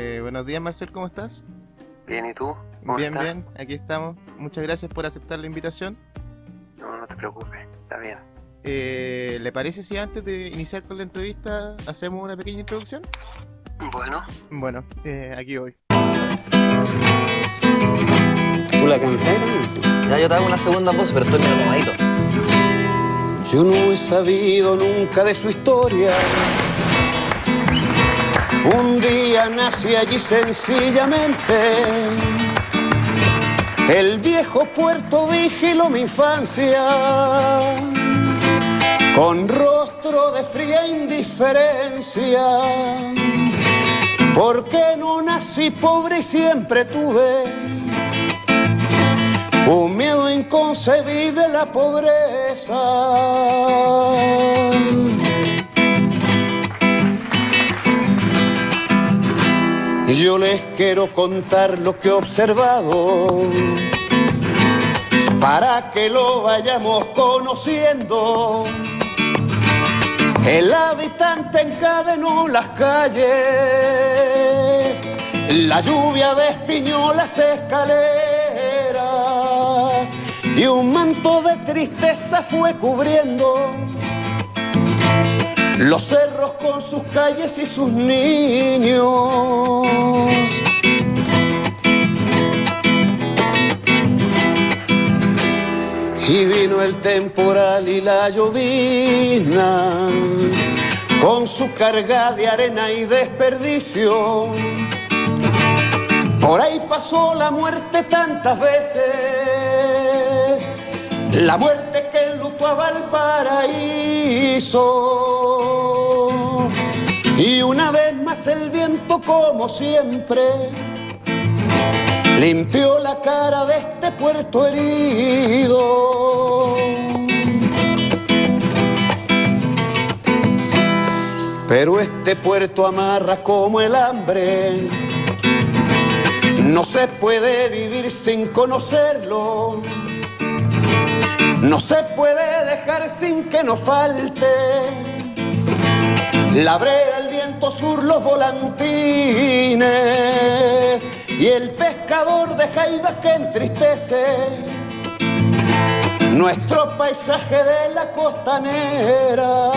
Eh, buenos días, Marcel, ¿cómo estás? Bien, ¿y tú? bien, bien, aquí estamos. Muchas gracias por aceptar la invitación. No, no te preocupes, está bien. Eh, ¿Le parece si antes de iniciar con la entrevista hacemos una pequeña introducción? Bueno. Bueno, eh, aquí voy. ¿Tú la? Ya yo te hago una segunda voz, pero estoy medio tomadito. Yo no he sabido nunca de su historia. Un día nací allí sencillamente. El viejo puerto vigiló mi infancia. Con rostro de fría indiferencia. Porque no nací pobre y siempre tuve un miedo inconcebible la pobreza. Yo les quiero contar lo que he observado. Para que lo vayamos conociendo. El habitante encadenó las calles, la lluvia destiñó las escaleras. Y un manto de tristeza fue cubriendo los cerros con sus calles y sus niños. Y vino el temporal y la llovina, con su carga de arena y desperdicio. Por ahí pasó la muerte tantas veces, la muerte que enlutaba al paraíso. Y una vez más el viento, como siempre, limpió la cara de este puerto herido. Pero este puerto amarra como el hambre. No se puede vivir sin conocerlo. No se puede dejar sin que nos falte la brea, el viento sur, los volantines y el pescador de jaivas que entristece nuestro paisaje de la costanera.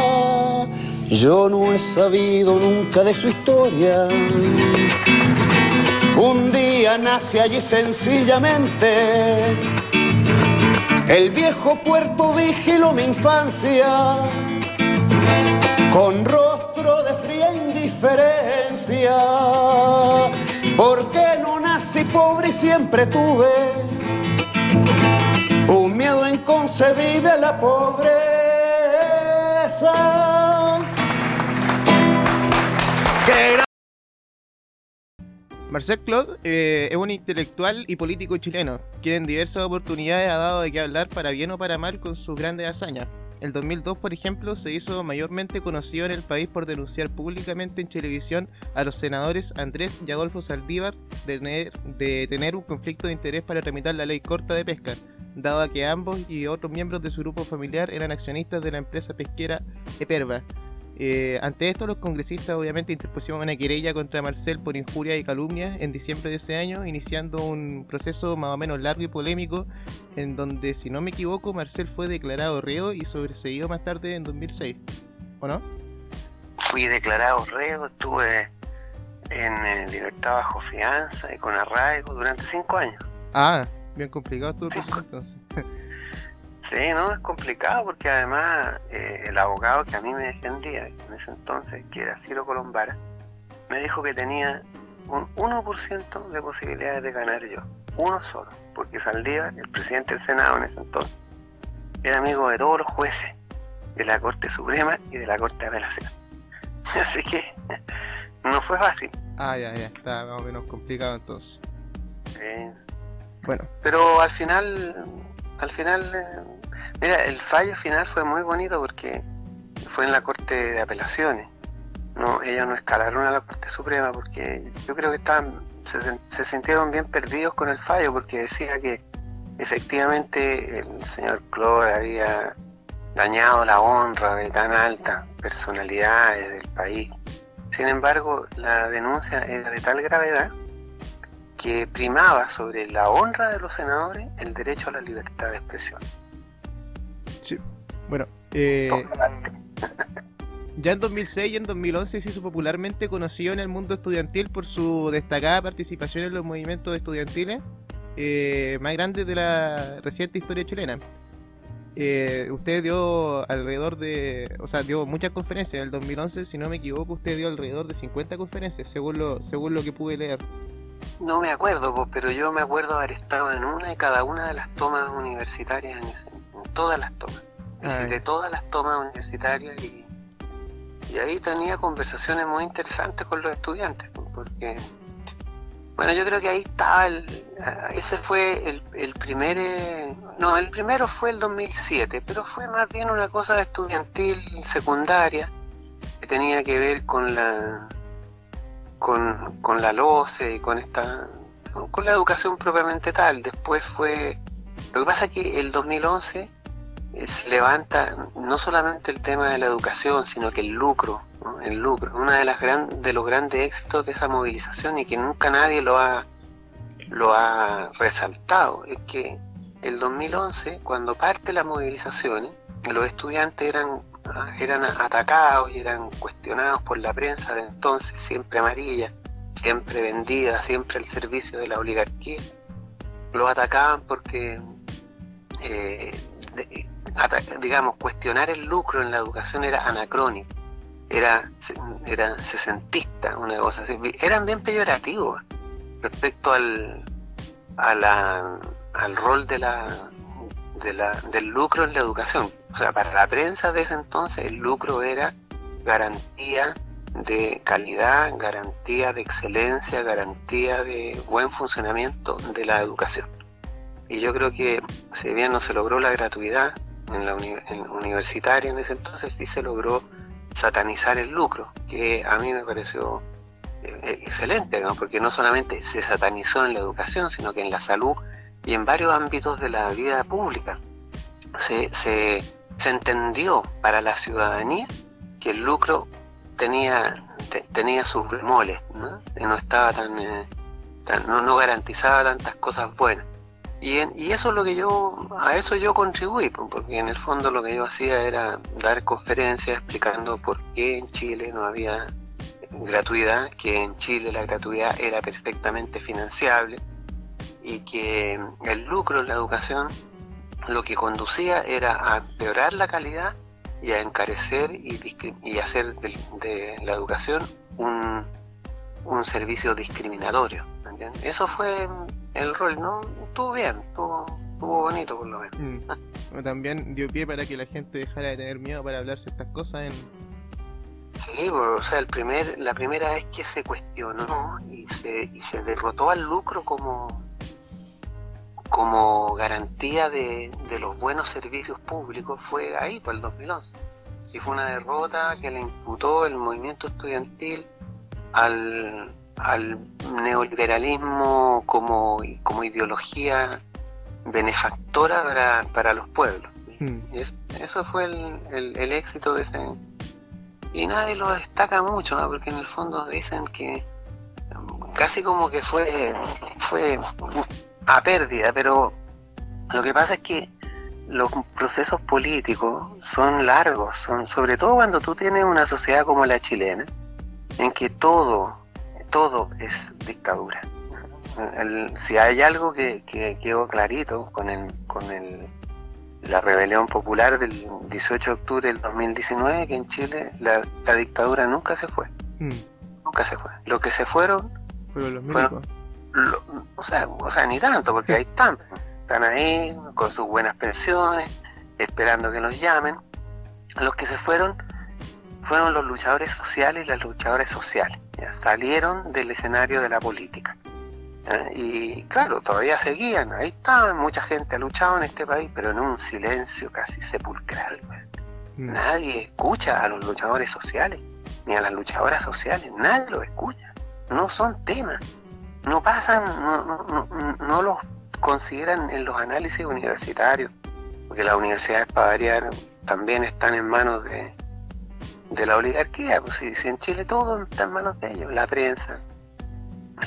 Yo no he sabido nunca de su historia. Un día nace allí sencillamente. El viejo puerto vigiló mi infancia con rostro de fría indiferencia. Porque no nací pobre y siempre tuve un miedo inconcebible a la pobreza. Marcel Claude eh, es un intelectual y político chileno, quien en diversas oportunidades ha dado de qué hablar para bien o para mal con sus grandes hazañas. El 2002, por ejemplo, se hizo mayormente conocido en el país por denunciar públicamente en televisión a los senadores Andrés y Adolfo Saldívar de tener, un conflicto de interés para tramitar la ley corta de pesca, dado que ambos y otros miembros de su grupo familiar eran accionistas de la empresa pesquera Eperva. Eh, ante esto, los congresistas obviamente interpusieron una querella contra Marcel por injuria y calumnia en diciembre de ese año, iniciando un proceso más o menos largo y polémico, en donde, si no me equivoco, Marcel fue declarado reo y sobreseído más tarde en 2006, ¿o no? Fui declarado reo, estuve en eh, libertad bajo fianza y con arraigo durante cinco años. Ah, bien complicado estuvo el proceso entonces. Sí, no, es complicado porque además eh, el abogado que a mí me defendía en ese entonces, que era Ciro Colombara, me dijo que tenía un 1% de posibilidades de ganar yo, uno solo, porque Saldívar, el presidente del Senado en ese entonces, era amigo de todos los jueces de la Corte Suprema y de la Corte de Apelación. Así que no fue fácil. Ah, ya, ya, está más o menos complicado entonces. Sí. Bueno, Pero al final, al final, eh, mira, el fallo final fue muy bonito porque fue en la Corte de Apelaciones. No, ellos no escalaron a la Corte Suprema porque yo creo que estaban, se, se sintieron bien perdidos con el fallo porque decía que efectivamente el señor Claude había dañado la honra de tan altas personalidades del país Sin embargo, la denuncia era de tal gravedad que primaba sobre la honra de los senadores el derecho a la libertad de expresión. Sí. Bueno, eh, ya en 2006 y en 2011 se hizo popularmente conocido en el mundo estudiantil por su destacada participación en los movimientos estudiantiles eh, más grandes de la reciente historia chilena. Eh, usted dio alrededor de, o sea, dio muchas conferencias. En el 2011, si no me equivoco, usted dio alrededor de 50 conferencias, según lo, según lo que pude leer. No me acuerdo, pues, pero yo me acuerdo haber estado en una y cada una de las tomas universitarias, en, en todas las tomas. Visité todas las tomas universitarias y, y ahí tenía conversaciones muy interesantes con los estudiantes, porque bueno, yo creo que ahí estaba el, ese fue el, el primer, eh, no, el primero fue el 2007, pero fue más bien una cosa estudiantil secundaria que tenía que ver con la con, con la LOCE y con esta con, la educación propiamente tal. Después fue lo que pasa es que el 2011 eh, se levanta no solamente el tema de la educación, sino que el lucro el lucro, uno de, las gran, de los grandes éxitos de esa movilización y que nunca nadie lo ha, lo ha resaltado, es que el 2011, cuando parte la movilización, los estudiantes eran, eran atacados y eran cuestionados por la prensa de entonces, siempre amarilla, siempre vendida, siempre al servicio de la oligarquía. Los atacaban porque, eh, digamos, cuestionar el lucro en la educación era anacrónico era, era sesentista, una cosa así. Eran bien peyorativos respecto al, al rol de de la, del lucro en la educación. O sea, para la prensa de ese entonces el lucro era garantía de calidad, garantía de excelencia, garantía de buen funcionamiento de la educación. Y yo creo que si bien no se logró la gratuidad en la universitaria en ese entonces, sí se logró satanizar el lucro, que a mí me pareció eh, excelente, porque no solamente se satanizó en la educación, sino que en la salud y en varios ámbitos de la vida pública. Se, se, entendió para la ciudadanía que el lucro tenía, tenía sus bemoles, ¿no? no estaba tan, eh, no, no garantizaba tantas cosas buenas. Y, y, eso es lo que yo, a eso yo contribuí, porque en el fondo lo que yo hacía era dar conferencias explicando por qué en Chile no había gratuidad, que en Chile la gratuidad era perfectamente financiable y que el lucro en la educación lo que conducía era a empeorar la calidad y a encarecer y, y hacer de, la educación un, un servicio discriminatorio. Eso fue el rol, ¿no? Estuvo bien, estuvo, bonito por lo menos. Mm. También dio pie para que la gente dejara de tener miedo para hablar ciertas cosas en... Sí, pues, o sea, el primer, la primera vez que se cuestionó y se, y se derrotó al lucro como, como garantía de, de los buenos servicios públicos fue ahí, por el 2011. Y fue una derrota que le imputó el movimiento estudiantil al, al neoliberalismo como, como ideología benefactora para, para los pueblos. Y eso fue el, el, éxito de ese... Y nadie lo destaca mucho, porque en el fondo dicen que casi como que fue, fue a pérdida, pero lo que pasa es que los procesos políticos son largos, son sobre todo cuando tú tienes una sociedad como la chilena, en que todo todo es dictadura. si hay algo que, quedó clarito con, el, con el, la rebelión popular del 18 de octubre del 2019, que en Chile la, dictadura nunca se fue. Mm. Nunca se fue. Lo que se fueron... Fueron los o, sea, o sea, ni tanto, porque ahí están. Están ahí con sus buenas pensiones, esperando que los llamen. Los que se fueron fueron los luchadores sociales y las luchadoras sociales salieron del escenario de la política. Y claro, todavía seguían, ahí estaban, mucha gente ha luchado en este país, pero en un silencio casi sepulcral. Mm. Nadie escucha a los luchadores sociales, ni a las luchadoras sociales, nadie los escucha. No son temas, no pasan, no, no, los consideran en los análisis universitarios, porque las universidades para variar también están en manos de, de la oligarquía. Pues si, si en Chile todo está en manos de ellos, la prensa,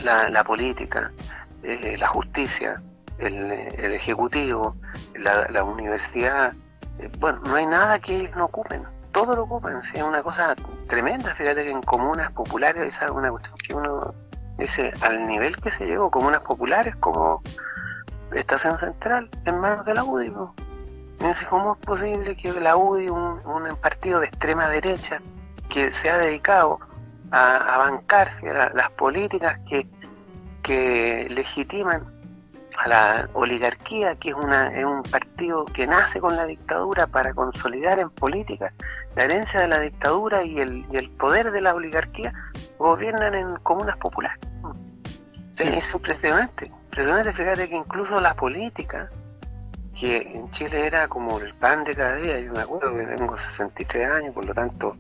la, la política, eh, la justicia, el, el ejecutivo, la, la universidad, eh, bueno, no hay nada que ellos no ocupen, todo lo ocupan, es una cosa tremenda, fíjate que en comunas populares es una cuestión que uno dice, al nivel que se llegó, comunas populares como Estación Central, en manos de la UDI, ¿no? Dice, ¿cómo es posible que la UDI, un, partido de extrema derecha, que se ha dedicado a, a bancarse a las políticas que, que legitiman a la oligarquía, que es, una, es un partido que nace con la dictadura para consolidar en política la herencia de la dictadura y el, y el poder de la oligarquía, gobiernan en comunas populares. Sí, es impresionante, impresionante, fíjate que incluso la política, que en Chile era como el pan de cada día, yo me acuerdo que tengo 63 años, por lo tanto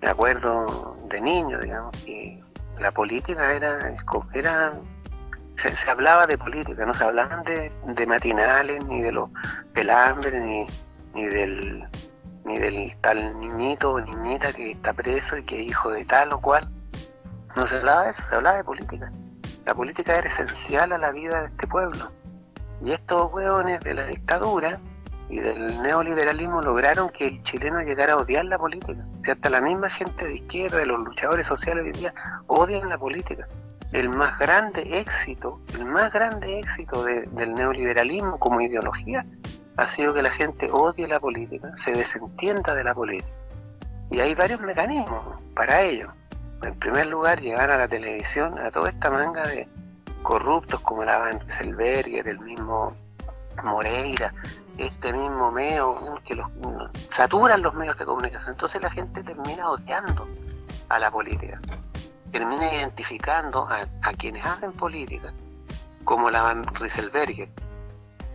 me acuerdo de niño, digamos, que la política era, era se, hablaba de política, no se hablaban de, de matinales, ni de los pelambres, ni, ni del ni del tal niñito o niñita que está preso y que es hijo de tal o cual. No se hablaba de eso, se hablaba de política. La política era esencial a la vida de este pueblo. Y estos hueones de la dictadura y del neoliberalismo lograron que el chileno llegara a odiar la política. O sea, hasta la misma gente de izquierda, de los luchadores sociales hoy en día, odian la política. El más grande éxito, el más grande éxito de- del neoliberalismo como ideología ha sido que la gente odie la política, se desentienda de la política. Y hay varios mecanismos para ello. En primer lugar, llegar a la televisión a toda esta manga de corruptos como la Van Rieselberger, el mismo Moreira, este mismo Meo, que los saturan los medios de comunicación. Entonces la gente termina odiando a la política, termina identificando a, quienes hacen política como la Van Rieselberger.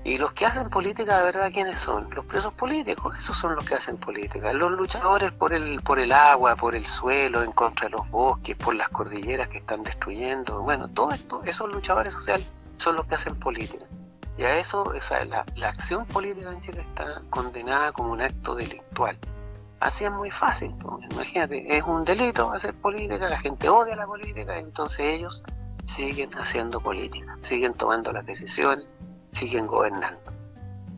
Y los que hacen política de verdad, ¿quiénes son? Los presos políticos, esos son los que hacen política. Los luchadores por el, por el agua, por el suelo, en contra de los bosques, por las cordilleras que están destruyendo. Bueno, todo esto, esos luchadores sociales son los que hacen política. Y a eso, la, la acción política en Chile está condenada como un acto delictual. Así es muy fácil. pues, Imagínate, es un delito hacer política, la gente odia la política, entonces ellos siguen haciendo política, siguen tomando las decisiones, siguen gobernando.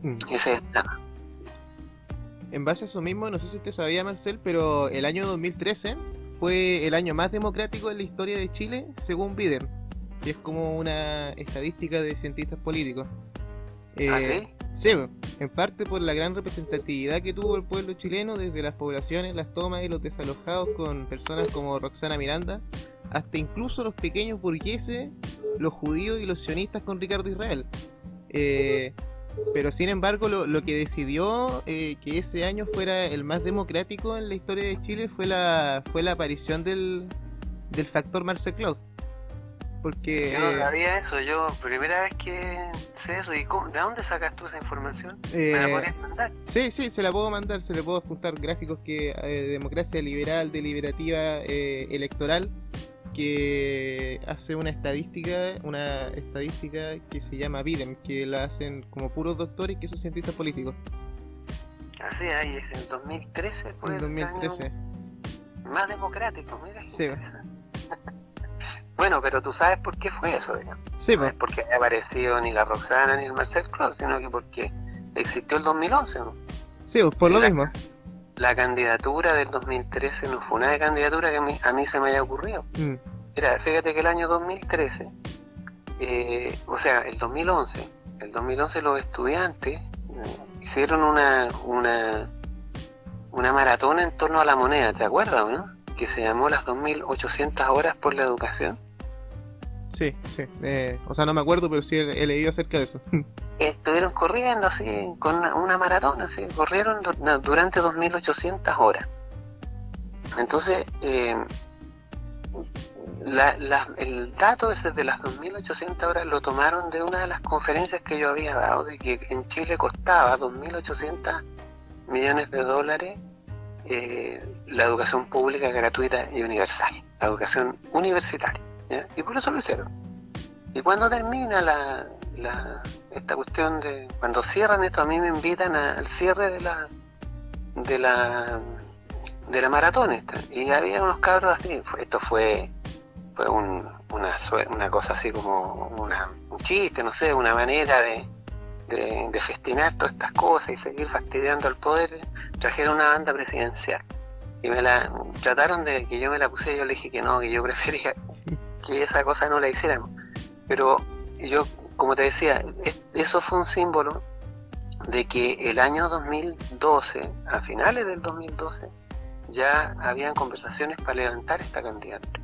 Mm. Ese es el tema. En base a eso mismo, no sé si usted sabía, Marcel, pero el año 2013 fue el año más democrático en la historia de Chile, según Biden, que es como una estadística de cientistas políticos. ¿Ah, Eh, sí? Sí, en parte por la gran representatividad que tuvo el pueblo chileno, desde las poblaciones, las tomas y los desalojados con personas como Roxana Miranda, hasta incluso los pequeños burgueses, los judíos y los sionistas con Ricardo Israel. Eh, pero sin embargo, lo, lo que decidió eh, que ese año fuera el más democrático en la historia de Chile fue la, fue la aparición del, del factor Marcel Claude. Porque... Yo no sabía eso, yo primera vez que sé eso. ¿Y cómo- de dónde sacas tú esa información? eh, ¿Me la podrías mandar? Sí, sí, se la puedo mandar, se le puedo juntar gráficos que eh, democracia liberal, deliberativa, eh, electoral, que hace una estadística, una estadística que se llama Biden, que la hacen como puros doctores que son cientistas políticos. Así, ahí es el 2013, fue En el año 2013. más democrático, mira. Sí. bueno, pero tú sabes por qué fue eso, digamos. Sí, No pues, es porque haya aparecido ni la Roxana ni el Marcel Claude, sino que porque existió el 2011, ¿no? sí, pues, por lo la- mismo. La candidatura del 2013 no fue una candidatura que a mí, a mí se me haya ocurrido. Mm, Mira, fíjate que el año 2013, eh, o sea, el 2011, el 2011 los estudiantes eh, hicieron una, una, una maratón en torno a la moneda, ¿te acuerdas, o no? Que se llamó las 2.800 horas por la educación. Sí, sí. eh, o sea, no me acuerdo, pero sí he, leído acerca de eso. Estuvieron corriendo así, con una, una maratón, así, corrieron durante 2.800 horas. Entonces, eh, la- el dato ese de las 2.800 horas lo tomaron de una de las conferencias que yo había dado, de que en Chile costaba 2.800 millones de dólares eh, la educación pública gratuita y universal, la educación universitaria. Y por eso lo hicieron. Y cuando termina la, la- esta cuestión de cuando cierran esto a mí me invitan al cierre de la de la de la maratón esta. Y había unos cabros así, esto fue, fue un, una, una cosa así como una, un chiste, no sé, una manera de, de, festinar todas estas cosas y seguir fastidiando al poder, trajeron una banda presidencial. Y me la trataron de que yo me la puse, yo le dije que no, que yo prefería que esa cosa no la hiciéramos. Pero yo, como te decía, eso fue un símbolo de que el año 2012, a finales del 2012, ya habían conversaciones para levantar esta candidatura.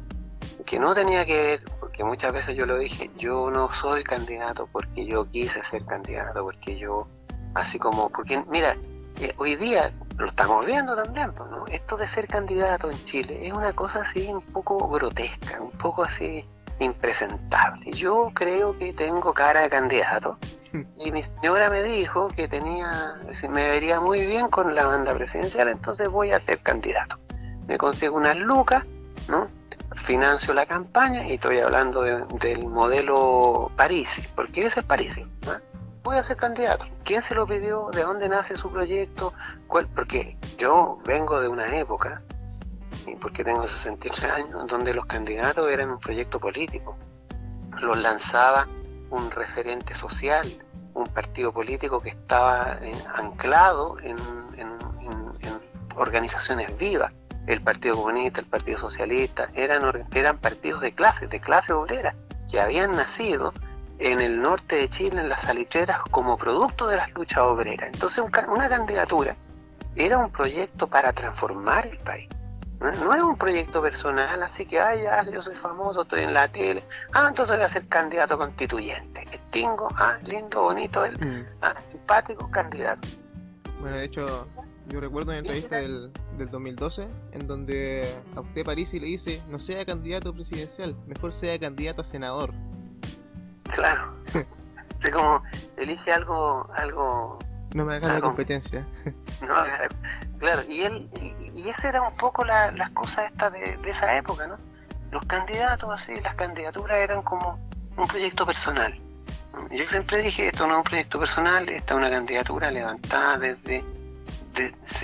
Que no tenía que ver, porque muchas veces yo lo dije, yo no soy candidato porque yo quise ser candidato, porque yo, así como, porque mira, eh, hoy día lo estamos viendo también, pues, ¿no? Esto de ser candidato en Chile es una cosa así un poco grotesca, un poco así impresentable. Yo creo que tengo cara de candidato y mi señora me dijo que tenía, me vería muy bien con la banda presidencial, entonces voy a ser candidato. Me consigo unas lucas, ¿no? Financio la campaña y estoy hablando del modelo París, porque ese es París. Voy a ser candidato. ¿Quién se lo pidió? ¿De dónde nace su proyecto? ¿Cuál? Porque yo vengo de una época porque tengo 63 años, donde los candidatos eran un proyecto político. Los lanzaba un referente social, un partido político que estaba eh, anclado en, organizaciones vivas. El Partido Comunista, el Partido Socialista, eran, eran partidos de clase, de clase obrera, que habían nacido en el norte de Chile, en las salitreras, como producto de las luchas obreras. Entonces una candidatura era un proyecto para transformar el país. No, es un proyecto personal, así que, ay, ya, yo soy famoso, estoy en la tele. Ah, entonces voy a ser candidato constituyente. Extingo, ah, lindo, bonito, él, mm. ah, simpático, candidato. Bueno, de hecho, yo recuerdo en la entrevista del, del 2012, en donde a usted París y le dice, no sea candidato presidencial, mejor sea candidato a senador. Claro. Así como elige algo, algo no me hagas la competencia. No, claro, y él y, esa era un poco la, las cosas estas de, esa época, ¿no? Los candidatos así, las candidaturas eran como un proyecto personal. Yo siempre dije, esto no es un proyecto personal, esta es una candidatura levantada desde...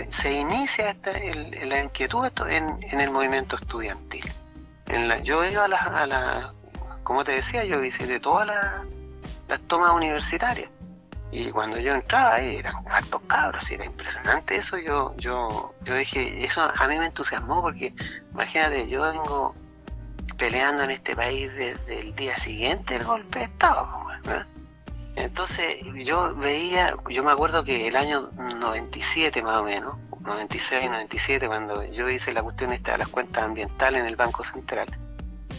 se, inicia esta, la inquietud esto en, en, el movimiento estudiantil. En la, yo iba a las, a la, como te decía, yo de todas las tomas universitarias y cuando yo entraba ahí eran hartos cabros, y era impresionante eso. Yo, yo, yo dije, eso a mí me entusiasmó porque, imagínate, yo vengo peleando en este país desde el día siguiente del golpe de Estado. Entonces yo veía, yo me acuerdo que el año 97 más o menos, 96, 97, cuando yo hice la cuestión esta de las cuentas ambientales en el Banco Central,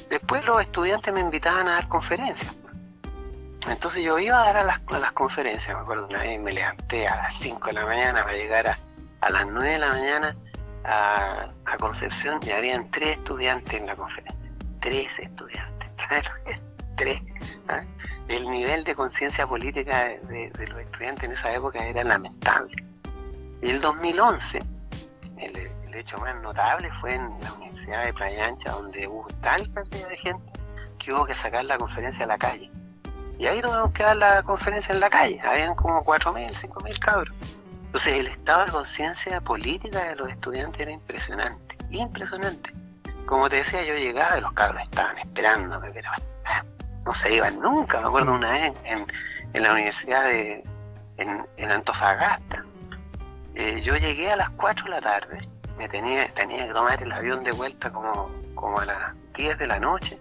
después los estudiantes me invitaban a dar conferencias. Entonces yo iba a dar a las, las conferencias, me acuerdo una vez me levanté a las 5 de la mañana para llegar a, a las 9 de la mañana a, Concepción y habían tres estudiantes en la conferencia. Tres estudiantes. tres. ¿ah? El nivel de conciencia política de, los estudiantes en esa época era lamentable. Y el 2011, el, el hecho más notable fue en la Universidad de Playa Ancha, donde hubo tal cantidad de gente que hubo que sacar la conferencia a la calle y ahí tuvimos que dar la conferencia en la calle. Habían como 4.000, 5.000 cabros. Entonces el estado de conciencia política de los estudiantes era impresionante, impresionante. Como te decía, yo llegaba y los cabros estaban esperándome, pero no se iban nunca. Me acuerdo una vez en, la universidad de en, Antofagasta. Eh, yo llegué a las 4 de la tarde, me tenía, tenía que tomar el avión de vuelta como, como a las 10 de la noche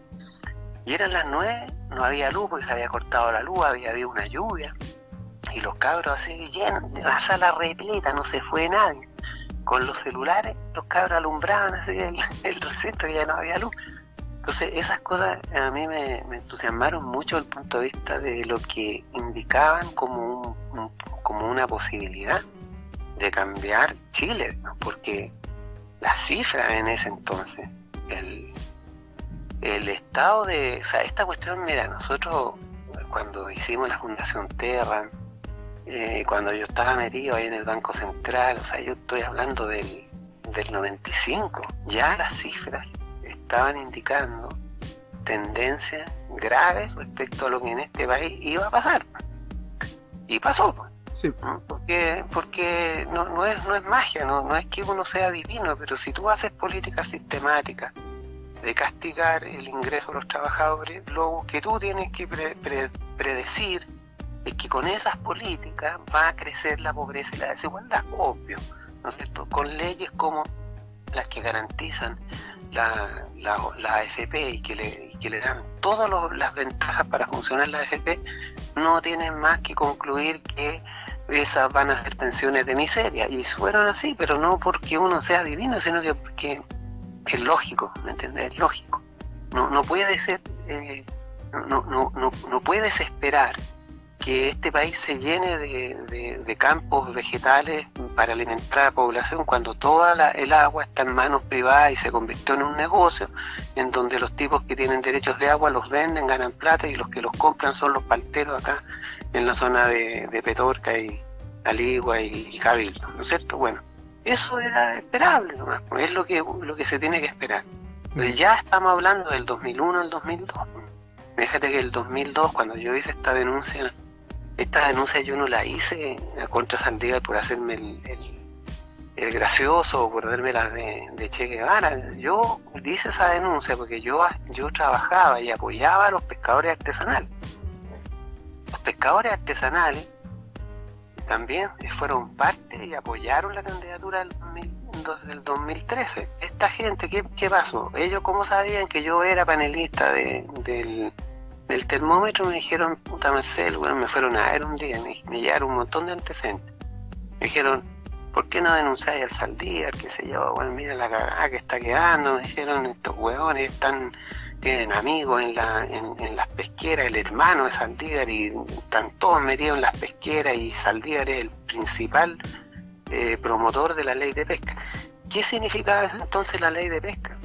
y eran las nueve, no había luz porque se había cortado la luz, había habido una lluvia. Y los cabros así llenos, la sala repleta, no se fue nadie. Con los celulares, los cabros alumbraban así el, recinto y ya no había luz. Entonces, esas cosas a mí me, entusiasmaron mucho desde el punto de vista de lo que indicaban como, como una posibilidad de cambiar Chile, porque las cifras en ese entonces, el, el estado de, o sea, esta cuestión, mira, nosotros cuando hicimos la Fundación Terra, eh, cuando yo estaba metido ahí en el Banco Central, o sea, yo estoy hablando del, del 95, ya las cifras estaban indicando tendencias graves respecto a lo que en este país iba a pasar. Y pasó. Porque, porque no, no, es, no es magia, no, no es que uno sea divino, pero si tú haces políticas sistemáticas de castigar el ingreso de los trabajadores, lo que tú tienes que predecir es que con esas políticas va a crecer la pobreza y la desigualdad, obvio, ¿no es cierto? Con leyes como las que garantizan la, la, la AFP y que, le, y que le dan todas las ventajas para funcionar la AFP, no tienen más que concluir que esas van a ser pensiones de miseria. Y fueron así, pero no porque uno sea divino, sino que porque es lógico, ¿me entiendes? Es lógico. No, no ser, eh, no, no, no, no puedes esperar que este país se llene de, campos vegetales para alimentar a la población cuando toda el agua está en manos privadas y se convirtió en un negocio en donde los tipos que tienen derechos de agua los venden, ganan plata y los que los compran son los palteros acá en la zona de, Petorca y Aligua y, Cabildo, ¿no es cierto? Bueno, eso era esperable nomás, pues, es lo que, lo que se tiene que esperar. Pues ya estamos hablando del 2001 al 2002. Fíjate que el 2002, cuando yo hice esta denuncia esta denuncia yo no la hice contra Saldívar por hacerme el, gracioso o por darme la de, de, Che Guevara. Yo hice esa denuncia porque yo, yo trabajaba y apoyaba a los pescadores artesanales. Los pescadores artesanales también fueron parte y apoyaron la candidatura del, del 2013. Esta gente, ¿qué, ¿qué, pasó? Ellos, ¿cómo sabían que yo era panelista de, del el termómetro me dijeron, puta Marcel, bueno, me fueron a ver un día, me, me llegaron un montón de antecedentes. Me dijeron, ¿por qué no denunciáis al Saldívar? qué sé yo, bueno, mira la cagada que está quedando, me dijeron, estos huevones están, tienen amigos en, las pesqueras, el hermano de Saldívar, y están todos metidos en las pesqueras, y Saldívar es el principal eh, promotor de la ley de pesca. ¿Qué significaba entonces la ley de pesca?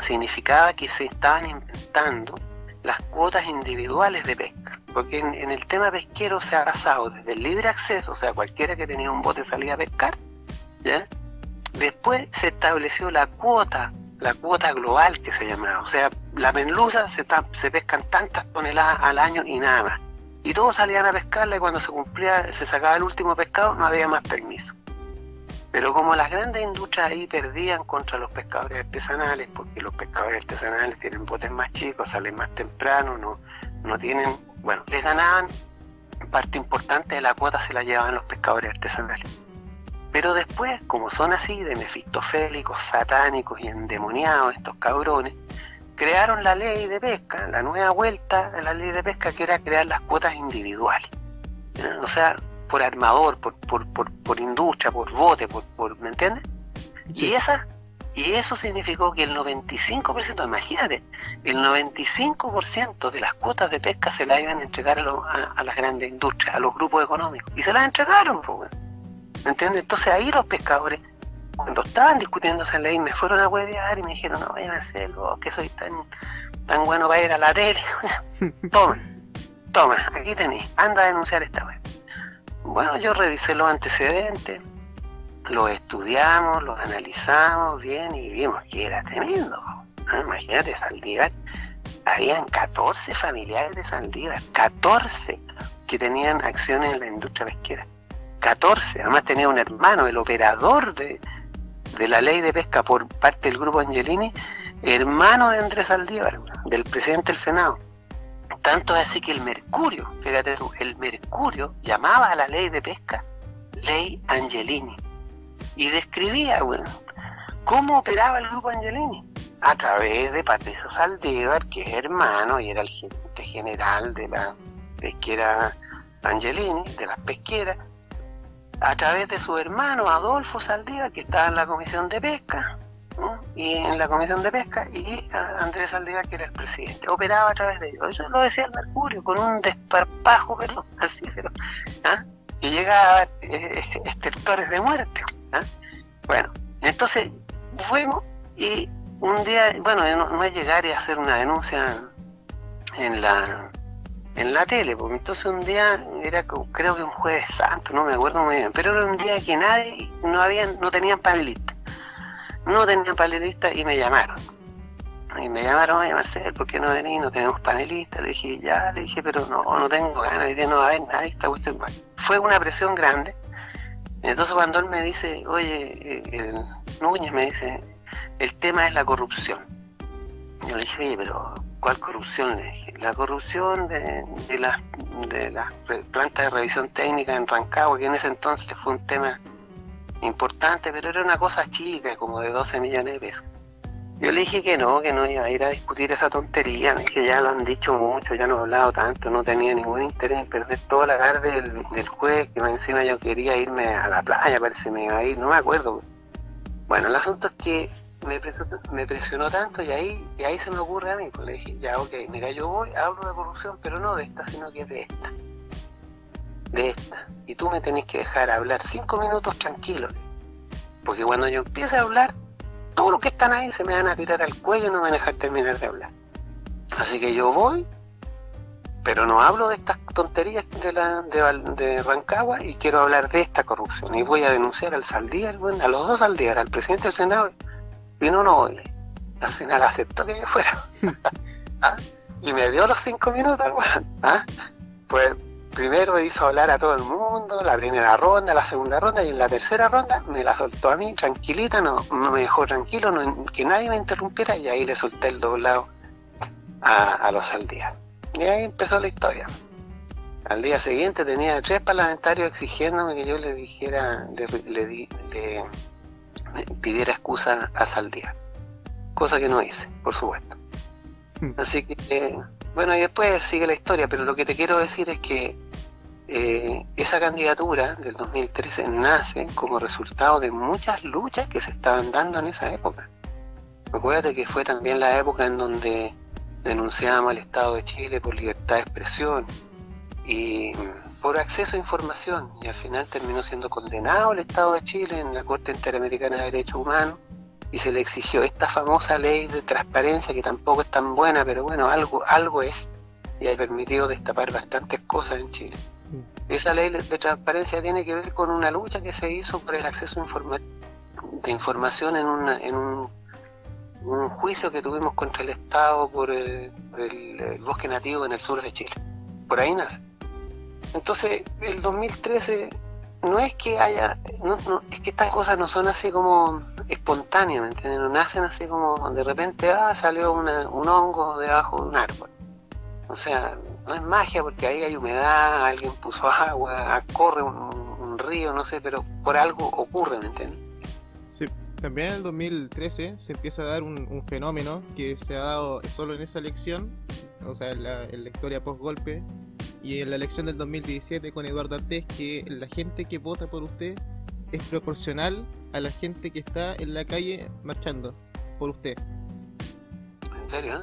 Significaba que se estaban inventando las cuotas individuales de pesca, porque en, el tema pesquero se ha basado desde el libre acceso, o sea, cualquiera que tenía un bote salía a pescar, ¿ya? Después se estableció la cuota, la cuota global que se llamaba, o sea, la merluza se, se pescan tantas toneladas al año y nada más. Y todos salían a pescarla y cuando se cumplía, se sacaba el último pescado, no había más permiso. Pero como las grandes industrias ahí perdían contra los pescadores artesanales, porque los pescadores artesanales tienen botes más chicos, salen más temprano, no, no tienen, bueno, les ganaban parte importante de la cuota se la llevaban los pescadores artesanales. Pero después, como son así, de mefistofélicos, satánicos y endemoniados estos cabrones, crearon la ley de pesca, la nueva vuelta de la ley de pesca que era crear las cuotas individuales. O sea, por armador, por, por, por, por industria, por bote, por, por ¿me entiendes? Y esa y eso significó que el 95%, imagínate, el 95% de las cuotas de pesca se las iban a entregar a, las grandes industrias, a los grupos económicos. Y se las entregaron, pues, ¿me entiendes? Entonces ahí los pescadores, cuando estaban discutiendo esa ley, me fueron a huevear y me dijeron, no, a hacer vos que soy tan, tan bueno para ir a la tele. toma, toma, aquí tenéis, anda a denunciar esta web. Bueno, yo revisé los antecedentes, los estudiamos, los analizamos bien y vimos que era tremendo. Ah, imagínate, Saldívar, habían 14 familiares de Saldívar, 14 que tenían acciones en la industria pesquera. 14, además tenía un hermano, el operador de, de la ley de pesca por parte del grupo Angelini, hermano de Andrés Saldívar, del presidente del Senado. Tanto así que el Mercurio, fíjate tú, el Mercurio llamaba a la ley de pesca ley Angelini y describía, bueno, cómo operaba el grupo Angelini a través de Patricio Saldívar, que es hermano y era el gerente general de la pesquera Angelini, de las pesqueras, a través de su hermano Adolfo Saldívar, que estaba en la comisión de pesca, y en la comisión de pesca y Andrés Saldívar que era el presidente operaba a través de ellos eso lo decía el Mercurio con un desparpajo pero así pero ¿ah? y llega eh, estertores de muerte ¿ah? bueno entonces fuimos y un día bueno no, es llegar y hacer una denuncia en la en la tele, porque entonces un día era creo que un jueves santo, no me acuerdo muy bien, pero era un día que nadie, no habían, no tenían panelistas no tenían panelista y me llamaron. Y me llamaron, oye Marcel, ¿por qué no venís? No tenemos panelistas. Le dije, ya, le dije, pero no, no tengo ganas. Le dije, no, a ver, nadie está mal. Fue una presión grande. Entonces cuando él me dice, oye, eh, Núñez me dice, el tema es la corrupción. Yo le dije, oye, pero ¿cuál corrupción? Le dije, la corrupción de, las de re- plantas de revisión técnica en Rancagua, que en ese entonces fue un tema importante, pero era una cosa chica, como de 12 millones de pesos. Yo le dije que no, que no iba a ir a discutir esa tontería, dije ya lo han dicho mucho, ya no he hablado tanto, no tenía ningún interés en perder toda la tarde del, del jueves, que encima yo quería irme a la playa, parece que me iba a ir, no me acuerdo. Bueno, el asunto es que me presionó, me presionó tanto y ahí, y ahí se me ocurre a mí, pues le dije, ya ok, mira, yo voy, hablo de corrupción, pero no de esta, sino que de esta. De esta. Y tú me tenés que dejar hablar cinco minutos tranquilo. le dije. Porque cuando yo empiece a hablar, todos los que están ahí se me van a tirar al cuello y no me van a dejar terminar de hablar. Así que yo voy, pero no hablo de estas tonterías de, la, de, Rancagua y quiero hablar de esta corrupción. Y voy a denunciar al Saldívar, a los dos Saldívar, al presidente del Senado. Y no, no voy. Al final aceptó que yo fuera. ¿Ah? Y me dio los cinco minutos. ¿Ah? Pues primero hizo hablar a todo el mundo, la primera ronda, la segunda ronda, y en la tercera ronda me la soltó a mí, tranquilita, no, no me dejó tranquilo, no- que nadie me interrumpiera, y ahí le solté el doblado a, a los Saldívar. Y ahí empezó la historia. Al día siguiente tenía tres parlamentarios exigiéndome que yo le dijera, le, le le- le pidiera excusa a Saldívar. Cosa que no hice, por supuesto. Así que, eh, bueno, y después sigue la historia, pero lo que te quiero decir es que eh, esa candidatura del 2013 nace como resultado de muchas luchas que se estaban dando en esa época. Recuérdate que fue también la época en donde denunciábamos al Estado de Chile por libertad de expresión y mm, por acceso a información y al final terminó siendo condenado el Estado de Chile en la Corte Interamericana de Derechos Humanos y se le exigió esta famosa ley de transparencia que tampoco es tan buena, pero bueno, algo, algo es y ha permitido destapar bastantes cosas en Chile. Esa ley de transparencia tiene que ver con una lucha que se hizo por el acceso a informa- de información en, una, en un, un juicio que tuvimos contra el Estado por el, por el, eh, bosque nativo en el sur de Chile. Por ahí nace. Entonces, el 2013 no es que haya, no, no, es que estas cosas no son así como espontáneas, ¿me entiendes? No nacen así como de repente, ah, salió una- un hongo debajo de un árbol. O sea, no es magia porque ahí hay humedad, alguien puso agua, corre un, río, no sé, pero por algo ocurre, ¿me entiendes? Sí, también en el 2013 se empieza a dar un, fenómeno que se ha dado solo en esa elección, o sea, en la historia post-golpe, y en la elección del 2017 con Eduardo Artés, que la gente que vota por usted es proporcional a la gente que está en la calle marchando por usted. ¿En serio?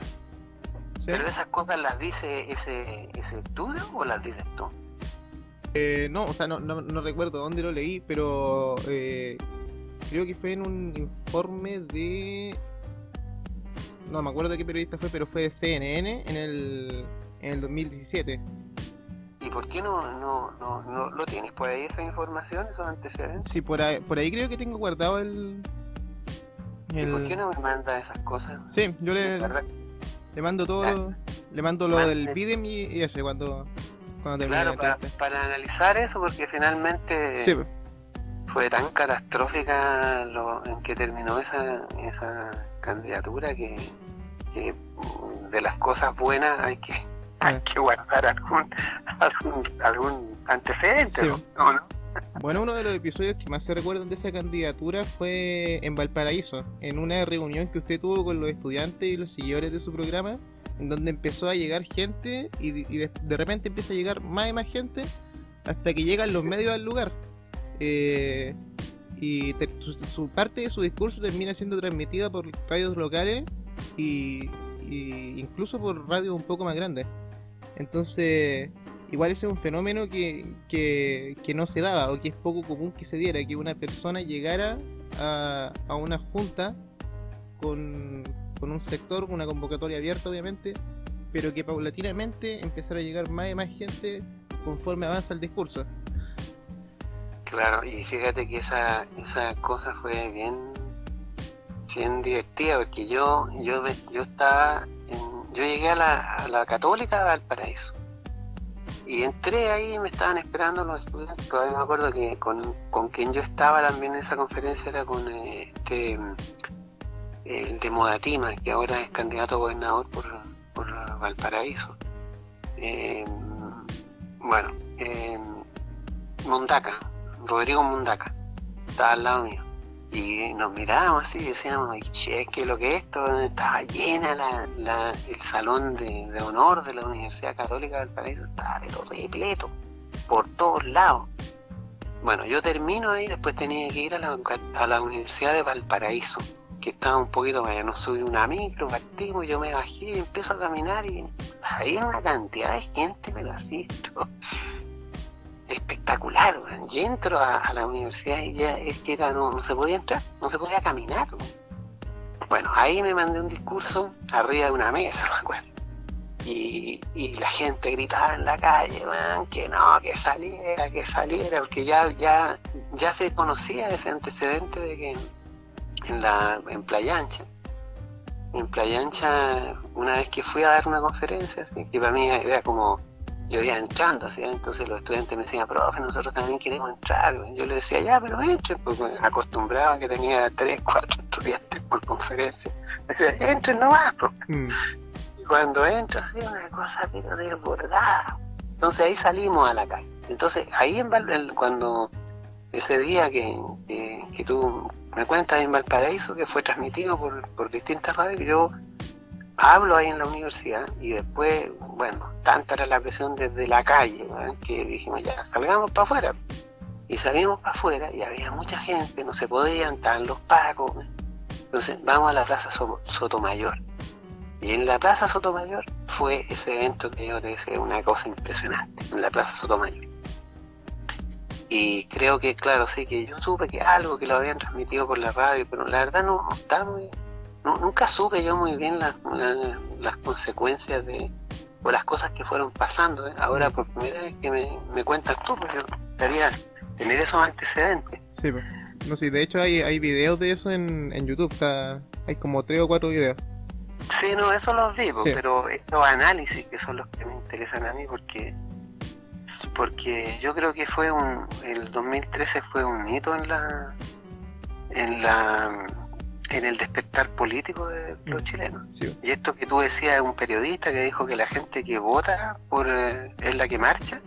¿sí? ¿Pero esas cosas las dice ese, ese estudio o las dices tú? Eh, no, o sea, no, no, no recuerdo dónde lo leí, pero eh, creo que fue en un informe de... No me acuerdo qué periodista fue, pero fue de CNN en el, en el 2017. ¿Y por qué no, no, no, no lo tienes por ahí esa información, esos antecedentes? Sí, por ahí, por ahí creo que tengo guardado el... ¿Y por el- qué no me mandas esas cosas? Sí, yo le, le mando todo, lo- le mando lo del Bidem y, y ese cuando, cuando termine Claro, la para, para analizar eso, porque finalmente Sí, fue tan catastrófica lo, en que terminó esa, esa candidatura que, que, de las cosas buenas hay que, hay que guardar algún, algún, algún antecedente. Sí. ¿no? ¿No, no? Bueno, uno de los episodios que más se recuerdan de esa candidatura fue en Valparaíso, en una reunión que usted tuvo con los estudiantes y los seguidores de su programa, en donde empezó a llegar gente y, y de, de repente empieza a llegar más y más gente hasta que llegan los medios al lugar. Eh, y te- su, su parte de su discurso termina siendo transmitida por radios locales y, y incluso por radios un poco más grandes. Entonces, igual ese es un fenómeno que, que, que no se daba o que es poco común que se diera, que una persona llegara a, a una junta con, con un sector, una convocatoria abierta obviamente, pero que paulatinamente empezara a llegar más y más gente conforme avanza el discurso. Claro, y fíjate que esa, esa cosa fue bien bien divertida porque yo yo yo estaba yo llegué a la, católica de Valparaíso. Y entré ahí y me estaban esperando los estudiantes todavía me acuerdo que con, con quien yo estaba también en esa conferencia era con eh, este el de Modatima que ahora es candidato a gobernador por, por Valparaíso. Eh, bueno eh, Mondaca Rodrigo Mondaca estaba al lado mío y nos mirábamos así y decíamos, che, que lo que esto estaba llena la, el salón de, honor de la Universidad Católica del Paraíso, estaba pero repleto, por todos lados. Bueno, yo termino ahí, después tenía que ir a la, a la Universidad de Valparaíso, que estaba un poquito más, no subí una micro, partimos, yo me bajé y empiezo a caminar y había una cantidad de gente, pero así, espectacular, y entro a, la universidad y ya es que era, no, no se podía entrar, no se podía caminar. Bueno, ahí me mandé un discurso arriba de una mesa, me acuerdo. Y, y la gente gritaba en la calle, man, que no, que saliera, que saliera, porque ya, ya, ya se conocía ese antecedente de que en la en Playa Ancha, en Playa Ancha, una vez que fui a dar una conferencia, que para mí era como yo iba entrando, ¿sí? entonces los estudiantes me decían, profe, nosotros también queremos entrar. Yo le decía, ya, pero entren, porque me acostumbraba que tenía tres, cuatro estudiantes por conferencia. Me decía, entren nomás, profe. Mm. Y cuando entro, hacía una cosa pero desbordada. Entonces ahí salimos a la calle. Entonces ahí en Val cuando ese día que, que, tú me cuentas en Valparaíso, que fue transmitido por, por distintas radios, yo hablo ahí en la universidad y después, bueno, tanta era la presión desde la calle que dijimos ya, salgamos para afuera. Y salimos para afuera y había mucha gente, no se podían, estaban los pacos. Entonces vamos a la Plaza Sotomayor. Y en la Plaza Sotomayor fue ese evento que yo te decía, una cosa impresionante, en la Plaza Sotomayor. Y creo que, claro, sí, que yo supe que algo que lo habían transmitido por la radio, pero la verdad no, no está muy, nunca supe yo muy bien las consecuencias de o las cosas que fueron pasando. ¿eh? Ahora por primera vez que me, me cuentas tú, pues yo gustaría tener esos antecedentes. Sí, pues. No sé, de hecho hay, hay videos de eso en, en YouTube, está, hay como tres o cuatro videos. Sí, no, eso los vi, pues, pero estos análisis que son los que me interesan a mí porque porque yo creo que fue un el 2013 fue un hito en la en la en el despertar político de los mm, chilenos. Y esto que tú decías es un periodista que dijo que la gente que vota por eh, es la que marcha.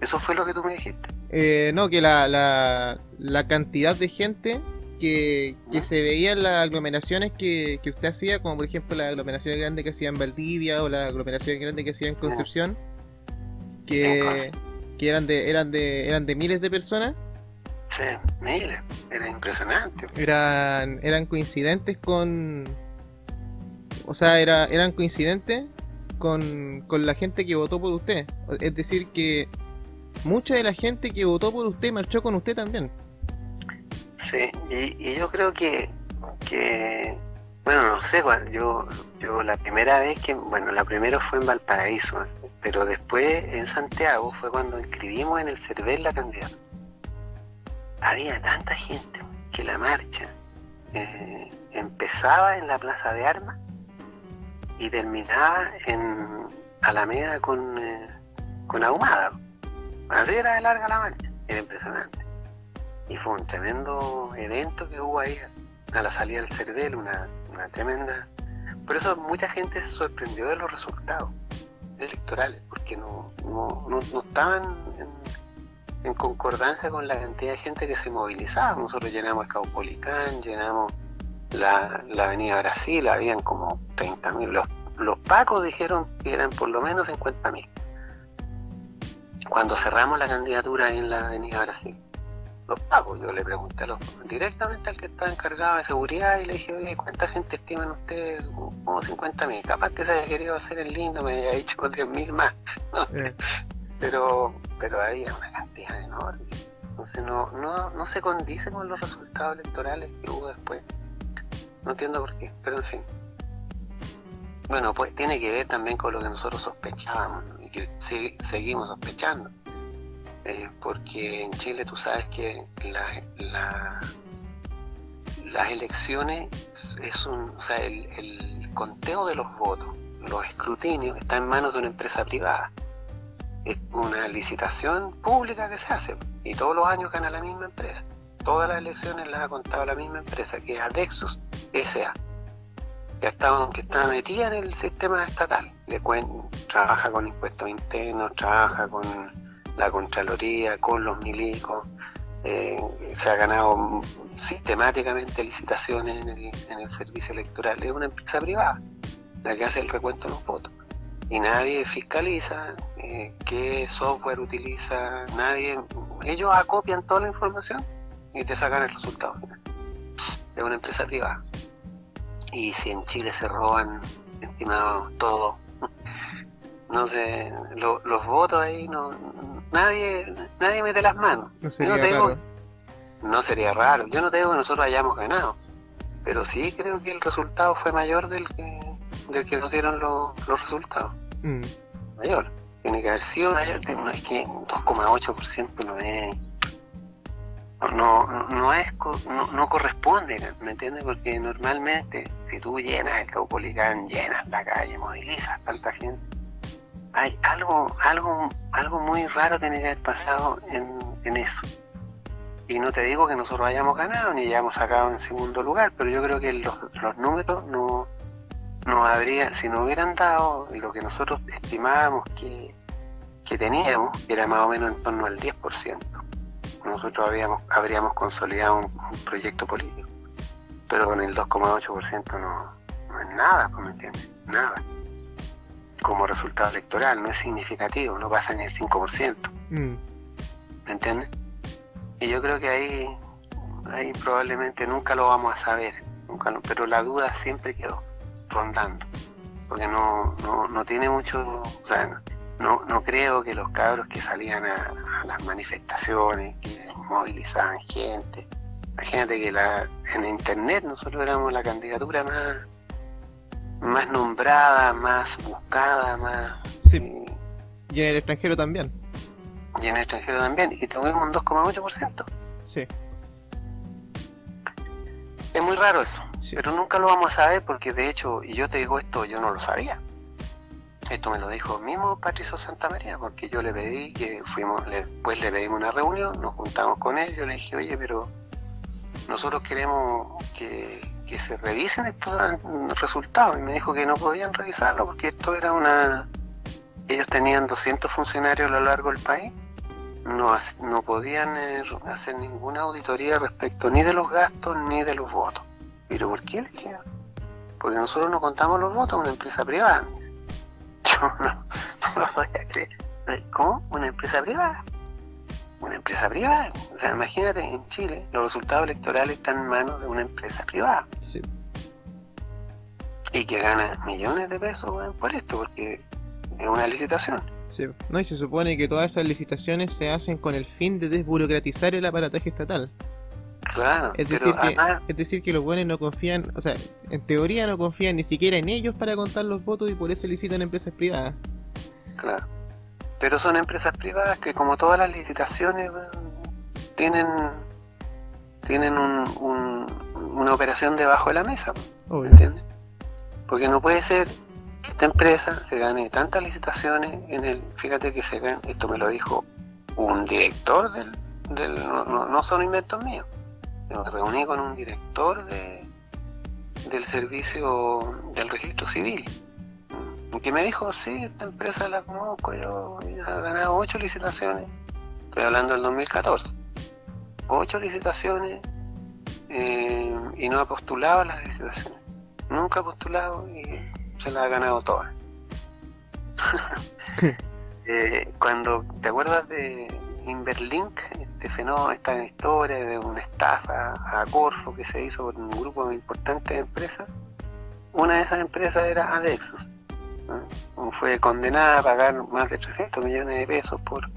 ¿Eso fue lo que tú me dijiste? Eh, no, que la, la, la, cantidad de gente que, que se veía en las aglomeraciones que, que, usted hacía, como por ejemplo la aglomeración grande que hacía en Valdivia o la aglomeración grande que hacía en Concepción, que, que eran de eran de eran de miles de personas Miles, era impresionante. Eran, eran coincidentes con. O sea, era, eran coincidentes con, con la gente que votó por usted. Es decir, que mucha de la gente que votó por usted marchó con usted también. Sí, y, yo creo que, que bueno, no sé, yo, yo la primera vez que, bueno, la primera fue en Valparaíso, pero después en Santiago fue cuando inscribimos en el CERVEL la candidata había tanta gente que la marcha eh, empezaba en la Plaza de Armas y terminaba en Alameda con, eh, con Ahumada. Así era de larga la marcha, era impresionante. Y fue un tremendo evento que hubo ahí a la salida del CERVEL, una, una tremenda... Por eso mucha gente se sorprendió de los resultados electorales, porque no, no, no, no estaban en, en concordancia con la cantidad de gente que se movilizaba. Nosotros llenamos Caupolicán, llenamos la, Avenida Brasil, habían como 30.000. Los, los pacos dijeron que eran por lo menos 50.000. Cuando cerramos la candidatura en la Avenida Brasil, los pacos, yo le pregunté directamente al que estaba encargado de seguridad y le dije, oye, ¿cuánta gente estiman ustedes? Como 50.000. Capaz que se haya querido hacer el lindo, me haya dicho 10.000 más. No sé pero pero había una cantidad enorme. Entonces no, no, no se condice con los resultados electorales que hubo después. No entiendo por qué, pero en fin. Bueno, pues tiene que ver también con lo que nosotros sospechábamos y que seguimos sospechando. Eh, porque en Chile tú sabes que la, la, las elecciones es un, o sea, el, el conteo de los votos, los escrutinios, está en manos de una empresa privada. Es una licitación pública que se hace y todos los años gana la misma empresa. Todas las elecciones las ha contado la misma empresa, que es Adexus S.A., que, estaba, que está metida en el sistema estatal. De cuen- trabaja con impuestos internos, trabaja con la Contraloría, con los milicos. eh, se ha ganado sistemáticamente licitaciones en el servicio electoral. Es una empresa privada la que hace el recuento de los votos. Y nadie fiscaliza eh, qué software utiliza, nadie. Ellos acopian toda la información y te sacan el resultado final. Es una empresa privada. Y si en Chile se roban, estimado, todo, no sé, lo- los votos ahí, no, nadie, nadie mete las manos. No Yo sería no digo- raro. no sería raro. Yo no te digo que nosotros hayamos ganado, pero sí creo que el resultado fue mayor del que, del que nos dieron los, los resultados. Mm. Mayor. Tiene que haber sido mayor. Es que 2,8% no es. No, no, no es no, no corresponde, ¿me entiendes? Porque normalmente si tú llenas el Caupolicán, llenas la calle, movilizas tanta gente, hay algo, algo, algo muy raro tiene que haber pasado en, en eso. Y no te digo que nosotros hayamos ganado ni hayamos sacado en segundo lugar, pero yo creo que los, los números no, no habría, si no hubieran dado lo que nosotros estimábamos que, que teníamos, que era más o menos en torno al 10%, nosotros habíamos, habríamos consolidado un, un proyecto político. Pero con el 2,8% no, no es nada, ¿me entiendes? Nada. Como resultado electoral, no es significativo, no pasa ni el 5%. Mm. ¿me entiendes? Y yo creo que ahí, ahí probablemente nunca lo vamos a saber, nunca lo- pero la duda siempre quedó rondando, porque no, no, no tiene mucho, o sea, no, no creo que los cabros que salían a, a las manifestaciones, que movilizaban gente, imagínate que la, en internet nosotros éramos la candidatura más, más nombrada, más buscada, más... Sí. eh, Y en el extranjero también. y en el extranjero también, y tuvimos un 2,8%. Sí. Es muy raro eso, Sí. pero nunca lo vamos a saber porque de hecho, y yo te digo esto, yo no lo sabía. Esto me lo dijo mismo Patricio Santamaría, porque yo le pedí que fuimos, le- después le pedimos una reunión, nos juntamos con él, yo le dije, oye, pero nosotros queremos que, que se revisen estos resultados. Y me dijo que no podían revisarlo porque esto era una... Ellos tenían 200 funcionarios a lo largo del país, no, no podían eh, hacer ninguna auditoría respecto ni de los gastos ni de los votos. ¿Pero por qué? Porque nosotros no contamos los votos, una empresa privada. Yo no, no lo podía creer. ¿Cómo? ¿Una empresa privada? Una empresa privada. O sea, imagínate, en Chile los resultados electorales están en manos de una empresa privada Sí. y que gana millones de pesos por esto, porque es una licitación. Sí. No, y se supone que todas esas licitaciones se hacen con el fin de desburocratizar el aparataje estatal. Claro, Es pero decir, que, es decir, que los buenos no confían, o sea, en teoría no confían ni siquiera en ellos para contar los votos y por eso licitan empresas privadas. claro. Pero son empresas privadas que como todas las licitaciones tienen tienen un- un- una operación debajo de la mesa, ¿me Obvio. entiendes? Porque no puede ser esta empresa se gane tantas licitaciones en el, fíjate que se ven, esto me lo dijo un director del, del no, no- no son inventos míos, me reuní con un director de, del servicio del registro civil, que me dijo, sí, esta empresa la conozco, yo he ganado ocho licitaciones, estoy hablando del 2014, ocho licitaciones eh, y no ha postulado las licitaciones, nunca ha postulado y se las ha ganado todas. Eh, cuando te acuerdas de Inverlink, este fenómeno, esta historia de una estafa a Corfo que se hizo por un grupo de importantes empresas, una de esas empresas era Adexus. ¿no? Fue condenada a pagar más de 300 millones de pesos por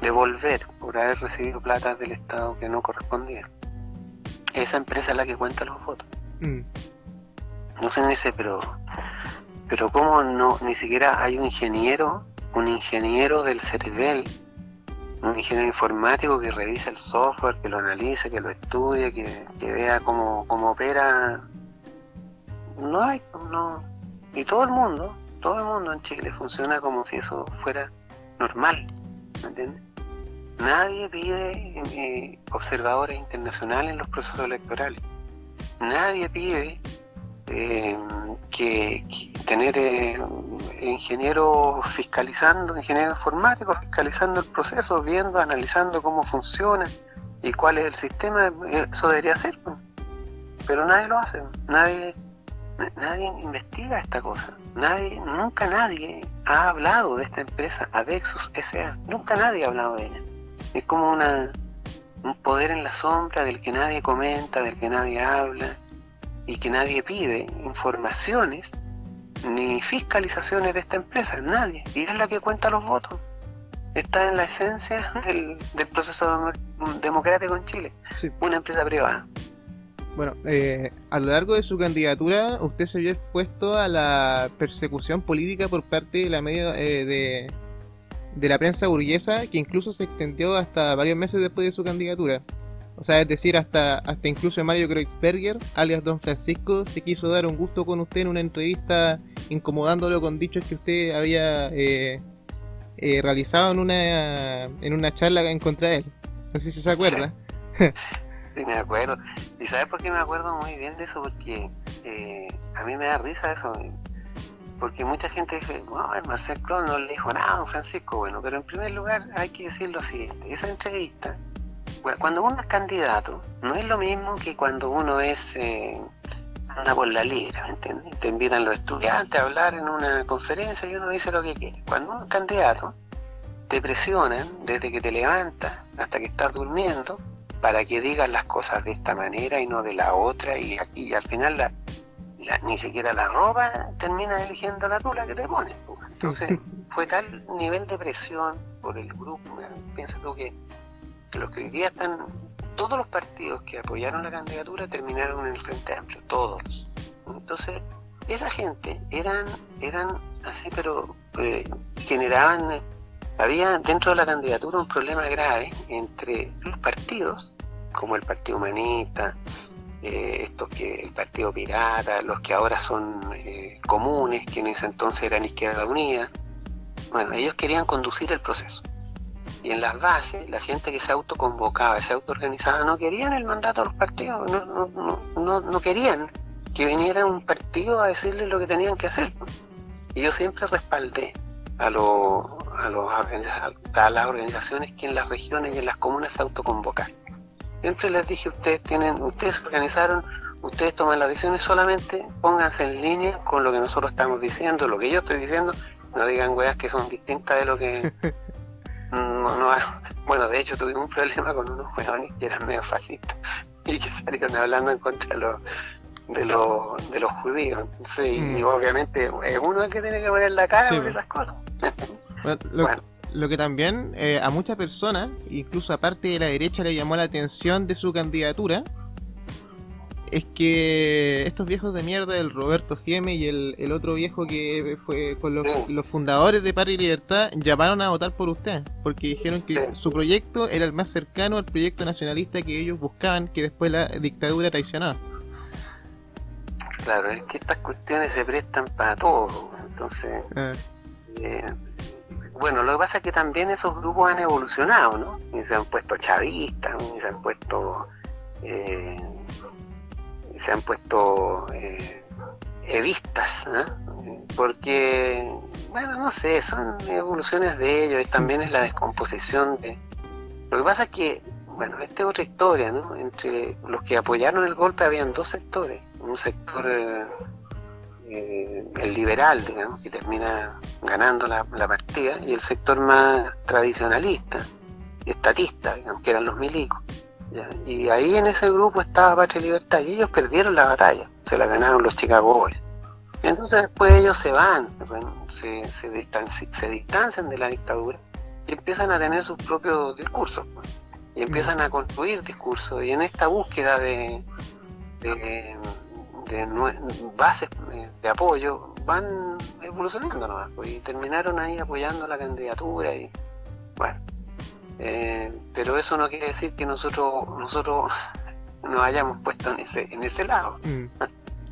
devolver, por haber recibido plata del Estado que no correspondía. Esa empresa es la que cuenta los votos. Mm. No se me dice, pero, pero cómo no, ni siquiera hay un ingeniero, un ingeniero del CERVEL un ingeniero informático que revise el software, que lo analice, que lo estudie, que, que vea cómo, cómo opera. No hay, no. Y todo el mundo, todo el mundo en Chile funciona como si eso fuera normal, ¿me entiendes? Nadie pide eh, observadores internacionales en los procesos electorales. Nadie pide eh, que, tener eh, ingenieros fiscalizando, ingenieros informáticos fiscalizando el proceso, viendo, analizando cómo funciona y cuál es el sistema, eso debería ser. Pero nadie lo hace, nadie, nadie investiga esta cosa. Nadie, nunca nadie ha hablado de esta empresa Adexus SA, nunca nadie ha hablado de ella. Es como una, un poder en la sombra del que nadie comenta, del que nadie habla y que nadie pide informaciones ni fiscalizaciones de esta empresa, nadie. Y es la que cuenta los votos. Está en la esencia del, del proceso dem- democrático en Chile, Sí. una empresa privada. Bueno, eh, a lo largo de su candidatura, usted se vio expuesto a la persecución política por parte de la media eh, de, de la prensa burguesa, que incluso se extendió hasta varios meses después de su candidatura. O sea, es decir, hasta, hasta incluso Mario Kreuzberger, alias Don Francisco, se quiso dar un gusto con usted en una entrevista, incomodándolo con dichos que usted había eh, eh, realizado en una, en una charla en contra de él. No sé si se acuerda. Sí, me acuerdo. ¿Y sabes por qué me acuerdo muy bien de eso? Porque eh, a mí me da risa eso. Porque mucha gente dice, no, el Marcel Clon no le dijo nada a Francisco. Bueno, pero en primer lugar hay que decir lo siguiente. Esa entrevista, cuando uno es candidato, no es lo mismo que cuando uno es... Eh, anda por la libre, ¿me entiendes? Te invitan los estudiantes a hablar en una conferencia y uno dice lo que quiere. Cuando uno es candidato, te presionan desde que te levantas hasta que estás durmiendo para que digas las cosas de esta manera y no de la otra y, y al final la, la- ni siquiera la ropa termina eligiendo la tula que te pones. pues. Entonces fue tal nivel de presión por el grupo, piensa tú que, que los que hoy día están, todos los partidos que apoyaron la candidatura terminaron en el Frente Amplio, todos. Entonces esa gente eran, eran así, pero eh, generaban había dentro de la candidatura un problema grave entre los partidos, como el Partido Humanista, eh, estos que el Partido Pirata, los que ahora son eh, comunes, que en ese entonces eran Izquierda Unida. Bueno, ellos querían conducir el proceso. Y en las bases, la gente que se autoconvocaba, se autoorganizaba, no querían el mandato de los partidos, no, no, no, no, querían que viniera un partido a decirles lo que tenían que hacer. Y yo siempre respaldé a, los a, los a las organizaciones que en las regiones y en las comunas se autoconvocan. Siempre les dije, ustedes tienen, ustedes se organizaron, ustedes toman las decisiones, solamente pónganse en línea con lo que nosotros estamos diciendo, lo que yo estoy diciendo, no digan weas que son distintas de lo que no, no, bueno, de hecho tuvimos un problema con unos weones que eran medio fascistas y que salieron hablando en contra de los de los, de los judíos. Entonces, y, Mm. y obviamente es uno el que tiene que poner la cara Sí, por esas cosas. Bueno, lo, Bueno. lo que también eh, a muchas personas, incluso aparte de la derecha, le llamó la atención de su candidatura, es que estos viejos de mierda, el Roberto Cieme y el, el otro viejo que fue con los, Sí. los fundadores de Patria y Libertad, llamaron a votar por usted, porque dijeron que Sí. su proyecto era el más cercano al proyecto nacionalista que ellos buscaban, que después la dictadura traicionó. Claro, es que estas cuestiones se prestan para todo. Entonces, Ah, eh, bueno, lo que pasa es que también esos grupos han evolucionado, ¿no? Y se han puesto chavistas, y se han puesto, eh, se han puesto eh, evistas, ¿ah? Porque, bueno, no sé, son evoluciones de ellos también es la descomposición de... Lo que pasa es que, bueno, esta es otra historia, ¿no? Entre los que apoyaron el golpe habían dos sectores. Un sector... eh, eh, el liberal, digamos, que termina ganando la, la partida, y el sector más tradicionalista, estatista, digamos, que eran los milicos. Y ahí en ese grupo estaba Patria y Libertad, y ellos perdieron la batalla, se la ganaron los Chicago Boys. Entonces después ellos se van, se, se, distanci- se distancian de la dictadura y empiezan a tener sus propios discursos, pues, y empiezan a construir discursos, y en esta búsqueda de, de, bases eh, de apoyo van evolucionando nomás, pues, y terminaron ahí apoyando la candidatura y bueno Eh, pero eso no quiere decir que nosotros nosotros nos hayamos puesto en ese, en ese lado. Mm.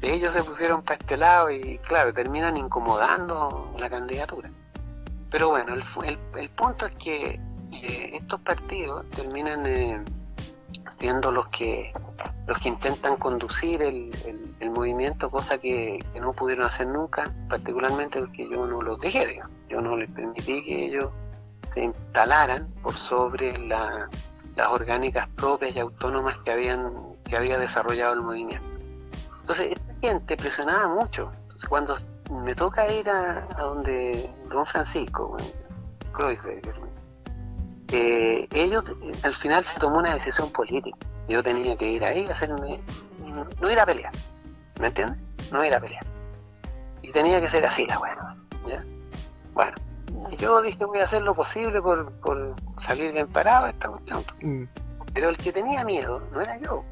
Ellos se pusieron para este lado y claro, terminan incomodando la candidatura. Pero bueno, el, el- el punto es que eh, estos partidos terminan eh, siendo los que los que intentan conducir el, el- el movimiento, cosa que, que no pudieron hacer nunca, particularmente porque yo no los dejé, digamos. yo no les permití que ellos se instalaran por sobre la- las orgánicas propias y autónomas que habían que había desarrollado el movimiento. Entonces, esta gente presionaba mucho. Entonces, cuando me toca ir a, donde Don Francisco, Kreuzberger, eh, ellos eh, al final se tomó una decisión política. Yo tenía que ir ahí a hacerme, no, no ir a pelear, ¿me entiendes? No ir a pelear. Y tenía que ser así la buena. Bueno, yo dije voy a hacer lo posible por, por salir bien parado de esta cuestión. Mm. Pero el que tenía miedo no era yo,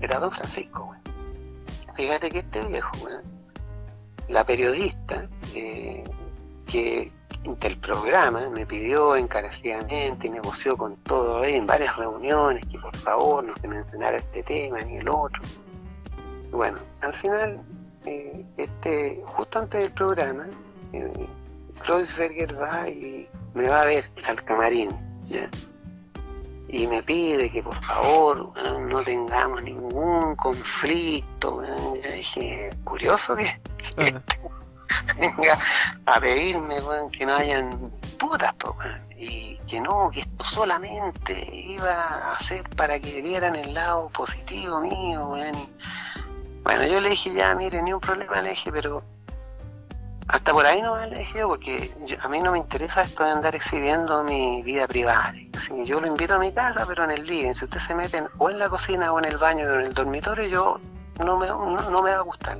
era don Francisco. weón. Fíjate que este viejo, weón, la periodista eh, que del programa me pidió encarecidamente y negoció con todo ahí en varias reuniones que por favor no se mencionara este tema ni el otro. Bueno, al final, eh, este justo antes del programa, eh, Kreuzberger va y me va a ver al camarín. ¿ya? y me pide que por favor no tengamos ningún conflicto. Yo dije, curioso que venga a pedirme que no hayan putas, po, y que no, que esto solamente iba a ser para que vieran el lado positivo mío. Y, bueno, yo le dije, ya, mire, ni un problema, le dije, pero hasta por ahí no dije yo, porque yo- a mí no me interesa esto de andar exhibiendo mi vida privada. Así que yo lo invito a mi casa, pero en el living. Si ustedes se meten o en la cocina o en el baño o en el dormitorio, yo no me, no, me va a gustar.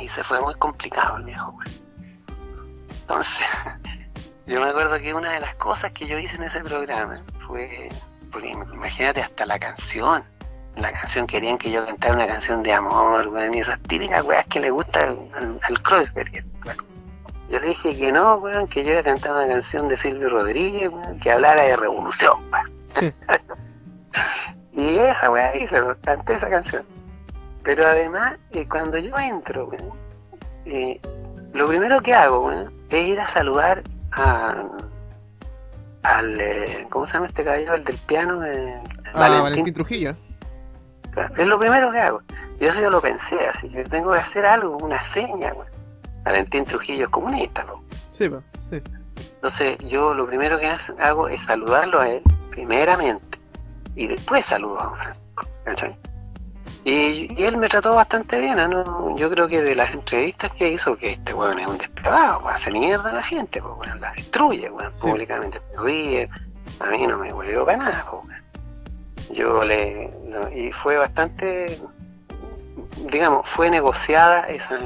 Y se fue muy complicado el viejo. Entonces, yo me acuerdo que una de las cosas que yo hice en ese programa fue, porque imagínate hasta la canción. La canción querían que yo cantara una canción de amor, weón, y esas típicas weas que le gusta al, al. Yo le dije que no, weón, que yo iba a cantar una canción de Silvio Rodríguez, weón, que hablara de revolución, weón. y esa weá hice, canté esa canción. Pero además, eh, cuando yo entro, weón, eh, lo primero que hago, weón, es ir a saludar a, al, eh, ¿cómo se llama este caballero? El del piano, eh, ah, Valentín Trujillo. Claro, Es lo primero que hago. Y eso yo lo pensé, así que tengo que hacer algo, una seña, güey. Valentín Trujillo es comunista, ¿no? Sí, po, sí. Entonces yo lo primero que hago es saludarlo a él, primeramente, y después saludo a don Francisco, ¿cachai? Y, y él me trató bastante bien, ¿no? Yo creo que de las entrevistas que hizo, que este weón es un depravado, pues, hace mierda a la gente, pues, weón, la destruye, weón, Sí. públicamente. Ríe, a mí no me huevió para nada, pues. Yo le. y fue bastante. Digamos, fue negociada esa,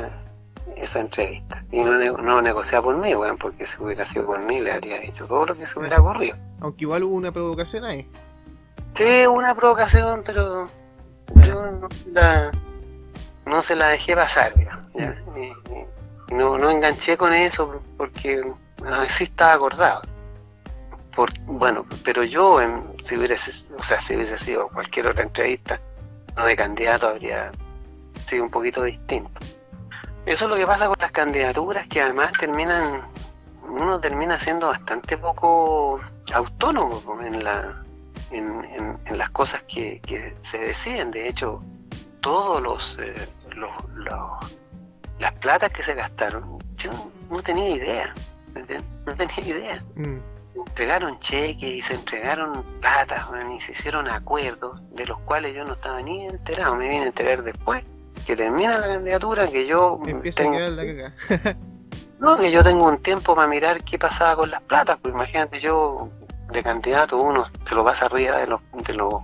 esa entrevista. Y no, no negociada por mí, weón, porque si hubiera sido por mí le habría dicho todo lo que se hubiera ocurrido. Aunque igual hubo una provocación ahí. Sí, una provocación, pero yo no se la, no se la dejé pasar, ya. Y- y no, no enganché con eso porque así estaba acordado. Por, bueno, pero yo, en- si hubiese, o sea, si hubiese sido cualquier otra entrevista, no de candidato, habría sido un poquito distinto. Eso es lo que pasa con las candidaturas, que además terminan, uno termina siendo bastante poco autónomo en la, en, en- las cosas que, se deciden. De hecho, todos los, eh, los, los- las platas que se gastaron, yo no tenía idea, no tenía idea. Mm. Entregaron cheques y se entregaron plata y se hicieron acuerdos de los cuales yo no estaba ni enterado, me vine a enterar después que termina la candidatura, que yo Empieza tengo- a quedar la caga. no, que yo tengo un tiempo para mirar qué pasaba con las platas, pues imagínate yo de candidato uno se lo pasa arriba de los de los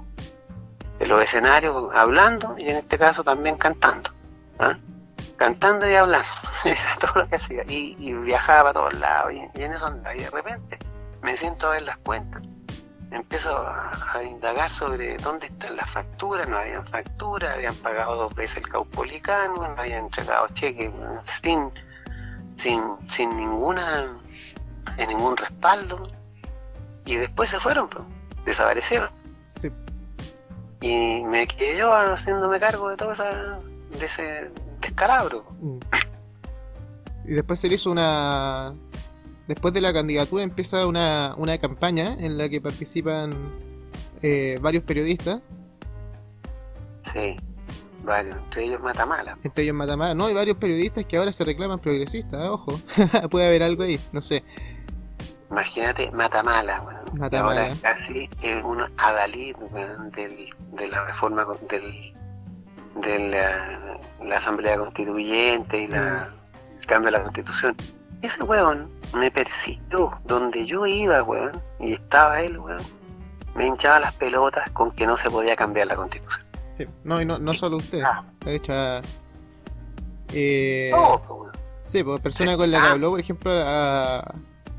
de los escenarios hablando y en este caso también cantando, ¿ah? cantando y hablando, era todo lo que hacía y, y viajaba para todos lados y, y en eso andaba y de repente me siento a ver las cuentas, empiezo a, a indagar sobre dónde están las facturas, no habían facturas, habían pagado dos veces el caupolicano, no habían entregado cheques sin sin, sin ninguna de ningún respaldo Y después se fueron, pues, desaparecieron. Sí. Y me quedé yo haciéndome cargo de todo esa, de ese descalabro. Mm. Y después se le hizo una. Después de la candidatura empieza una, una campaña en la que participan eh, varios periodistas, Sí, varios, entre ellos Matamala. entre ellos Matamala, no, hay varios periodistas que ahora se reclaman progresistas, ¿eh? ojo, puede haber algo ahí, no sé. Imagínate Matamala. Y Matamala. Ahora casi es un adalid del, de la reforma del, de la, la Asamblea Constituyente y la, el cambio de la Constitución. Ese weón me persiguió donde yo iba, weón, y estaba él, weón. Me hinchaba las pelotas con que no se podía cambiar la Constitución. Sí. No, y no, no solo usted, Ah. de hecho, a- eh, No, pues, weón. Sí, pues persona con la que habló, por ejemplo, a-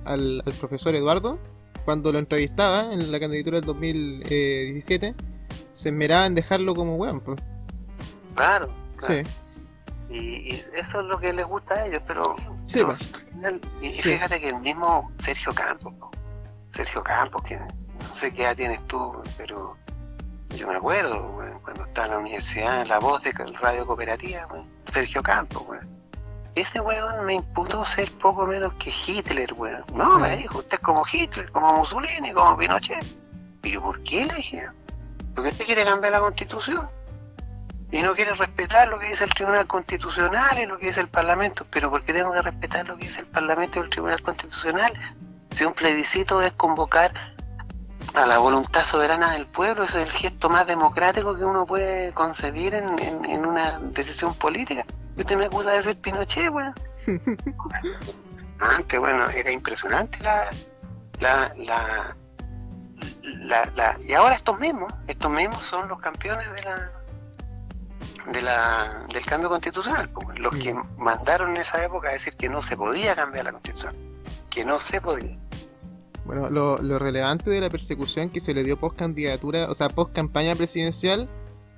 al, al profesor Eduardo, cuando lo entrevistaba en la candidatura del 2017, se esmeraba en dejarlo como weón, pues. Claro. claro. Sí, Y, y eso es lo que les gusta a ellos, pero... Sí, pero pues. Y, y Sí. fíjate que el mismo Sergio Campos, po, Sergio Campos, que no sé qué edad tienes tú, pero yo me acuerdo cuando estaba en la universidad, la voz de Radio Cooperativa, Sergio Campos, weón. Ese weón me imputó ser poco menos que Hitler, weón. No, me Ah. dijo, usted es como Hitler, como Mussolini, como Pinochet. ¿Pero por qué le dije? Porque usted quiere cambiar la constitución y no quiere respetar lo que dice el Tribunal Constitucional y lo que dice el Parlamento. Pero ¿por qué tengo que respetar lo que dice el Parlamento y el Tribunal Constitucional? Si un plebiscito es convocar a la voluntad soberana del pueblo, ese es el gesto más democrático que uno puede concebir en, en- una decisión política. Usted me acusa de ser Pinochet, weón. Antes, bueno, era impresionante la, la, la, la, la- y ahora estos mismos, estos mismos son los campeones de la de la del cambio constitucional, los que mandaron en esa época a decir que no se podía cambiar la constitución, que no se podía. bueno, lo, lo relevante de la persecución que se le dio post candidatura, o sea, post campaña presidencial,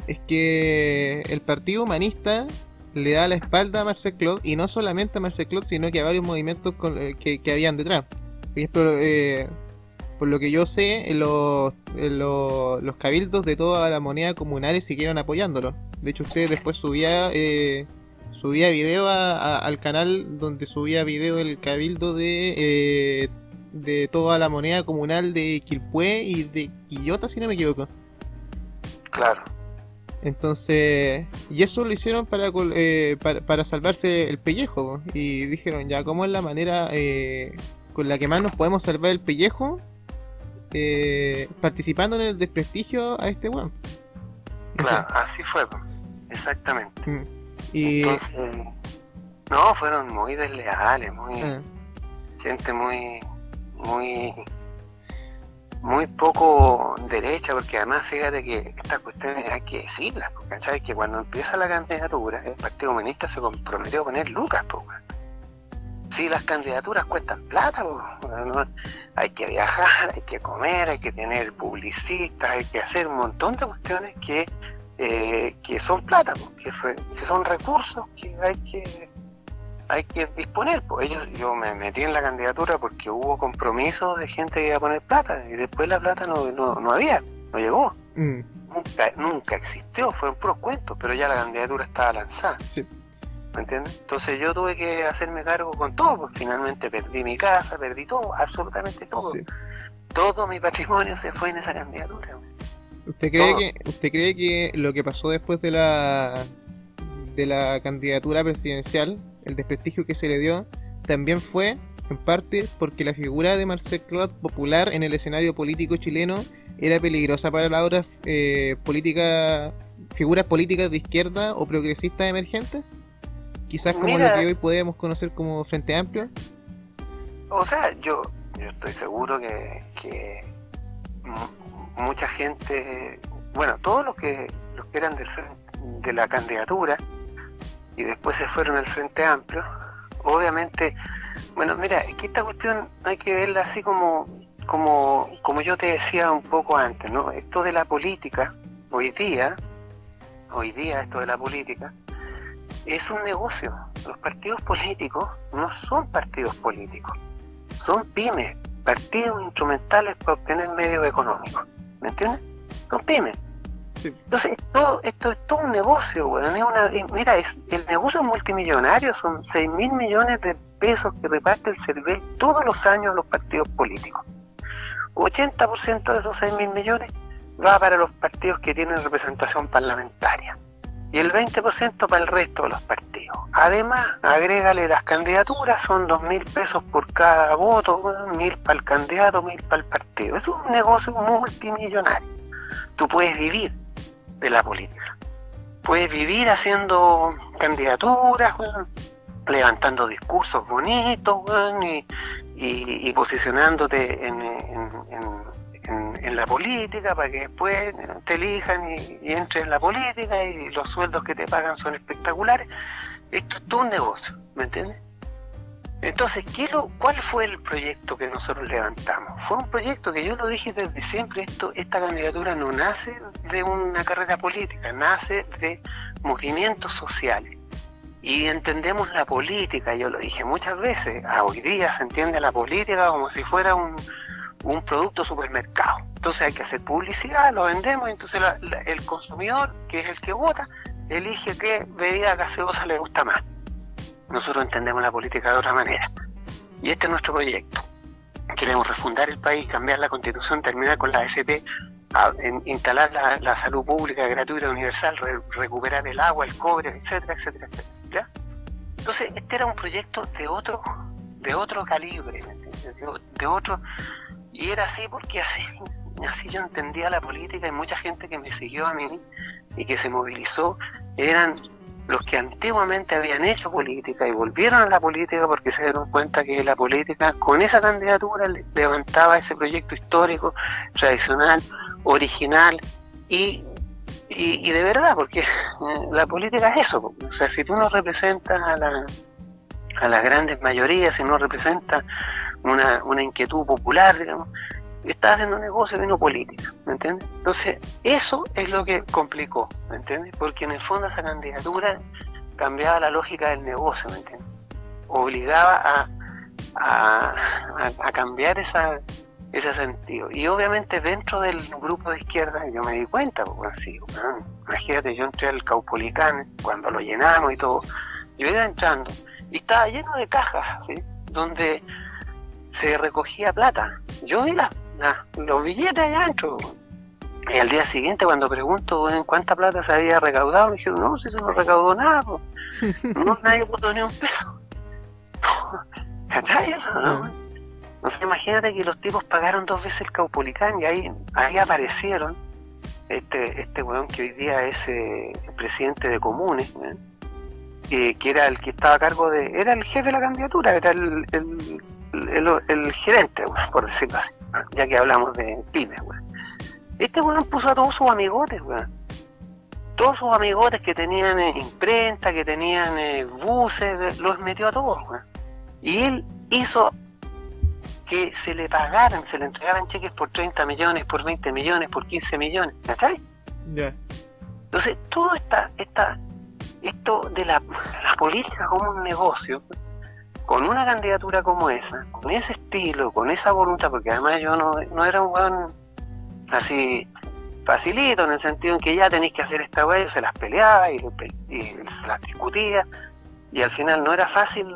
es que el Partido Humanista le da la espalda a Marcel Claude, y no solamente a Marcel Claude, sino que a varios movimientos con- eh, que, que habían detrás. Por ejemplo, eh, por lo que yo sé, en los, en los, los cabildos de toda la moneda comunales siguieron apoyándolo. De hecho, usted después subía eh, subía video a- a- al canal donde subía video el cabildo de eh, de toda la moneda comunal de Quilpué y de Quillota, si no me equivoco. Claro. Entonces, y eso lo hicieron para, eh, para, para salvarse el pellejo. Y dijeron, ya, ¿cómo es la manera con la que más nos podemos salvar el pellejo? Eh, participando en el desprestigio a este weón. Claro, así fue, exactamente. Mm. Y, Entonces, no, fueron muy desleales, muy ah, gente muy, muy, muy poco derecha, porque además fíjate que estas cuestiones hay que decirlas, porque ¿cachai? que cuando empieza la candidatura, el Partido Comunista se comprometió a poner lucas, pues. Si las candidaturas cuestan plata, hay que viajar, hay que comer, hay que tener publicistas, hay que hacer un montón de cuestiones que, eh, que son plata, que, fue- que son recursos que hay que hay que disponer. Pues ellos, yo me metí en la candidatura porque hubo compromiso de gente que iba a poner plata y después la plata no, no, no había, no llegó. mm, Nunca, nunca existió, fueron puros cuentos, pero ya la candidatura estaba lanzada, sí. ¿Me entiendes? Entonces yo tuve que hacerme cargo con todo, pues finalmente perdí mi casa, perdí todo, absolutamente todo. Sí. Todo mi patrimonio se fue en esa candidatura. ¿Usted cree Todo. que usted cree que lo que pasó después de la de la candidatura presidencial, el desprestigio que se le dio, también fue en parte porque la figura de Marcel Claude popular en el escenario político chileno era peligrosa para las otras eh, políticas figuras políticas de izquierda o progresistas emergentes? Quizás como Mira. lo que hoy podemos conocer como Frente Amplio. O sea, yo, yo estoy seguro que, que mu- mucha gente, bueno, todos los que los que eran del de la candidatura y después se fueron al Frente Amplio, obviamente, bueno, mira, es que esta cuestión hay que verla así como, como, como yo te decía un poco antes, ¿no? Esto de la política, hoy día, hoy día esto de la política, es un negocio. Los partidos políticos no son partidos políticos son pymes, partidos instrumentales para obtener medios económicos. ¿Me entiendes? Son pymes. Entonces, todo, esto es todo un negocio, weón. Es una, mira, es, el negocio multimillonario son 6 mil millones de pesos que reparte el CERVEL todos los años a los partidos políticos. 80% de esos 6 mil millones va para los partidos que tienen representación parlamentaria y el 20% para el resto de los partidos. Además, agrégale las candidaturas, son dos mil pesos por cada voto, mil para el candidato, mil para el partido. Es un negocio multimillonario. Tú puedes vivir de la política. Puedes vivir haciendo candidaturas, levantando discursos bonitos y, posicionándote en, en, la política para que después te elijan y, y entres en la política y los sueldos que te pagan son espectaculares. Esto es todo un negocio, ¿me entiendes? Entonces, ¿qué ¿cuál fue el proyecto que nosotros levantamos? Fue un proyecto que yo lo dije desde siempre, esto, esta candidatura no nace de una carrera política, nace de movimientos sociales. Y entendemos la política, yo lo dije muchas veces, a hoy día se entiende la política como si fuera un, un producto supermercado. Entonces hay que hacer publicidad, lo vendemos, entonces el consumidor, que es el que vota, elige qué bebida gaseosa le gusta más nosotros entendemos la política de otra manera. Y este es nuestro proyecto. Queremos refundar el país, cambiar la constitución, terminar con la SP, instalar la, salud pública gratuita, universal, recuperar el agua, el cobre, etcétera, etcétera, etcétera. Entonces, este era un proyecto de otro, de otro calibre, de, otro, y era así porque así, así yo entendía la política y mucha gente que me siguió a mí y que se movilizó eran los que antiguamente habían hecho política y volvieron a la política porque se dieron cuenta que la política con esa candidatura levantaba ese proyecto histórico, tradicional, original y, y, de verdad, porque eh, la política es eso. O sea, si tú no representas a, la, a las grandes mayorías, si no representas una, una inquietud popular, digamos, estás haciendo negocio y no política, ¿me entiendes? Entonces, eso es lo que complicó, ¿me entiendes? Porque en el fondo esa candidatura cambiaba la lógica del negocio, ¿me entiendes? Obligaba a, a, cambiar esa, ese sentido. Y obviamente dentro del grupo de izquierda yo me di cuenta, porque así, imagínate, yo entré al Caupolicán, cuando lo llenamos y todo, yo iba entrando y estaba lleno de cajas, ¿sí? Donde se recogía plata. Yo vi las los billetes allá adentro. Y al día siguiente, cuando pregunto en cuánta plata se había recaudado, me dijeron, no, si se no recaudó nada, no, nadie puso ni un peso. ¿Cachai eso, no? No sé, imagínate que los tipos pagaron dos veces el Caupolicán y ahí, ahí aparecieron este, este weón que hoy día es eh, el presidente de Comunes, que era el que estaba a cargo de, era el jefe de la candidatura, era el, el, gerente, por decirlo así, ya que hablamos de pymes. Este weón puso a todos sus amigotes, todos sus amigotes que tenían eh, imprenta, que tenían eh, buses, los metió a todos. Y él hizo que se le pagaran, se le entregaran cheques por 30 millones, por 20 millones, por 15 millones, ¿cachai? Entonces, todo esta, esta, esto de la, la política como un negocio, con una candidatura como esa, con ese estilo, con esa voluntad, porque además yo no, no era un weón así facilito, en el sentido en que ya tenéis que hacer esta weá, se las peleaba y, se las discutía, y al final no era fácil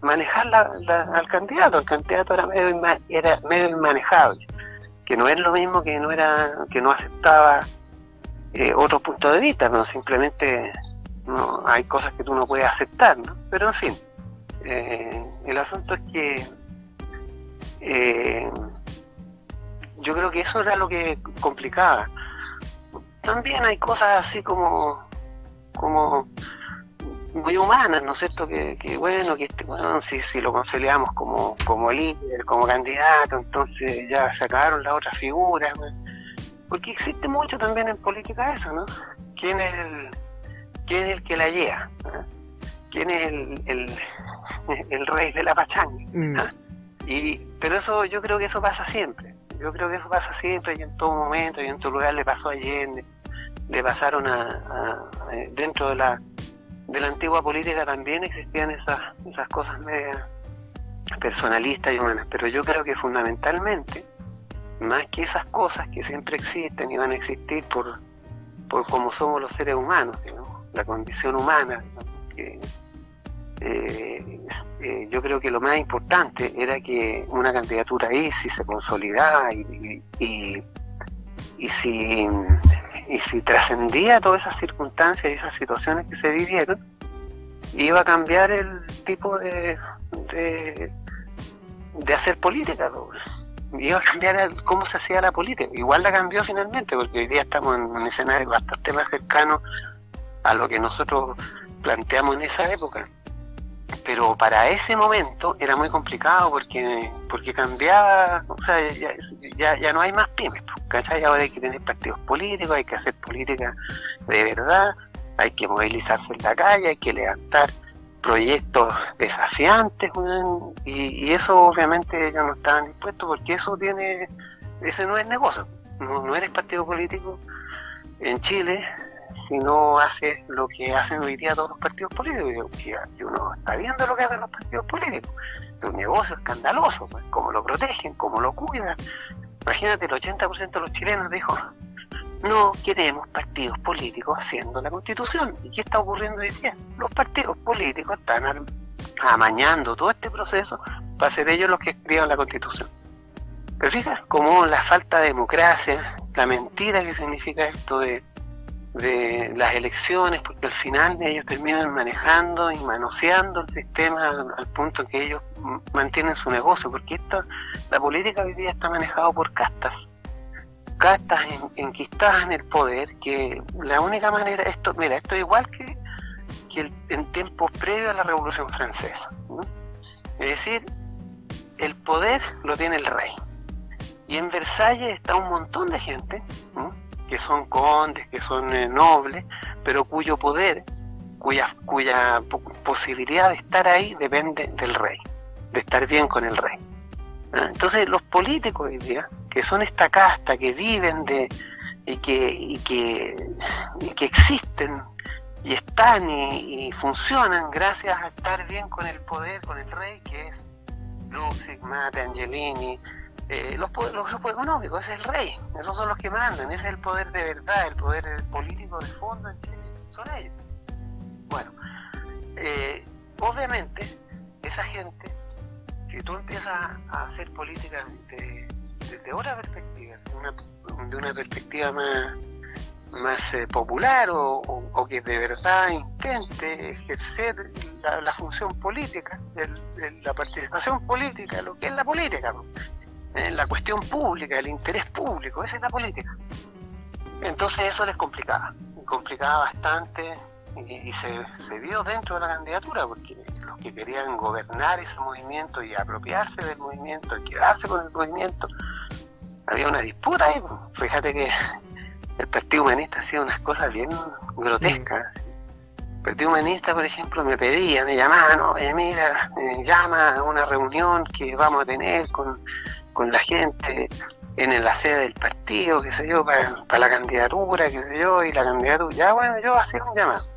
manejar al candidato, el candidato era medio, era medio inmanejable, que no es lo mismo que no era que no aceptaba eh, otro punto de vista, no simplemente no, hay cosas que tú no puedes aceptar, ¿no? pero en fin eh, el asunto es que eh, yo creo que eso era lo que complicaba. También hay cosas así como, como muy humanas, ¿no es cierto? Que, bueno, que este, bueno, si, lo conciliamos como, como líder, como candidato, entonces ya se acabaron las otras figuras. Porque existe mucho también en política eso, ¿no? ¿Quién es el, quién es el que la lleva? quién es el, rey de la pachanga. Mm. ¿Ah? Y, pero eso, yo creo que eso pasa siempre. Yo creo que eso pasa siempre y en todo momento, y en todo lugar le pasó a Allende, le pasaron a, dentro de la de la antigua política también existían esas, esas cosas medias personalistas y humanas, pero yo creo que fundamentalmente, más que esas cosas que siempre existen y van a existir por, por cómo somos los seres humanos, la condición humana, que, eh, eh, yo creo que lo más importante era que una candidatura ahí, si se consolidaba y, y, si, y si trascendía todas esas circunstancias y esas situaciones que se vivieron, iba a cambiar el tipo de, de, hacer política. Iba a cambiar cómo se hacía la política. Igual la cambió finalmente, porque hoy día estamos en un escenario bastante más cercano a lo que nosotros planteamos en esa época pero para ese momento era muy complicado porque porque cambiaba, o sea, ya, ya, no hay más pymes, ¿cachai? Ahora hay que tener partidos políticos, hay que hacer política de verdad, hay que movilizarse en la calle, hay que levantar proyectos desafiantes, y, y, eso obviamente ellos no estaban dispuestos porque eso tiene, ese no es negocio, no, no eres partido político en Chile, si no hace lo que hacen hoy día todos los partidos políticos. Y uno está viendo lo que hacen los partidos políticos. Es un negocio escandaloso, pues, cómo lo protegen, cómo lo cuidan. Imagínate, el 80% de los chilenos dijo, no queremos partidos políticos haciendo la constitución. ¿Y qué está ocurriendo hoy día? Los partidos políticos están amañando todo este proceso para ser ellos los que escriban la constitución. Pero fíjate, como la falta de democracia, la mentira que significa esto de de las elecciones, porque al final ellos terminan manejando y manoseando el sistema al, punto que ellos mantienen su negocio, porque esto, la política hoy día está manejada por castas, castas enquistadas en el poder, que la única manera, esto, mira, esto es igual que, que en tiempos previos a la Revolución Francesa. Es decir, el poder lo tiene el rey. Y en Versalles está un montón de gente, que son condes, que son eh, nobles, pero cuyo poder, cuya, cuya posibilidad de estar ahí depende del rey, de estar bien con el rey. ¿Ah? Entonces los políticos hoy día, que son esta casta, que viven de y que, y que, que existen y están y, funcionan gracias a estar bien con el poder, con el rey, que es Luxig, Mate, Angelini, eh, los, grupos económicos, ese es el rey, esos son los que mandan, ese es el poder de verdad, el poder político de fondo en Chile, son ellos. Bueno, eh, obviamente, esa gente, si tú empiezas a hacer política desde otra perspectiva, de una perspectiva más, más eh, popular o, que de verdad intente ejercer la, función política, la participación política, lo que es la política, en la cuestión pública, el interés público, esa es la política. Entonces eso les complicaba, complicaba bastante y, se, se, vio dentro de la candidatura, porque los que querían gobernar ese movimiento y apropiarse del movimiento y quedarse con el movimiento, había una disputa ahí. Pues. Fíjate que el Partido Humanista hacía unas cosas bien grotescas. El Partido Humanista, por ejemplo, me pedía, me llamaban, oye, mira, me llama a una reunión que vamos a tener con con la gente en la sede del partido, qué sé yo, para, la candidatura, qué sé yo, y la candidatura, ya bueno, yo hacía un llamado.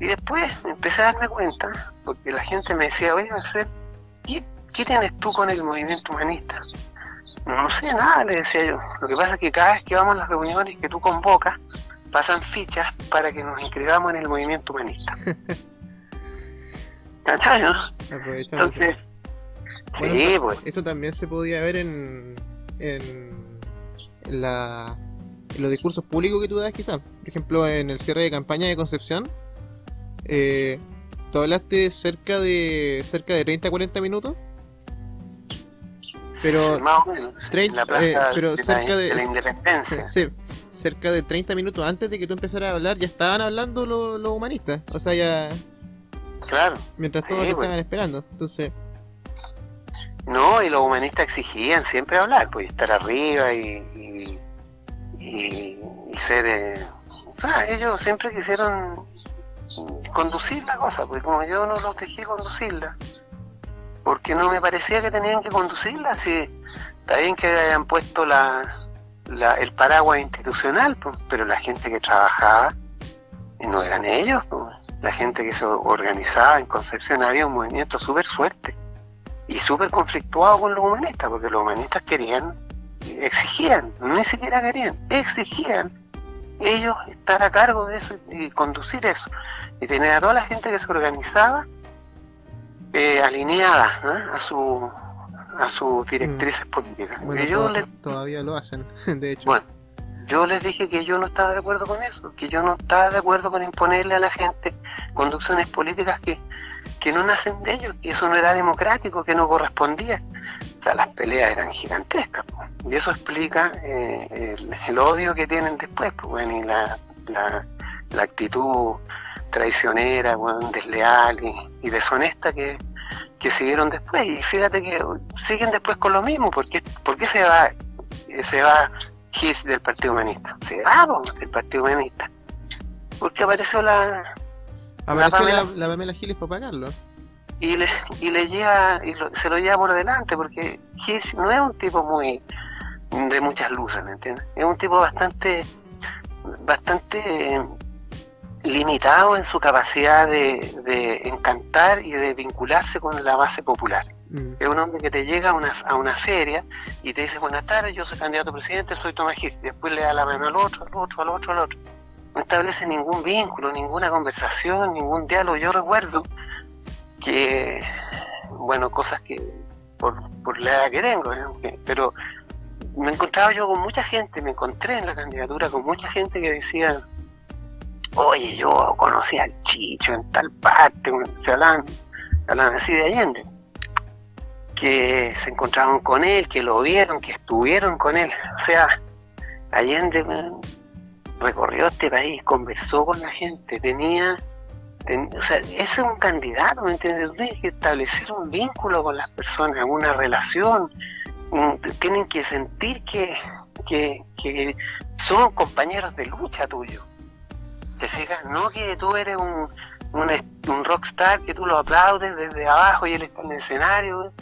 Y después empecé a darme cuenta, porque la gente me decía, oye, ¿qué, ¿qué tienes tú con el movimiento humanista? No sé nada, le decía yo. Lo que pasa es que cada vez que vamos a las reuniones que tú convocas, pasan fichas para que nos inscribamos en el movimiento humanista. Entonces, pues. Eso también se podía ver en, en, la, en los discursos públicos que tú das, quizás. Por ejemplo, en el cierre de campaña de Concepción, eh, tú hablaste cerca de cerca de 30 40 minutos. Pero, más o menos, eh, pero cerca de, la independencia. Sí, cerca de 30 minutos antes de que tú empezaras a hablar, ya estaban hablando los, humanistas. O sea, ya. Claro. Mientras todos pues. estaban esperando. Entonces. No, y los humanistas exigían siempre hablar, pues estar arriba y, y, ser... Eh, o sea, ellos siempre quisieron conducir la cosa, pues como yo no los dejé conducirla, porque no me parecía que tenían que conducirla, si está bien que hayan puesto la, el paraguas institucional, pues, pero la gente que trabajaba no eran ellos, pues. la gente que se organizaba en Concepción había un movimiento súper fuerte y súper conflictuado con los humanistas, porque los humanistas querían, exigían, ni siquiera querían, exigían ellos estar a cargo de eso y conducir eso, y tener a toda la gente que se organizaba eh, alineada a su a sus directrices políticas. Bueno, yo to- les todavía lo hacen, de hecho. bueno, yo les dije que yo no estaba de acuerdo con eso, que yo no estaba de acuerdo con imponerle a la gente conducciones políticas que, que no nacen de ellos, que eso no era democrático, que no correspondía. O sea, las peleas eran gigantescas. Y eso explica eh, el, odio que tienen después, pues, bueno, y la, la, actitud traicionera, bueno, desleal y, deshonesta que, que siguieron después. Y fíjate que siguen después con lo mismo, porque ¿por qué se va, se va Hitch del Partido Humanista? Se va del Partido Humanista. Porque apareció la, Apareció la, Pamela- la Pamela Giles para pagarlo. y le, y le lleva, y lo- se lo lleva por delante, porque Hitch no es un tipo muy de muchas luces, ¿me entiendes? Es un tipo bastante, bastante eh, limitado en su capacidad de, de encantar y de vincularse con la base popular. Mm. Es un hombre que te llega a una, a una feria y te dice, buenas tardes, yo soy candidato a presidente, soy Tomás Hitch. Después le da la mano al otro, al otro, al otro, al otro. No establece ningún vínculo, ninguna conversación, ningún diálogo. Yo recuerdo que, bueno, cosas que por, por la edad que tengo, ¿eh? Pero me encontraba yo con mucha gente, me encontré en la candidatura con mucha gente que decía, oye, yo conocí al Chicho en tal parte, se hablaban, hablaban así de Allende que se encontraron con él, que lo vieron, que estuvieron con él. O sea, Allende recorrió este país, conversó con la gente, tenía... ten- o sea, ese es un candidato, ¿me entiendes? Tienes que establecer un vínculo con las personas, una relación. Tienen que sentir que, que, que son compañeros de lucha tuyo. ¿Te fijas? No que tú eres un, un, un rockstar, que tú lo aplaudes desde abajo y él está en el escenario.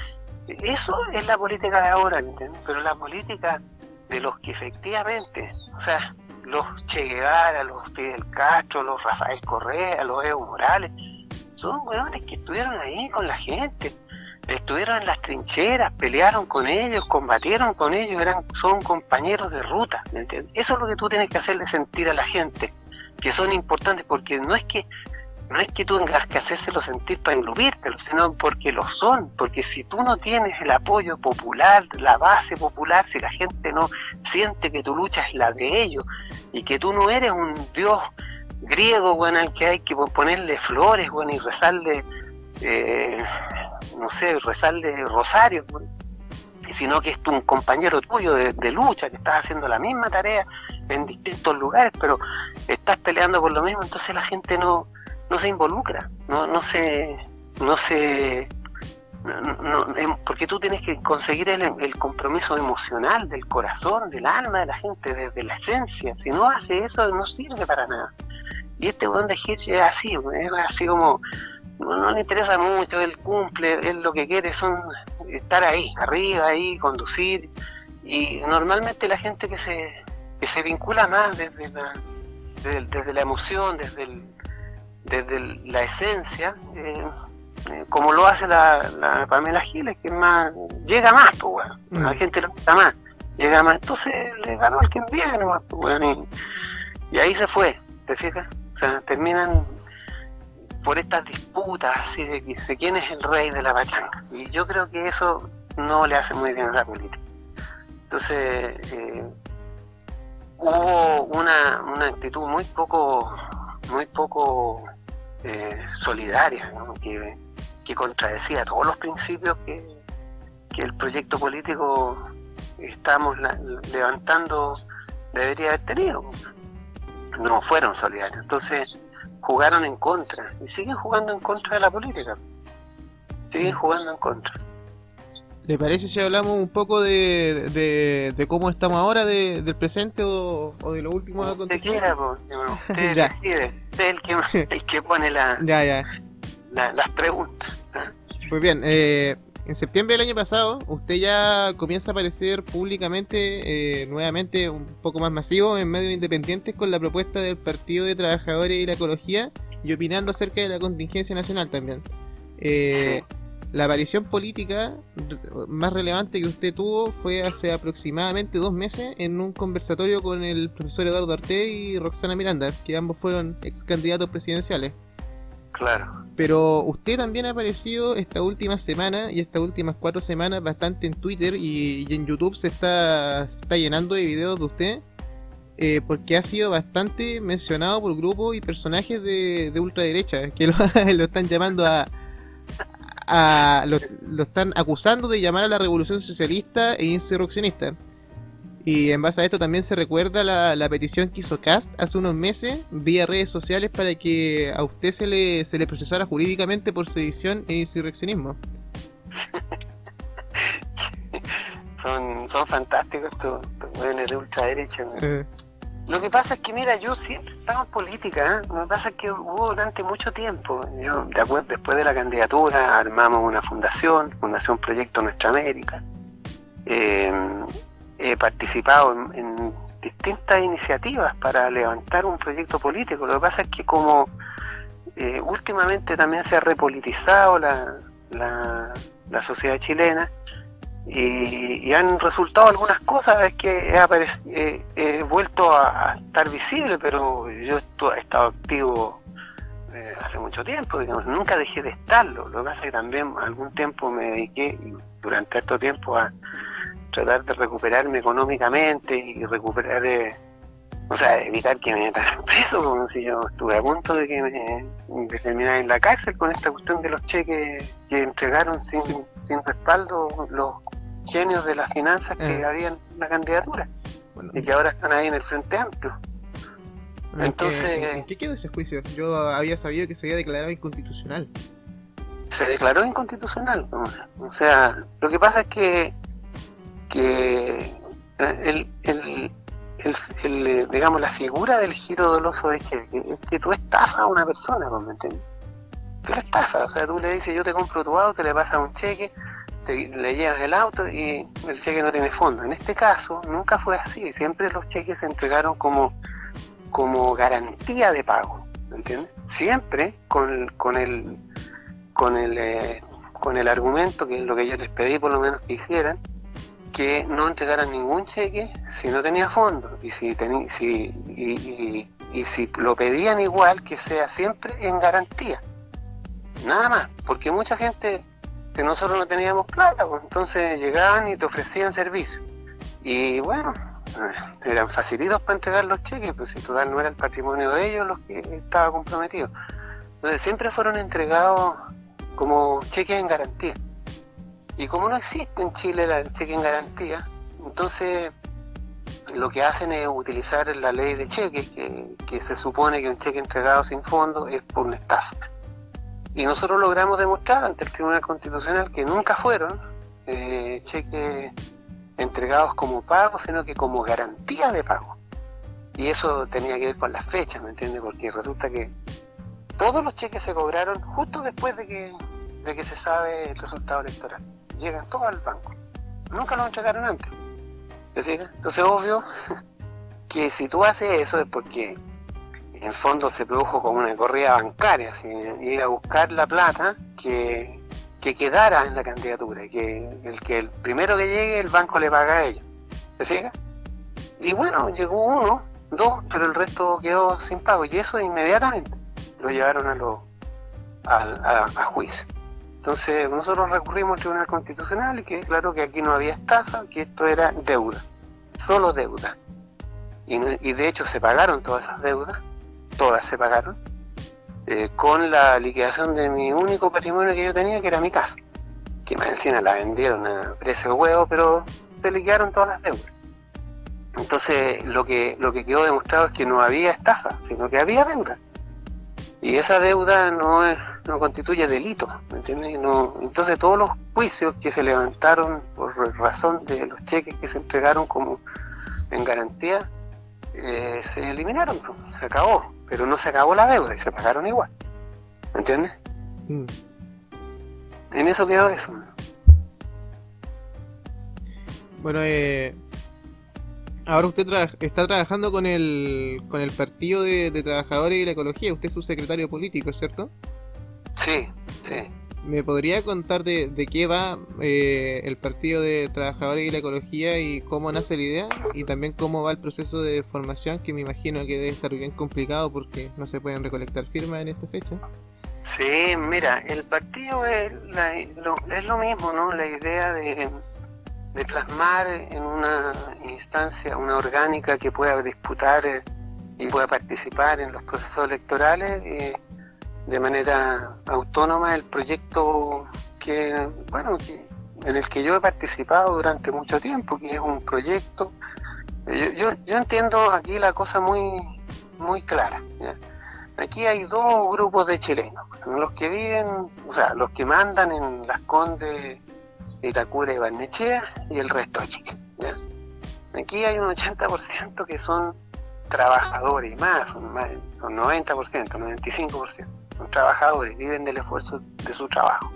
Eso es la política de ahora, ¿entiendes? Pero la política de los que efectivamente, o sea, los Che Guevara, los Fidel Castro, los Rafael Correa, los Evo Morales, son hueones que estuvieron ahí con la gente, estuvieron en las trincheras, pelearon con ellos, combatieron con ellos, eran, son compañeros de ruta, ¿me entiendes? Eso es lo que tú tienes que hacerle sentir a la gente, que son importantes, porque no es que no es que tú tengas que hacérselo sentir para englobírtelo, sino porque lo son, porque si tú no tienes el apoyo popular, la base popular, si la gente no siente que tu lucha es la de ellos y que tú no eres un dios griego, bueno, al que hay que ponerle flores, bueno, y rezarle, eh, no sé, rezarle rosario, bueno, sino que es un compañero tuyo de, de lucha, que estás haciendo la misma tarea en distintos lugares, pero estás peleando por lo mismo, entonces la gente no, no se involucra, no, no se, no se, no- em- porque tú tienes que conseguir el, el compromiso emocional del corazón, del alma de la gente, desde la esencia. Si no hace eso, no sirve para nada. Y este weón de Hitch es así, es así como, no, no le interesa mucho, él cumple, él lo que quiere son estar ahí, arriba, ahí, conducir. Y normalmente la gente que se, que se vincula más desde la, desde, desde la emoción, desde el, desde el- la esencia, eh, eh, como lo hace la, la Pamela Giles, que más, llega más, pues, weón. Mm. la gente le gusta más, llega más, entonces le ganó al que viene nomás, pues, y, y ahí se fue, ¿te fijas? O sea, terminan por estas disputas así de, de quién es el rey de la pachanga, y yo creo que eso no le hace muy bien a la política. Entonces, eh, hubo una, una actitud muy poco muy poco eh, solidaria, ¿no? que, que contradecía todos los principios que, que el proyecto político estamos la- levantando debería haber tenido. No fueron solidarios, entonces jugaron en contra y siguen jugando en contra de la política. Siguen jugando en contra. ¿Le parece si hablamos un poco de, de, de cómo estamos ahora, de- del presente o, o de lo último Usted acontecido? quiera, pues, usted decide, usted es el que, el que pone la, Ya, ya. la- las preguntas. Pues bien, eh, en septiembre del año pasado, usted ya comienza a aparecer públicamente, eh, nuevamente un poco más masivo, en medios independientes con la propuesta del Partido de Trabajadores y la Ecología y opinando acerca de la contingencia nacional también. Eh, La aparición política más relevante que usted tuvo fue hace aproximadamente dos meses en un conversatorio con el profesor Eduardo Arte y Roxana Miranda, que ambos fueron ex candidatos presidenciales. Claro. Pero usted también ha aparecido esta última semana y estas últimas cuatro semanas bastante en Twitter y, y en YouTube se está, se está llenando de videos de usted eh, porque ha sido bastante mencionado por grupos y personajes de, de ultraderecha que lo, lo están llamando a... a lo, lo están acusando de llamar a la revolución socialista e insurreccionista. Y en base a esto también se recuerda la, la petición que hizo Cast hace unos meses vía redes sociales para que a usted se le, se le procesara jurídicamente por sedición e insurreccionismo. Son, son fantásticos estos estos de ultraderecha. ¿no? Eh, Lo que pasa es que, mira, yo siempre he estado en política. ¿eh? Lo que pasa es que hubo durante mucho tiempo. Yo, de acuerdo, después de la candidatura, armamos una fundación, Fundación Proyecto Nuestra América. Eh, he participado en, en distintas iniciativas para levantar un proyecto político. Lo que pasa es que, como eh, últimamente también se ha repolitizado la, la, la sociedad chilena, y, y han resultado algunas cosas es que he, eh, he vuelto a, a estar visible pero yo he estado activo eh, hace mucho tiempo digamos nunca dejé de estarlo lo que pasa es que también algún tiempo me dediqué durante estos tiempo a tratar de recuperarme económicamente y recuperar eh, o sea evitar que me metan preso como si yo estuve a punto de que me que terminara en la cárcel con esta cuestión de los cheques que entregaron sin, Sí. sin respaldo los genios de las finanzas que Eh. habían en la candidatura bueno, y que ahora están ahí en el Frente Amplio. ¿en qué- entonces- ¿en, en qué quedó ese juicio? Yo había sabido que se había declarado inconstitucional. Se declaró inconstitucional. O sea, lo que pasa es que, que el, el, el- el, eh, digamos, la figura del giro doloso de cheque es que tú estafas a una persona, ¿me entiendes? Tú le estafas, o sea, tú le dices yo te compro tu auto, le pasas un cheque, le llevas el auto y el cheque no tiene fondo. En este caso nunca fue así, siempre los cheques se entregaron como, como garantía de pago, ¿me entiendes? Siempre con, con el con el eh, con el argumento que es lo que yo les pedí por lo menos que hicieran que no entregaran ningún cheque si no tenía fondo y si teni- si y si lo pedían igual que sea siempre en garantía nada más porque mucha gente que nosotros no teníamos plata pues, entonces llegaban y te ofrecían servicio y bueno eh, eran facilitos para entregar los cheques pues si total no era el patrimonio de ellos los que estaba comprometido entonces siempre fueron entregados como cheques en garantía. Y como no existe en Chile el cheque en garantía, entonces lo que hacen es utilizar la ley de cheques, que, que se supone que un cheque entregado sin fondo es por una estafa. Y nosotros logramos demostrar ante el Tribunal Constitucional que nunca fueron eh, cheques entregados como pago, sino que como garantía de pago. Y eso tenía que ver con las fechas, ¿me entiendes? Porque resulta que todos los cheques se cobraron justo después de que, de que se sabe el resultado electoral. Llegan todos al banco. Nunca los entregaron antes. ¿Te fijas? Entonces, obvio que si tú haces eso es porque en el fondo se produjo como una corrida bancaria, así, ir a buscar la plata que, que quedara en la candidatura, que el que el primero que llegue el banco le paga a ella. ¿Te fijas? Y bueno, llegó uno, dos, pero el resto quedó sin pago, y eso inmediatamente lo llevaron a, lo, a, a juicio. Entonces nosotros recurrimos al Tribunal Constitucional y que claro que aquí no había estafa, que esto era deuda, solo deuda. Y de hecho se pagaron todas esas deudas, todas se pagaron, eh, con la liquidación de mi único patrimonio que yo tenía, que era mi casa, que más encima la vendieron a precio de huevo, pero se liquidaron todas las deudas. Entonces lo que, lo que quedó demostrado es que no había estafa, sino que había deuda. Y esa deuda no, es- no constituye delito, ¿me entiendes? Entonces todos los juicios que se levantaron por razón de los cheques que se entregaron como en garantía, eh, se eliminaron, pues, se acabó, pero no se acabó la deuda y se pagaron igual, ¿me entiendes? Mm. En eso quedó eso. Bueno, eh, ahora usted tra- está trabajando con el, con el Partido de, de Trabajadores y la Ecología. Usted es su secretario político, ¿cierto? Sí, sí. ¿Me podría contar de, qué va eh, el Partido de Trabajadores y la Ecología y cómo nace la idea? Y también cómo va el proceso de formación, que me imagino que debe estar bien complicado porque no se pueden recolectar firmas en esta fecha. Sí, mira, el partido es, lo, es lo mismo, ¿no? La idea de, de, plasmar en una instancia, una orgánica que pueda disputar eh, y pueda participar en los procesos electorales. Eh, de manera autónoma el proyecto que, bueno, en el que yo he participado durante mucho tiempo, que es un proyecto. Yo, yo, entiendo aquí la cosa muy, muy clara. Aquí hay dos grupos de chilenos, los que viven, o sea, los que mandan en las Condes, Itacura y Barnechea y el resto de Chile. Aquí hay un 80% que son trabajadores y más, son, más, son 90%, 95% son trabajadores, viven del esfuerzo de su trabajo.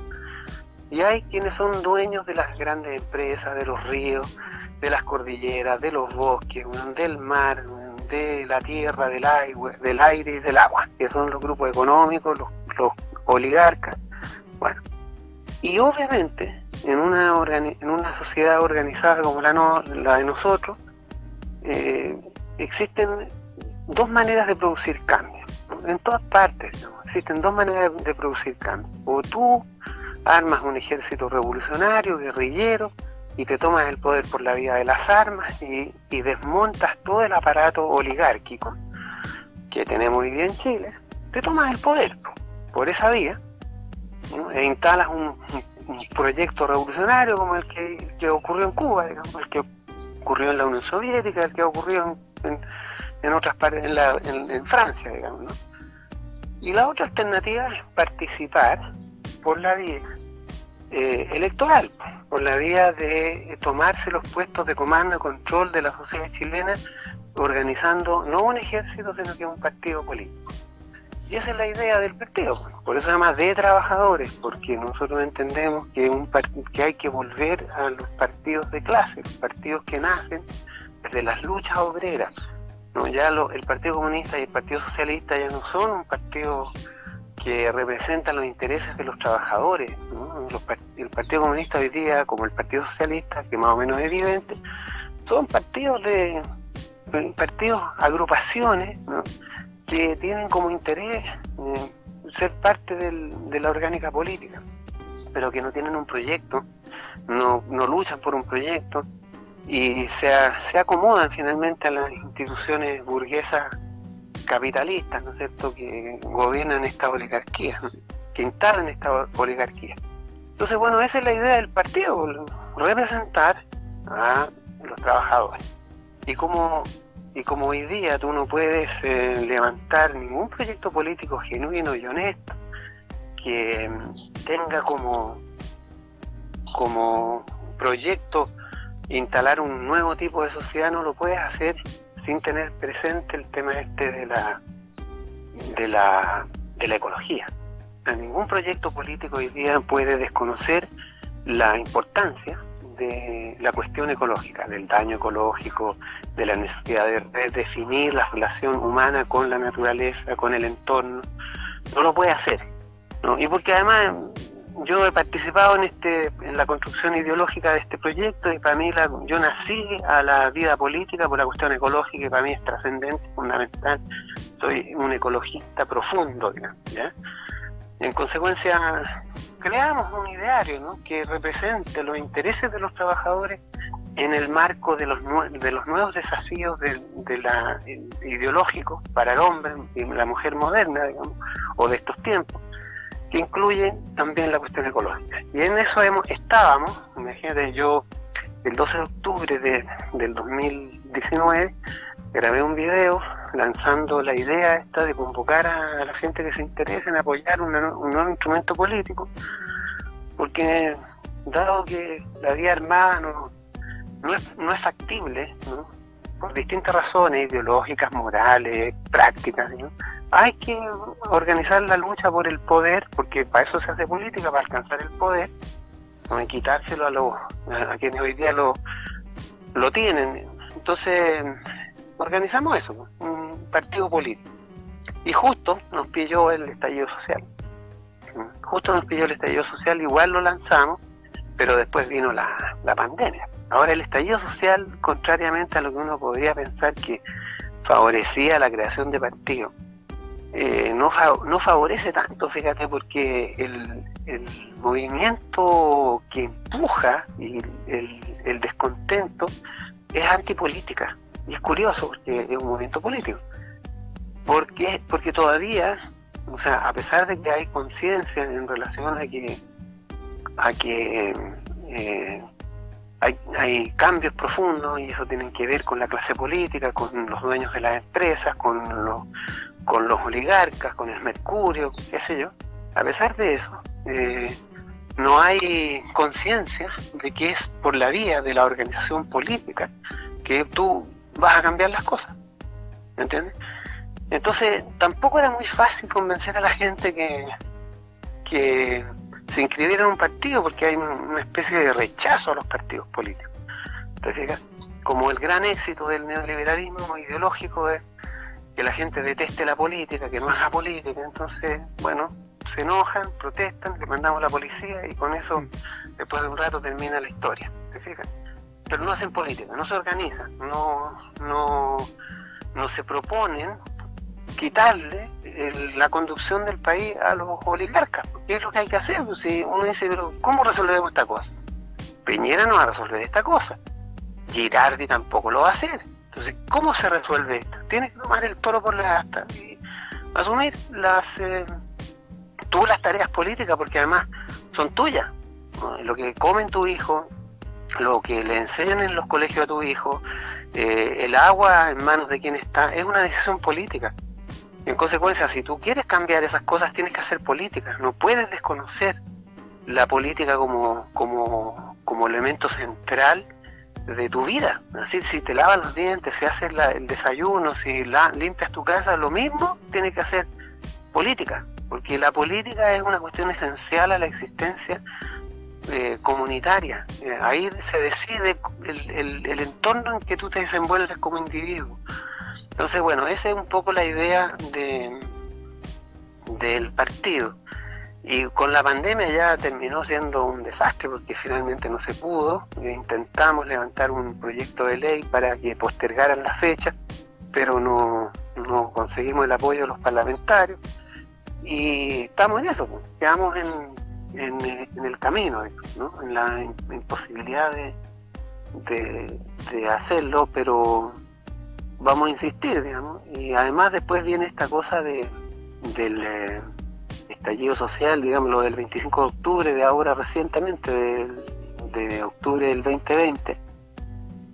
Y hay quienes son dueños de las grandes empresas, de los ríos, de las cordilleras, de los bosques, del mar, de la tierra, del aire, del aire y del agua, que son los grupos económicos, los, oligarcas. Bueno, y obviamente en una, sociedad organizada como la, la de nosotros, eh, existen dos maneras de producir cambios en todas partes. Existen dos maneras de producir cambio. O tú armas un ejército revolucionario, guerrillero, y te tomas el poder por la vía de las armas y, desmontas todo el aparato oligárquico que tenemos hoy día en Chile. Te tomas el poder por esa vía e instalas un, proyecto revolucionario como el que, ocurrió en Cuba, digamos, el que ocurrió en la Unión Soviética, el que ocurrió en, otras partes, en, en Francia, digamos, ¿no? Y la otra alternativa es participar por la vía eh, electoral, por la vía de tomarse los puestos de comando y control de la sociedad chilena, organizando no un ejército, sino que un partido político. Y esa es la idea del partido, por eso se llama de trabajadores, porque nosotros entendemos que, un que hay que volver a los partidos de clase, los partidos que nacen desde las luchas obreras, no, ya el Partido Comunista y el Partido Socialista ya no son un partido que representa los intereses de los trabajadores. el Partido Comunista hoy día, como el Partido Socialista, que más o menos es evidente, son partidos de partidos, agrupaciones que tienen como interés eh, ser parte de la orgánica política, pero que no tienen un proyecto, no, no luchan por un proyecto, y se, se acomodan finalmente a las instituciones burguesas capitalistas, ¿no es cierto?, que gobiernan esta oligarquía, que instalan esta oligarquía. Entonces, bueno, esa es la idea del partido, representar a los trabajadores. Y como, y como hoy día tú no puedes eh, levantar ningún proyecto político genuino y honesto que mm, tenga como, como proyecto instalar un nuevo tipo de sociedad no lo puedes hacer sin tener presente el tema este de la de la de la ecología. ningún proyecto político hoy día puede desconocer la importancia de la cuestión ecológica, del daño ecológico, de la necesidad de redefinir la relación humana con la naturaleza, con el entorno. No lo puede hacer. ¿no? Y porque además yo he participado en este en la construcción ideológica de este proyecto y para mí la, yo nací a la vida política por la cuestión ecológica y para mí es trascendente, fundamental. Soy un ecologista profundo, digamos, ¿ya? En consecuencia, creamos un ideario que represente los intereses de los trabajadores en el marco de los, de los nuevos desafíos de, la ideológicos para el hombre y la mujer moderna, digamos, o de estos tiempos que incluye también la cuestión ecológica. Y en eso hemos, estábamos, imagínate, yo el 12 de octubre de, del 2019 grabé un video lanzando la idea esta de convocar a, la gente que se interese en apoyar un nuevo instrumento político, porque dado que la vía armada no, no, es, no es factible, por distintas razones ideológicas, morales, prácticas, ¿no? Hay que organizar la lucha por el poder, porque para eso se hace política, para alcanzar el poder, no quitárselo a, los, a quienes hoy día lo, lo tienen. Entonces, organizamos eso, un partido político. Y justo nos pilló el estallido social. justo nos pilló el estallido social, igual lo lanzamos, pero después vino la, la pandemia. Ahora el estallido social, contrariamente a lo que uno podría pensar que favorecía la creación de partidos, eh, no, no favorece tanto, fíjate, porque el, el movimiento que empuja y el, el, descontento es antipolítica. Y es curioso porque es un movimiento político. Porque, porque todavía, o sea, a pesar de que hay conciencia en relación a que, a que eh, hay, hay, cambios profundos y eso tiene que ver con la clase política, con los dueños de las empresas, con los, con los oligarcas, con el mercurio, qué sé yo. A pesar de eso, eh, no hay conciencia de que es por la vía de la organización política que tú vas a cambiar las cosas. ¿Me entiendes? Entonces, tampoco era muy fácil convencer a la gente que, que se inscribiera en un partido porque hay una especie de rechazo a los partidos políticos. Entonces, como el gran éxito del neoliberalismo ideológico es que la gente deteste la política, que no haga política, entonces, bueno, se enojan, protestan, le mandamos a la policía y con eso, después de un rato, termina la historia. ¿Te fijas? Pero no hacen política, no se organizan, no, no, no se proponen quitarle la conducción del país a los oligarcas. ¿Qué es lo que hay que hacer? Pues si uno dice, pero ¿cómo resolvemos esta cosa? Peñera no va a resolver esta cosa. Girardi tampoco lo va a hacer. Entonces, ¿cómo se resuelve esto? Tienes que tomar el toro por la asta y asumir las eh, tú las tareas políticas, porque además son tuyas. Lo que comen tu hijo, lo que le enseñan en los colegios a tu hijo, eh, el agua en manos de quien está, es una decisión política. En consecuencia, si tú quieres cambiar esas cosas, tienes que hacer política. No puedes desconocer la política como, como, como elemento central de tu vida. Así, si te lavas los dientes, si haces el desayuno, si la, limpias tu casa, lo mismo tienes que hacer política, porque la política es una cuestión esencial a la existencia eh, comunitaria. Eh, ahí se decide el, el, entorno en que tú te desenvuelves como individuo. Entonces, bueno, esa es un poco la idea de, del partido. Y con la pandemia ya terminó siendo un desastre porque finalmente no se pudo. Intentamos levantar un proyecto de ley para que postergaran la fecha, pero no, no conseguimos el apoyo de los parlamentarios. Y estamos en eso, pues. quedamos en, en, el camino, ¿no? en la imposibilidad de, de hacerlo, pero vamos a insistir, digamos. Y además después viene esta cosa de del eh, estallido social, digamos, lo del 25 de octubre de ahora recientemente, de, octubre del 2020,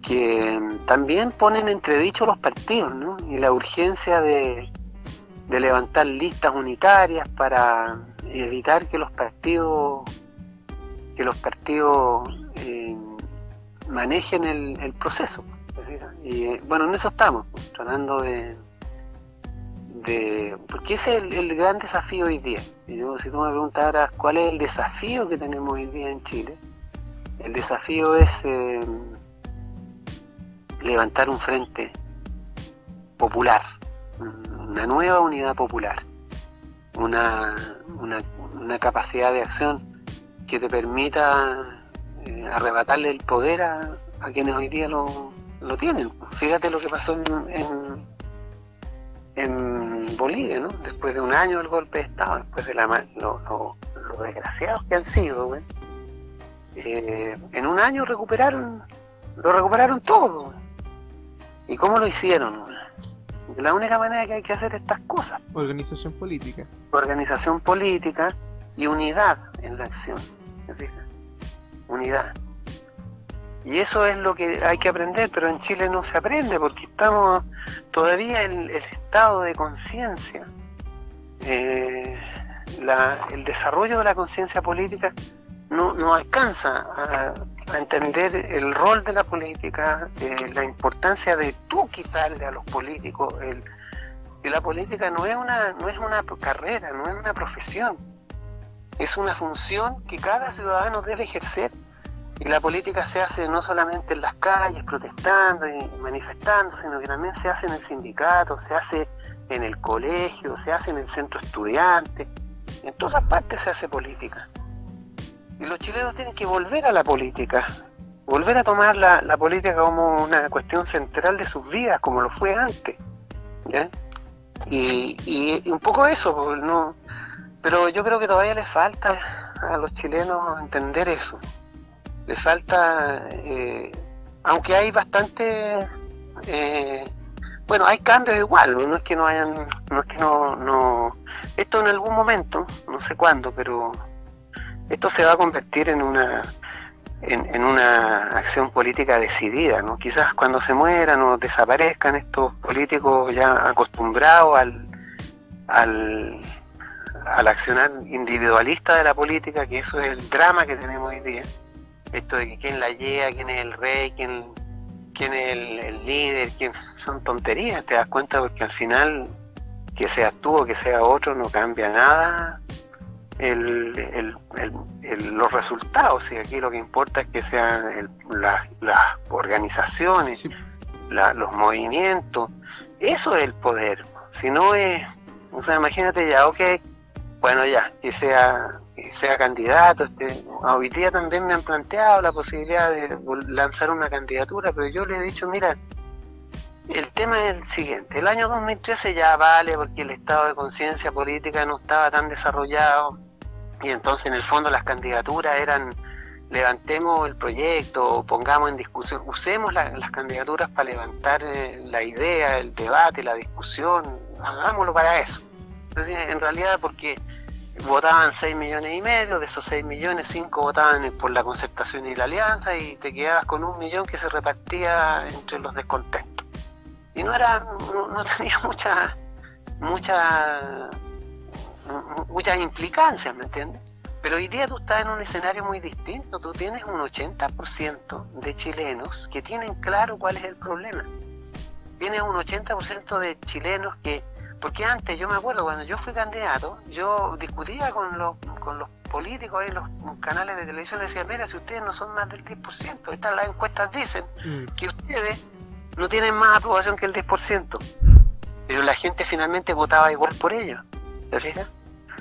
que también ponen entredicho los partidos, ¿no? Y la urgencia de, levantar listas unitarias para evitar que los partidos que los partidos eh, manejen el, el proceso. Y bueno, en eso estamos, tratando de, porque ese es el, gran desafío hoy día. Yo, si tú me preguntaras cuál es el desafío que tenemos hoy día en Chile, el desafío es eh, levantar un frente popular, una nueva unidad popular, una, una, capacidad de acción que te permita eh, arrebatarle el poder a, a quienes hoy día lo, lo tienen. Fíjate lo que pasó en, en, Bolivia, ¿no? Después de un año del golpe de Estado, después de la, lo, lo, desgraciados que han sido, eh, en un año recuperaron, lo recuperaron todo. ¿Y cómo lo hicieron? La única manera que hay que hacer estas cosas. Organización política. Organización política y unidad en la acción. Unidad. Y eso es lo que hay que aprender, pero en Chile no se aprende porque estamos todavía en el estado de conciencia. Eh, el desarrollo de la conciencia política no, no alcanza a, entender el rol de la política, eh, la importancia de tú quitarle a los políticos el, la política no es una no es una carrera, no es una profesión, es una función que cada ciudadano debe ejercer y la política se hace no solamente en las calles, protestando y manifestando, sino que también se hace en el sindicato, se hace en el colegio, se hace en el centro estudiante. En todas partes se hace política. Y los chilenos tienen que volver a la política, volver a tomar la, la política como una cuestión central de sus vidas, como lo fue antes. ¿ya? Y, y, un poco eso, pues, no, pero yo creo que todavía les falta a los chilenos entender eso. Les falta, eh, aunque hay bastante, eh, bueno, hay cambios igual, no es que no hayan, no es que no, no, esto en algún momento, no sé cuándo, pero esto se va a convertir en una en, una acción política decidida, ¿no? Quizás cuando se mueran o desaparezcan estos políticos ya acostumbrados al, al, al accionar individualista de la política, que eso es el drama que tenemos hoy día, esto de que quién la lleva, quién es el rey, quién, quién es el, el líder, quién son tonterías, te das cuenta porque al final que seas tú o que sea otro no cambia nada el, los resultados. Y aquí lo que importa es que sean las, organizaciones, los movimientos. Eso es el poder. Si no es, o sea, imagínate ya, ok, bueno, ya, que sea, sea candidato. Este, hoy día también me han planteado la posibilidad de lanzar una candidatura, pero yo le he dicho, mira, el tema es el siguiente. El año 2013 ya vale porque el estado de conciencia política no estaba tan desarrollado y entonces en el fondo las candidaturas eran levantemos el proyecto, pongamos en discusión, usemos las candidaturas para levantar eh, la idea, el debate, la discusión, hagámoslo para eso. en realidad porque votaban 6 millones y medio, de esos 6 millones, 5 votaban por la concertación y la alianza y te quedabas con un millón que se repartía entre los descontentos. Y no era, no tenía mucha, mucha muchas implicancias, ¿me entiendes? Pero hoy día tú estás en un escenario muy distinto, tú tienes un 80% de chilenos que tienen claro cuál es el problema. Tienes un 80% de chilenos que, porque antes yo me acuerdo cuando yo fui candidato, yo discutía con los, con los políticos en los canales de televisión, decía, mira, si ustedes no son más del 10%, estas las encuestas dicen mm. que ustedes no tienen más aprobación que el 10%, pero la gente finalmente votaba igual por ellos. ¿Te fijas?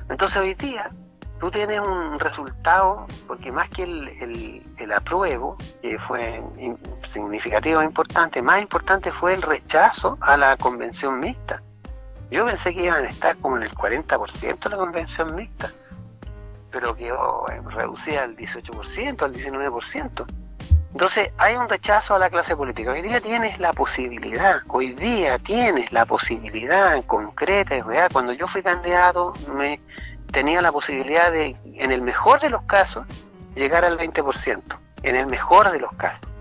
Entonces hoy día tú tienes un resultado, porque más que el, el, apruebo, que fue significativo e importante, más importante fue el rechazo a la convención mixta. Yo pensé que iban a estar como en el 40% la convención mixta, pero quedó eh, reducida al 18%, al 19%. Entonces hay un rechazo a la clase política. Hoy día tienes la posibilidad, hoy día tienes la posibilidad concreta y real. Cuando yo fui candidato me tenía la posibilidad de, en el mejor de los casos, llegar al 20%. En el mejor de los casos.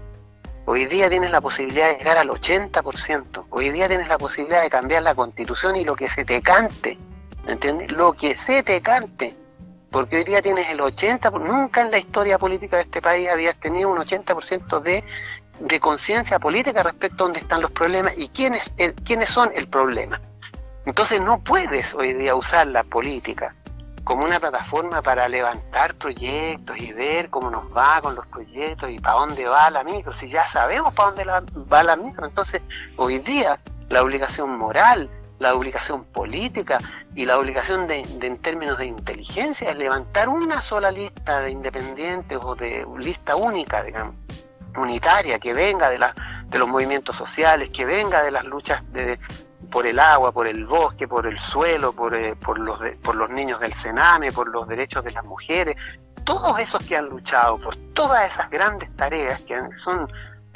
Hoy día tienes la posibilidad de llegar al 80%. Hoy día tienes la posibilidad de cambiar la constitución y lo que se te cante. ¿Me entiendes? Lo que se te cante porque hoy día tienes el 80%, nunca en la historia política de este país habías tenido un 80% de, de conciencia política respecto a dónde están los problemas y quiénes, quiénes son el problema. Entonces no puedes hoy día usar la política como una plataforma para levantar proyectos y ver cómo nos va con los proyectos y para dónde va la micro, si ya sabemos para dónde va la micro. Entonces hoy día la obligación moral la obligación política y la obligación de, en términos de inteligencia es levantar una sola lista de independientes o de lista única, digamos, unitaria, que venga de, la, de los movimientos sociales, que venga de las luchas de, por el agua, por el bosque, por el suelo, por, eh, por, los, por los niños del Sename, por los derechos de las mujeres, todos esos que han luchado por todas esas grandes tareas que son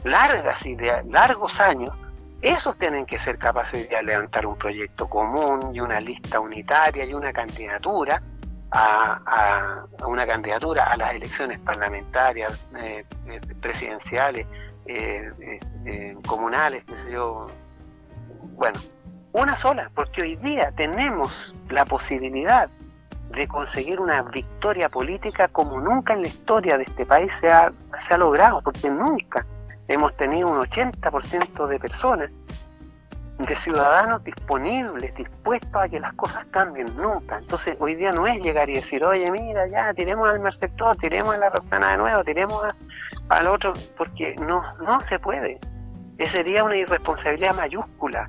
largas y de largos años, esos tienen que ser capaces de levantar un proyecto común y una lista unitaria y una candidatura a, una candidatura a las elecciones parlamentarias, eh, eh, presidenciales, eh, comunales, qué sé yo. Bueno, una sola, porque hoy día tenemos la posibilidad de conseguir una victoria política como nunca en la historia de este país se ha, se ha logrado, porque nunca hemos tenido un 80% de personas, de ciudadanos disponibles, dispuestos a que las cosas cambien nunca. Entonces hoy día no es llegar y decir, oye, mira, ya, tiremos al Mercedor, tiremos a la Rostana de nuevo, tiremos al otro, porque no, no se puede. Esa sería una irresponsabilidad mayúscula.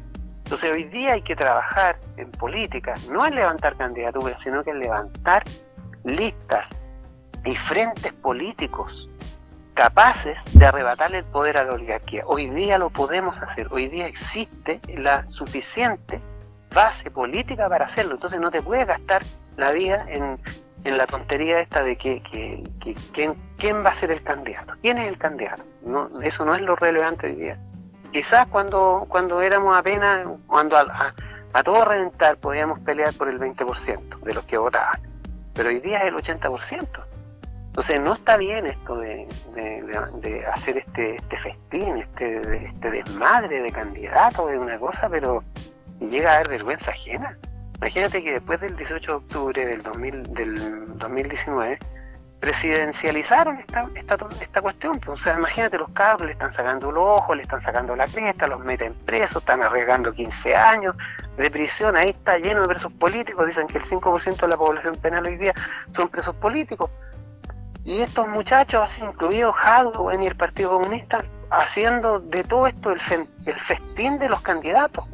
Entonces hoy día hay que trabajar en política, no en levantar candidaturas, sino que en levantar listas y frentes políticos capaces de arrebatarle el poder a la oligarquía. Hoy día lo podemos hacer, hoy día existe la suficiente base política para hacerlo, entonces no te puedes gastar la vida en, la tontería esta de que, que, ¿quién, va a ser el candidato, quién es el candidato. Eso no es lo relevante hoy día. Quizás cuando, cuando éramos apenas, cuando a, a todo reventar podíamos pelear por el 20% de los que votaban, pero hoy día es el 80%. Entonces no está bien esto de, hacer este, este festín, este, este desmadre de candidatos, de una cosa, pero llega a haber vergüenza ajena. Imagínate que después del 18 de octubre del, 2000, del 2019 presidencializaron esta, esta, esta cuestión. Pues, o sea, imagínate, los cabros le están sacando los ojos, le están sacando la cresta, los meten presos, están arriesgando 15 años de prisión. Ahí está lleno de presos políticos. Dicen que el 5% de la población penal hoy día son presos políticos. Y estos muchachos, incluidos Hadwe y el Partido Comunista, haciendo de todo esto el, el festín de los candidatos.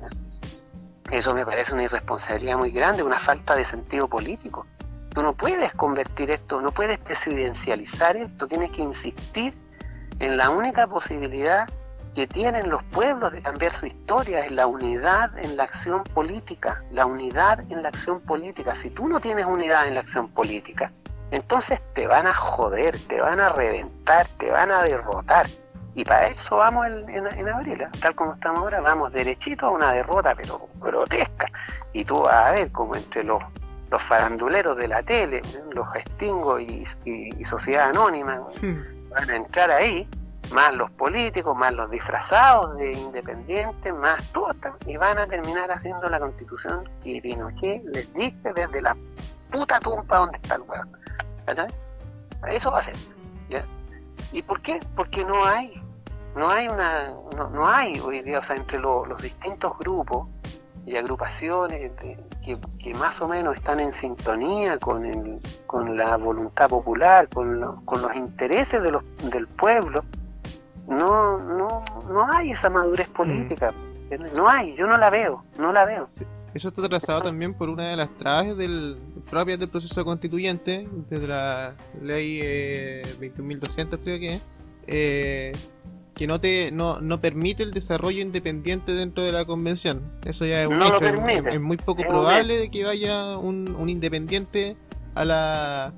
Eso me parece una irresponsabilidad muy grande, una falta de sentido político. Tú no puedes convertir esto, no puedes presidencializar esto, tienes que insistir en la única posibilidad que tienen los pueblos de cambiar su historia, es la unidad en la acción política, la unidad en la acción política. Si tú no tienes unidad en la acción política, entonces te van a joder, te van a reventar, te van a derrotar. Y para eso vamos en, abril, ¿eh? tal como estamos ahora, vamos derechito a una derrota, pero grotesca. Y tú vas a ver como entre los, los faranduleros de la tele, los Extingo y, Sociedad Anónima, hmm. van a entrar ahí, más los políticos, más los disfrazados de independientes, más todo, y van a terminar haciendo la constitución que Pinochet les dicte desde la puta tumba donde está el huevo. Eso va a ser. ¿ya? ¿Y por qué? Porque no hay, no hay una, no, hay hoy día, o sea, entre los distintos grupos y agrupaciones que, más o menos están en sintonía con, el, con la voluntad popular, con, con los intereses de los, del pueblo, no, no, no hay esa madurez política. No hay, yo no la veo, no la veo. Eso está trazado también por una de las trabas del, propias del proceso constituyente, desde la ley eh, 21.200 creo que eh, que no te no, no permite el desarrollo independiente dentro de la convención. Eso ya es un hecho. Es, muy poco probable de que vaya un, un independiente a la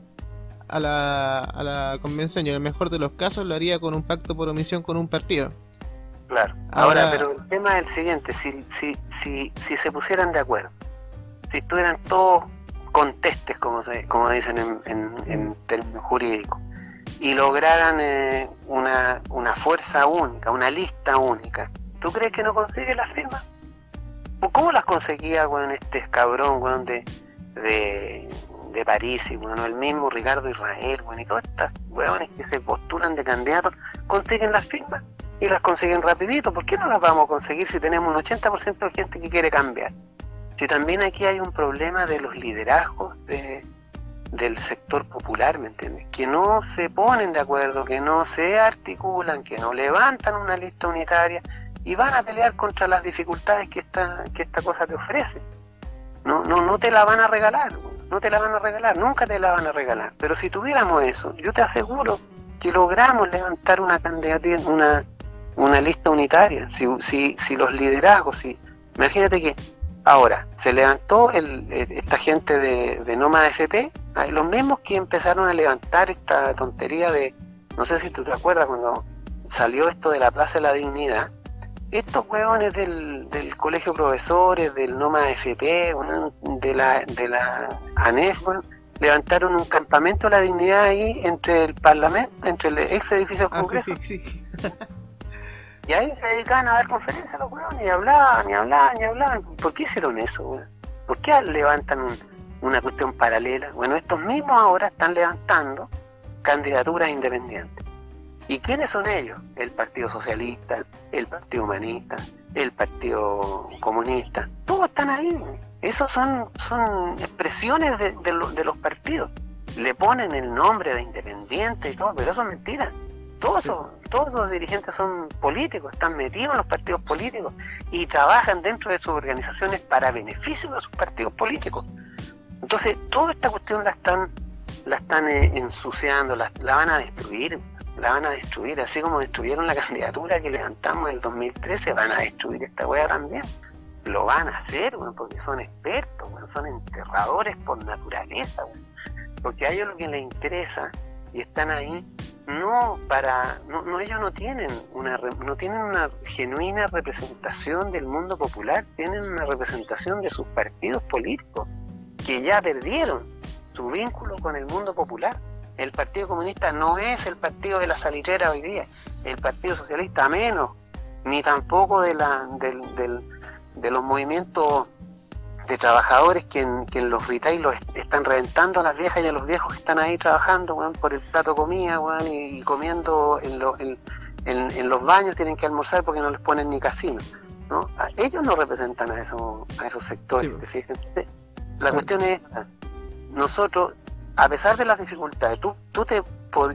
a la, a la convención y en el mejor de los casos lo haría con un pacto por omisión con un partido. Claro. Ahora, pero el tema es el siguiente, si, si, si, si se pusieran de acuerdo, si estuvieran todos contestes, como, se, como dicen en, en, términos jurídicos, y lograran eh, una, una fuerza única, una lista única, ¿tú crees que no consigue la firma? ¿Cómo las conseguía con este cabrón con de, de, París y bueno, el mismo Ricardo Israel bueno, y todas estas que se postulan de candidatos consiguen las firmas? y las consiguen rapidito. ¿Por qué no las vamos a conseguir si tenemos un 80% de gente que quiere cambiar? Si también aquí hay un problema de los liderazgos de, del sector popular, ¿me entiendes? Que no se ponen de acuerdo, que no se articulan, que no levantan una lista unitaria y van a pelear contra las dificultades que esta, que esta cosa te ofrece. No, no, no te la van a regalar, no te la van a regalar, nunca te la van a regalar. Pero si tuviéramos eso, yo te aseguro que logramos levantar una candidatura, una, una lista unitaria, si, si, si los liderazgos, si, imagínate que ahora se levantó el, esta gente de, de Noma FP, los mismos que empezaron a levantar esta tontería de, no sé si tú te acuerdas cuando salió esto de la Plaza de la Dignidad, estos huevones del, del colegio profesores, del Noma FP, de la, de la ANEF, levantaron un campamento de la dignidad ahí entre el Parlamento, entre el ex edificio del ah, Congreso. sí, sí, Y ahí se dedicaban a dar conferencias los weones, y hablaban, y hablaban, y hablaban. ¿Por qué hicieron eso? ¿Por qué levantan una cuestión paralela? Bueno, estos mismos ahora están levantando candidaturas independientes. ¿Y quiénes son ellos? El Partido Socialista, el Partido Humanista, el Partido Comunista. Todos están ahí. Esos son, son expresiones de los partidos. Le ponen el nombre de independiente y todo, pero eso es mentira. Todos, esos, todos esos dirigentes son políticos, están metidos en los partidos políticos y trabajan dentro de sus organizaciones para beneficio de sus partidos políticos. Entonces, toda esta cuestión la están, la están eh, ensuciando, la, la van a destruir, la van a destruir, así como destruyeron la candidatura que levantamos en el 2013, van a destruir esta wea también. Lo van a hacer, bueno, porque son expertos, bueno, son enterradores por naturaleza, bueno, porque a ellos lo que les interesa y están ahí no para no, ellos no tienen una no tienen una genuina representación del mundo popular tienen una representación de sus partidos políticos que ya perdieron su vínculo con el mundo popular. El Partido Comunista no es el partido de la salitrera hoy día el Partido Socialista menos ni tampoco de la del, del- de los movimientos de trabajadores que en, que en los retail los est- están reventando a las viejas y a los viejos que están ahí trabajando, weón, por el plato comida, weón, y, y comiendo en, lo- en- en- en los baños, tienen que almorzar porque no les ponen ni casino. ¿no? A- Ellos no representan a, esos a esos sectores, Sí. Entonces, La cuestión es, esta. nosotros, a pesar de las dificultades, tú, tú te...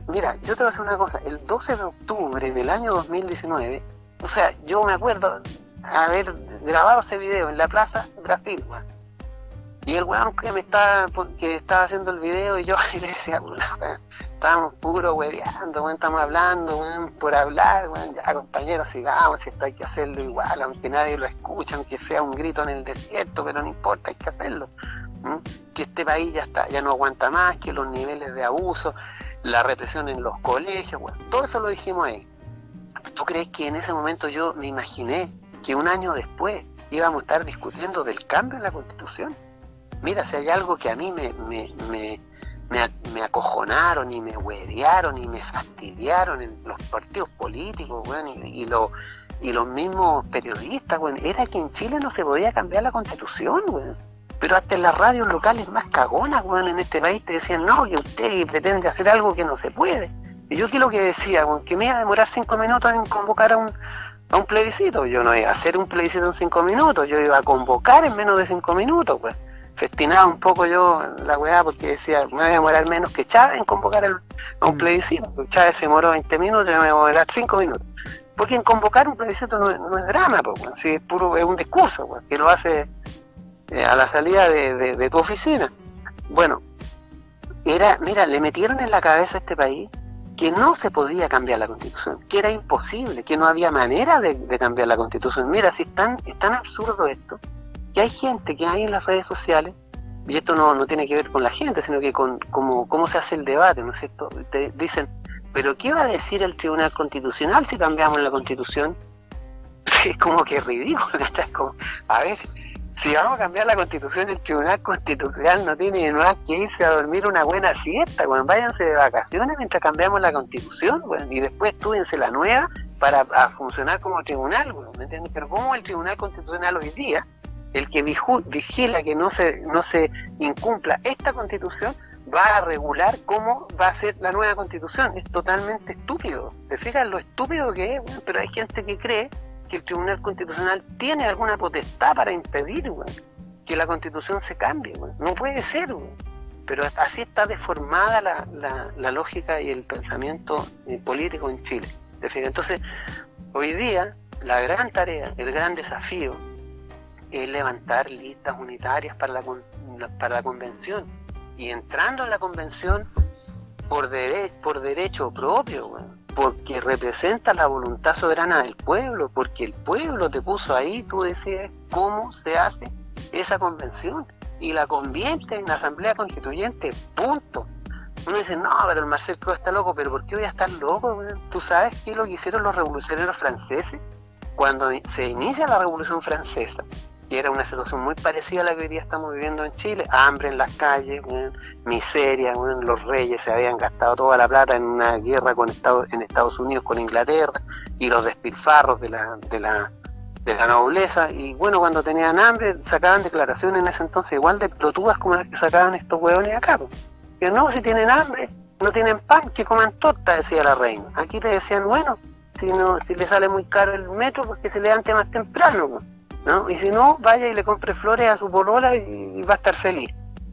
Mira, yo te voy a decir una cosa, el 12 de octubre del año 2019, o sea, yo me acuerdo haber grabado ese video en la plaza Brasil, weón. Y el weón que me estaba, que estaba haciendo el video y yo le decía, "Puta, weón, estábamos puro hueveando, weón, estamos hablando, weón, por hablar, weón, ya compañeros, sigamos, si esto hay que hacerlo igual, aunque nadie lo escuche, aunque sea un grito en el desierto, pero no importa, hay que hacerlo. Que este país ya está, ya no aguanta más, que los niveles de abuso, la represión en los colegios, weón, todo eso lo dijimos ahí. ¿Tú crees que en ese momento yo me imaginé que un año después íbamos a estar discutiendo del cambio en la constitución? Mira, si hay algo que a mí me, me, me, me, acojonaron y me huevearon y me fastidiaron en los partidos políticos, weón, y, y, lo- y los mismos periodistas, weón, era que en Chile no se podía cambiar la constitución, weón. Pero hasta en las radios locales más cagonas, weón, en este país te decían, no, que usted pretende hacer algo que no se puede. Y yo qué es lo que decía, que me iba a demorar cinco minutos en convocar a un, a un plebiscito. Yo no iba a hacer un plebiscito en cinco minutos, yo iba a convocar en menos de cinco minutos, pues. Festinaba un poco yo la weá porque decía, me voy a demorar menos que Chávez en convocar el- a un Mm. plebiscito. Chávez se demoró 20 minutos, yo me voy a demorar 5 minutos. Porque en convocar un plebiscito no, es- no es drama, pues. Si es puro, es un discurso, weón, que lo hace eh, a la salida de, de- de tu oficina. Bueno, era, mira, le metieron en la cabeza a este país que no se podía cambiar la constitución, que era imposible, que no había manera de, cambiar la constitución. Mira, si es tan, absurdo esto, que hay gente que hay en las redes sociales, y esto no, no tiene que ver con la gente, sino que con cómo, cómo se hace el debate, ¿no es cierto? Te dicen, pero ¿qué va a decir el Tribunal Constitucional si cambiamos la constitución? Es como que ridículo, ¿cachai? Como, a ver, si vamos a cambiar la constitución, el Tribunal Constitucional no tiene más que irse a dormir una buena siesta, bueno, váyanse de vacaciones mientras cambiamos la constitución, y después estudiense la nueva para funcionar como tribunal, ¿me entiendes? Pero ¿cómo el Tribunal Constitucional hoy día, el que vigila que no se, no se incumpla esta constitución, va a regular cómo va a ser la nueva constitución? Es totalmente estúpido. ¿Te fijas lo estúpido que es? Bueno, pero hay gente que cree que el Tribunal Constitucional tiene alguna potestad para impedir que la Constitución se cambie. No puede ser. weón. Pero así está deformada la, la- lógica y el pensamiento eh, político en Chile. Entonces, hoy día, la gran tarea, el gran desafío, es levantar listas unitarias para la, para la convención. Y entrando en la convención por, dere- por derecho propio, weón, porque representa la voluntad soberana del pueblo, porque el pueblo te puso ahí, tú decides cómo se hace esa convención y la convierte en asamblea constituyente, punto. Uno dice, no, pero el Marcel Cruz está loco, pero ¿por qué voy a estar loco? ¿Tú sabes qué es lo que hicieron los revolucionarios franceses? Cuando se inicia la Revolución Francesa, y era una situación muy parecida a la que hoy día estamos viviendo en Chile, hambre en las calles, miseria, los reyes se habían gastado toda la plata en una guerra con Estados, en Estados Unidos con Inglaterra, y los despilfarros de la, de la, de la nobleza, y bueno, cuando tenían hambre sacaban declaraciones en ese entonces igual de pelotudas como las que sacaban estos hueones acá, que no, si tienen hambre, no tienen pan, que coman torta, decía la reina. Aquí le decían, bueno, si no, si le sale muy caro el metro, pues que se levante más temprano, ¿no? Y si no, vaya y le compre flores a su polola y, va a estar feliz.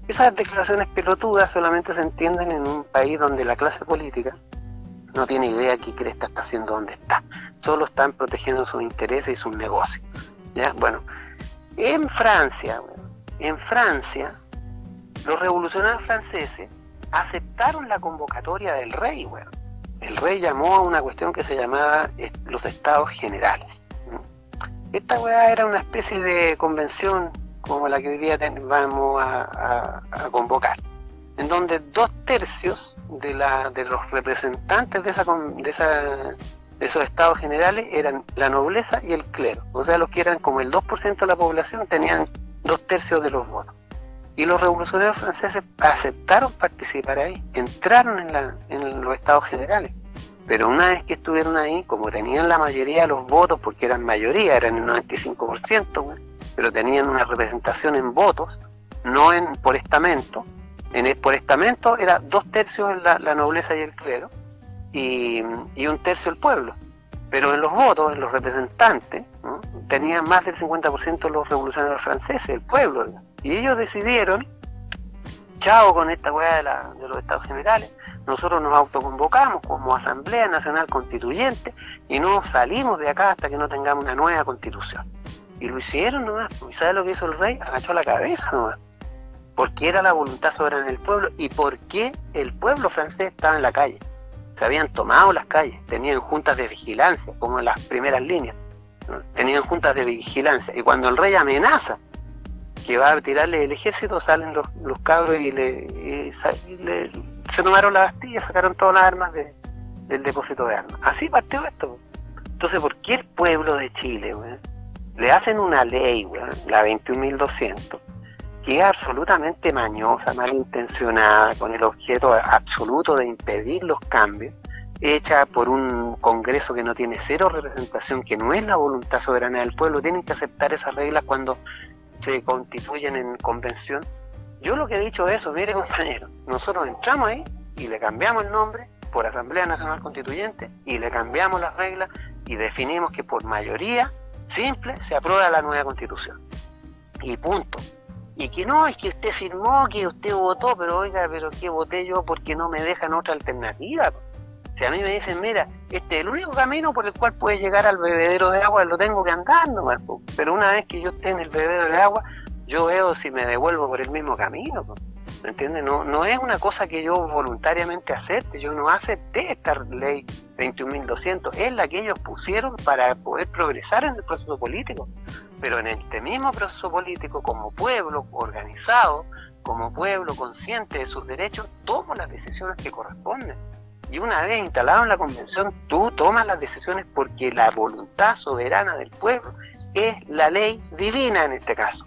Esas declaraciones pelotudas solamente se entienden en un país donde la clase política, no tiene idea qué Cresta está haciendo donde está. Solo están protegiendo sus intereses y sus negocios. ¿ya? Bueno, en Francia, en Francia, los revolucionarios franceses aceptaron la convocatoria del rey, bueno. El rey llamó a una cuestión que se llamaba eh, los estados generales. Esta weá era una especie de convención como la que hoy día vamos a, convocar, en donde dos tercios de, la, de los representantes de, esa, de, de esos estados generales eran la nobleza y el clero, o sea, los que eran como el 2% de la población tenían dos tercios de los votos. Y los revolucionarios franceses aceptaron participar ahí, entraron en, la, en los estados generales. Pero una vez que estuvieron ahí, como tenían la mayoría de los votos, porque eran mayoría, eran el 95%, pero tenían una representación en votos, no en por estamento. En el, por estamento era dos tercios la, nobleza y el clero, y, y, un tercio el pueblo. Pero en los votos, en los representantes, tenían más del 50% los revolucionarios franceses, el pueblo. Y ellos decidieron, chao con esta weá de, de los estados generales, nosotros nos autoconvocamos como Asamblea Nacional Constituyente y no salimos de acá hasta que no tengamos una nueva constitución. Y lo hicieron nomás. ¿Y sabe lo que hizo el rey? Agachó la cabeza nomás. Porque era la voluntad soberana del pueblo y porque el pueblo francés estaba en la calle. Se habían tomado las calles, tenían juntas de vigilancia, como en las primeras líneas. Tenían juntas de vigilancia. Y cuando el rey amenaza que va a tirarle el ejército, salen los, los cabros y, le, se tomaron la Bastilla, sacaron todas las armas del depósito de armas. Así partió esto. Entonces, ¿por qué el pueblo de Chile le hacen una ley, la 21.200, que es absolutamente mañosa, malintencionada, con el objeto absoluto de impedir los cambios, hecha por un Congreso que no tiene cero representación, que no es la voluntad soberana del pueblo, tienen que aceptar esas reglas cuando se constituyen en convención. Yo lo que he dicho es eso, mire compañero, nosotros entramos ahí y le cambiamos el nombre por Asamblea Nacional Constituyente y le cambiamos las reglas y definimos que por mayoría simple se aprueba la nueva constitución. Y punto. Y que no, es que usted firmó, que usted votó, pero oiga, pero ¿qué voté yo porque no me dejan otra alternativa? Si a mí me dicen, mira, este es el único camino por el cual puedes llegar al bebedero de agua, lo tengo que andar nomás. Pero una vez que yo esté en el bebedero de agua, yo veo si me devuelvo por el mismo camino. ¿Me entiendes? No, no es una cosa que yo voluntariamente acepte. Yo no acepté esta ley 21.200. Es la que ellos pusieron para poder progresar en el proceso político. Pero en este mismo proceso político, como pueblo organizado, como pueblo consciente de sus derechos, tomo las decisiones que corresponden. Y una vez instalado en la convención, tú tomas las decisiones porque la voluntad soberana del pueblo es la ley divina en este caso.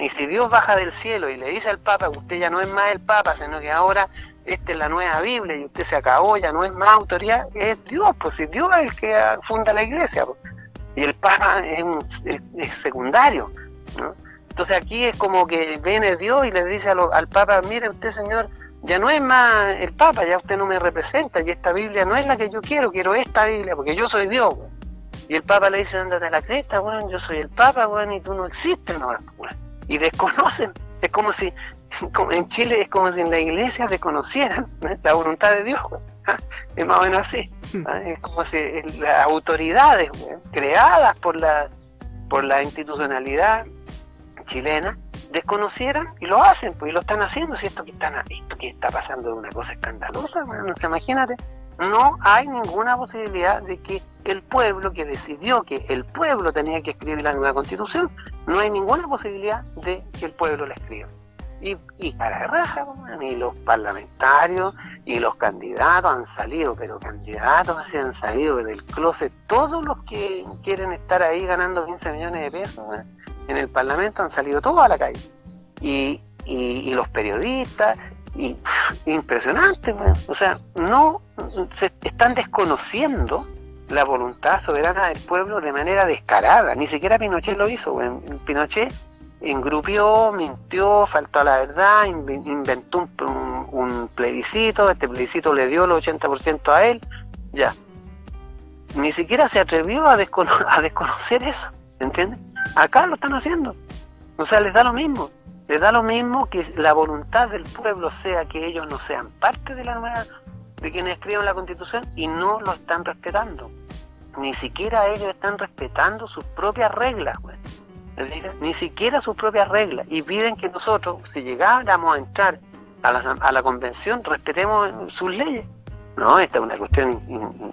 Y si Dios baja del cielo y le dice al Papa que usted ya no es más el Papa, sino que ahora esta es la nueva Biblia y usted se acabó, ya no es más autoridad, es Dios, pues si Dios es el que funda la iglesia. Pues. Y el Papa es, un, secundario. ¿no? Entonces aquí es como que viene Dios y le dice al Papa, mire usted señor, ya no es más el Papa, ya usted no me representa y esta Biblia no es la que yo quiero, quiero esta Biblia porque yo soy Dios. Y el Papa le dice, ándate a la cresta, bueno, yo soy el Papa, bueno, y tú no existes, no, Y desconocen, es como si, en Chile es como si en la iglesia desconocieran la voluntad de Dios, ¿ah? es más o menos así. ¿ah? Es como si las autoridades creadas por la, por la institucionalidad chilena desconocieran y lo hacen, pues y lo están haciendo, si esto que, están, esto que está pasando es una cosa escandalosa, no se imagínate, no hay ninguna posibilidad de que el pueblo que decidió que el pueblo tenía que escribir la nueva constitución, no hay ninguna posibilidad de que el pueblo la escriba. Y, y para raja, ni los parlamentarios y los candidatos han salido, pero candidatos se han salido del closet, todos los que quieren estar ahí ganando 15 millones de pesos, en el Parlamento han salido todos a la calle. Y, y, los periodistas, y impresionante, o sea, no se están desconociendo la voluntad soberana del pueblo de manera descarada, ni siquiera Pinochet lo hizo, Pinochet engrupió, mintió, faltó a la verdad, inventó un, plebiscito, este plebiscito le dio el 80% a él, ya. Ni siquiera se atrevió a, a desconocer eso, ¿entiendes? Acá lo están haciendo. O sea, les da lo mismo. Les da lo mismo que la voluntad del pueblo sea que ellos no sean parte de la nueva de quienes escriben la constitución y no lo están respetando. Ni siquiera ellos están respetando sus propias reglas. Ni siquiera sus propias reglas. Y piden que nosotros, si llegáramos a entrar a la, a la convención, respetemos sus leyes. No, esta es una cuestión,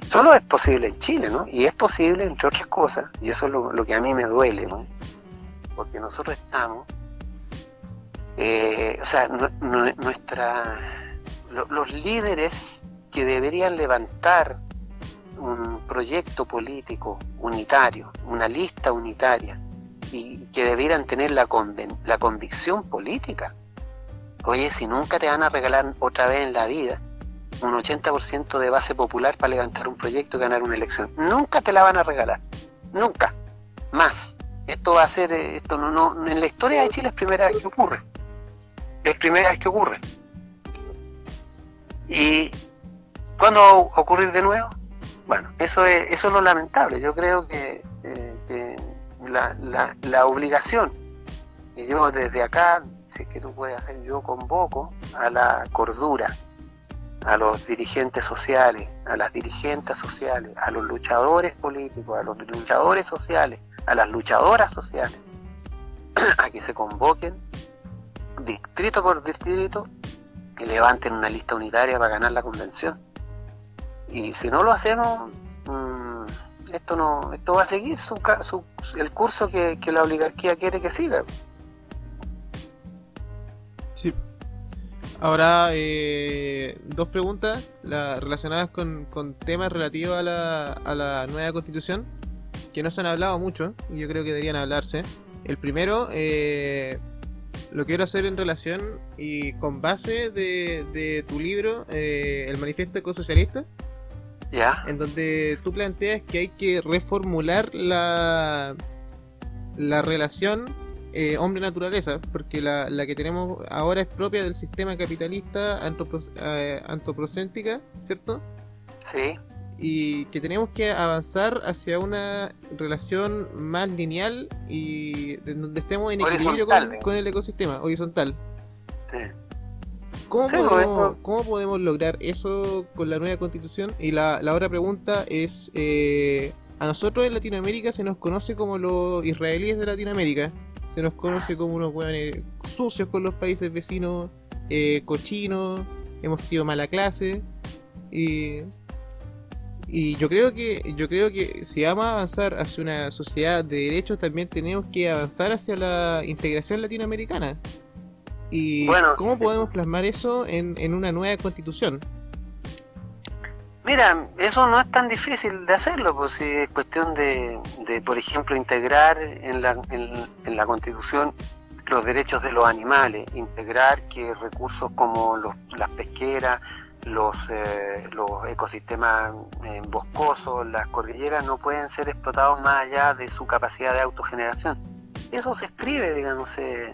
solo es posible en Chile, ¿no? Y es posible, entre otras cosas, y eso es lo, que a mí me duele, ¿no? Porque nosotros estamos, eh, o sea, nuestra, los líderes que deberían levantar un proyecto político unitario, una lista unitaria, y que debieran tener la, la convicción política. Oye, si nunca te van a regalar otra vez en la vida, un 80% de base popular para levantar un proyecto y ganar una elección. Nunca te la van a regalar. Nunca. Más. Esto va a ser, eh, esto no, no, en la historia de Chile es primera vez que ocurre. Es primera vez que ocurre. ¿Y cuándo va a ocurrir de nuevo? Bueno, eso es, eso es lo lamentable. Yo creo que, eh, la, la, la obligación, y yo desde acá, si es que tú puedes hacer, yo convoco a la cordura, a los dirigentes sociales, a las dirigentes sociales, a los luchadores políticos, a los luchadores sociales, a las luchadoras sociales, a que se convoquen distrito por distrito y levanten una lista unitaria para ganar la convención. Y si no lo hacemos, mm, esto no esto va a seguir su, el curso que, que la oligarquía quiere que siga. Sí. Ahora, eh, dos preguntas relacionadas con, temas relativos a la, a la, nueva constitución que no se han hablado mucho y yo creo que deberían hablarse. El primero, eh, lo quiero hacer en relación y con base de, tu libro, eh, El Manifiesto Ecosocialista. Ya. En donde tú planteas que hay que reformular la, la relación eh, hombre-naturaleza, porque la, la, que tenemos ahora es propia del sistema capitalista eh, antropocéntrica, ¿cierto? Sí. Y que tenemos que avanzar hacia una relación más lineal y donde estemos en equilibrio con, el ecosistema, horizontal. Sí. ¿Cómo, podemos, ¿Cómo, podemos, lograr eso con la nueva constitución? Y la, la otra pregunta es, eh, a nosotros en Latinoamérica se nos conoce como los israelíes de Latinoamérica se nos conoce como unos hueones sucios con los países vecinos, eh, cochinos, hemos sido mala clase y, y yo creo que yo creo que si vamos a avanzar hacia una sociedad de derechos también tenemos que avanzar hacia la integración latinoamericana. ¿Y cómo podemos plasmar eso en, en una nueva constitución? Mira, eso no es tan difícil de hacerlo, pues si es cuestión de, por ejemplo, integrar en la, en, la Constitución los derechos de los animales, integrar que recursos como los, las pesqueras, los, eh, los ecosistemas eh, boscosos, las cordilleras no pueden ser explotados más allá de su capacidad de autogeneración. Eso se escribe, digamos, eh,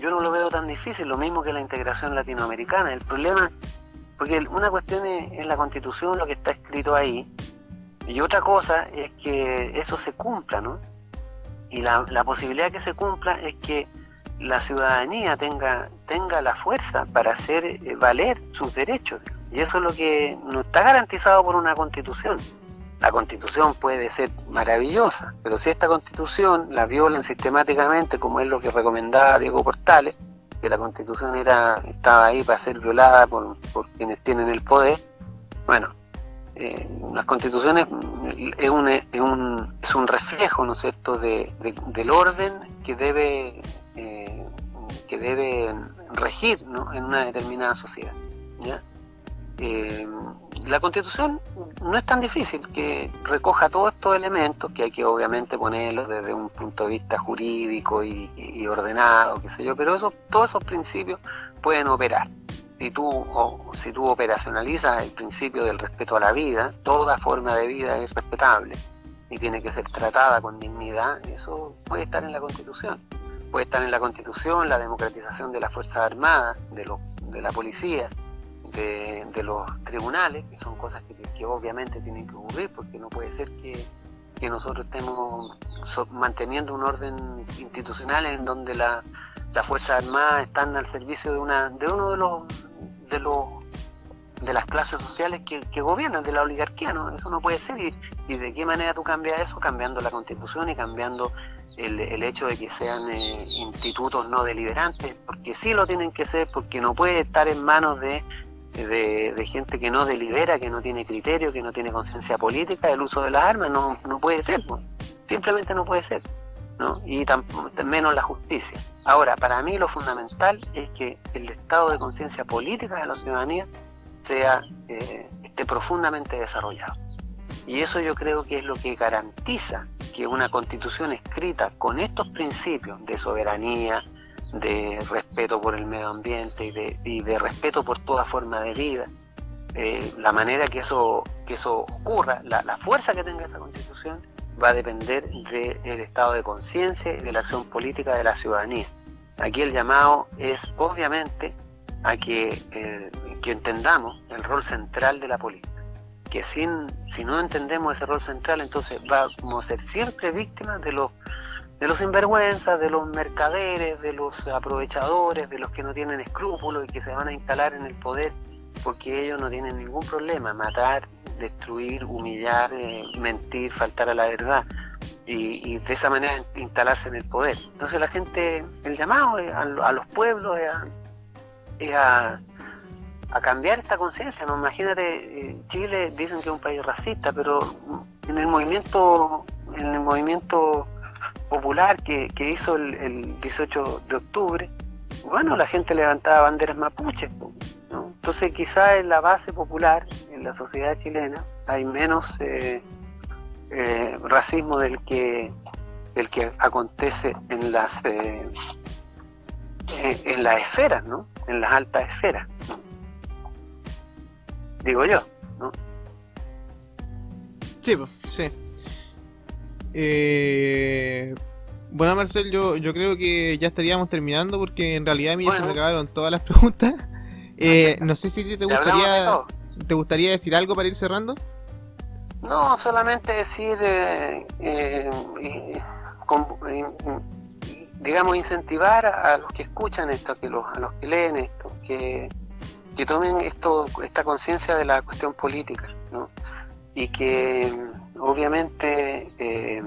yo no lo veo tan difícil, lo mismo que la integración latinoamericana. El problema porque una cuestión es, la constitución, lo que está escrito ahí, y otra cosa es que eso se cumpla, ¿no? Y la, posibilidad que se cumpla es que la ciudadanía tenga, tenga la fuerza para hacer eh, valer sus derechos. Y eso es lo que no está garantizado por una constitución. La constitución puede ser maravillosa, pero si esta constitución la violan sistemáticamente, como es lo que recomendaba Diego Portales, que la constitución era estaba ahí para ser violada por, quienes tienen el poder. Bueno, eh, las constituciones es un, es, un, es un reflejo, ¿no es cierto?, de, del orden que debe, eh, que debe regir en una determinada sociedad. Eh, la constitución no es tan difícil que recoja todos estos elementos que hay que obviamente ponerlos desde un punto de vista jurídico y, ordenado, qué sé yo, pero eso, todos esos principios pueden operar. Si tú, o, si tú operacionalizas el principio del respeto a la vida, toda forma de vida es respetable y tiene que ser tratada con dignidad, eso puede estar en la Constitución. Puede estar en la Constitución la democratización de las Fuerzas Armadas, de, lo, de la policía, de, los tribunales, que son cosas que, obviamente tienen que ocurrir, porque no puede ser que, nosotros estemos manteniendo un orden institucional en donde la, las Fuerzas Armadas están al servicio de una de uno de los de los de las clases sociales que, que, gobiernan, de la oligarquía, ¿no? Eso no puede ser. Y, y, de qué manera tú cambias eso? Cambiando la constitución y cambiando el, el hecho de que sean eh, institutos no deliberantes, porque sí lo tienen que ser, porque no puede estar en manos de, de, gente que no delibera, que no tiene criterio, que no tiene conciencia política, el uso de las armas, no, no puede ser, simplemente no puede ser. ¿no? y menos la justicia. Ahora, para mí lo fundamental es que el estado de conciencia política de la ciudadanía sea eh, esté profundamente desarrollado. Y eso yo creo que es lo que garantiza que una constitución escrita con estos principios de soberanía, de respeto por el medio ambiente y de, respeto por toda forma de vida, eh, la manera que eso, que eso ocurra, la, fuerza que tenga esa constitución, va a depender del estado de conciencia y de la acción política de la ciudadanía. Aquí el llamado es obviamente a que, eh, que entendamos el rol central de la política. Que sin, si no entendemos ese rol central, entonces vamos a ser siempre víctimas de los, de los sinvergüenzas, de los mercaderes, de los aprovechadores, de los que no tienen escrúpulos y que se van a instalar en el poder porque ellos no tienen ningún problema, matar, destruir, humillar, eh, mentir, faltar a la verdad y, de esa manera instalarse en el poder. Entonces la gente, el llamado a, los pueblos es a, cambiar esta conciencia. ¿no? Imagínate, eh, Chile dicen que es un país racista, pero en el movimiento, en el movimiento popular que, hizo el, el 18 de octubre, bueno, la gente levantaba banderas mapuches. Entonces quizá en la base popular, en la sociedad chilena, hay menos eh, eh, racismo del que, del que acontece en las, en las esferas, ¿no? En las altas esferas. Digo yo, ¿no? Sí, pues, sí. Bueno, Marcel, yo, yo creo que ya estaríamos terminando porque en realidad a mí ya se me acabaron todas las preguntas. Eh, no sé si te gustaría, te gustaría decir algo para ir cerrando. No, solamente decir, eh, eh, digamos, incentivar a, los que escuchan esto, que los, a los que leen esto, que, que tomen esto, esta conciencia de la cuestión política. Y que obviamente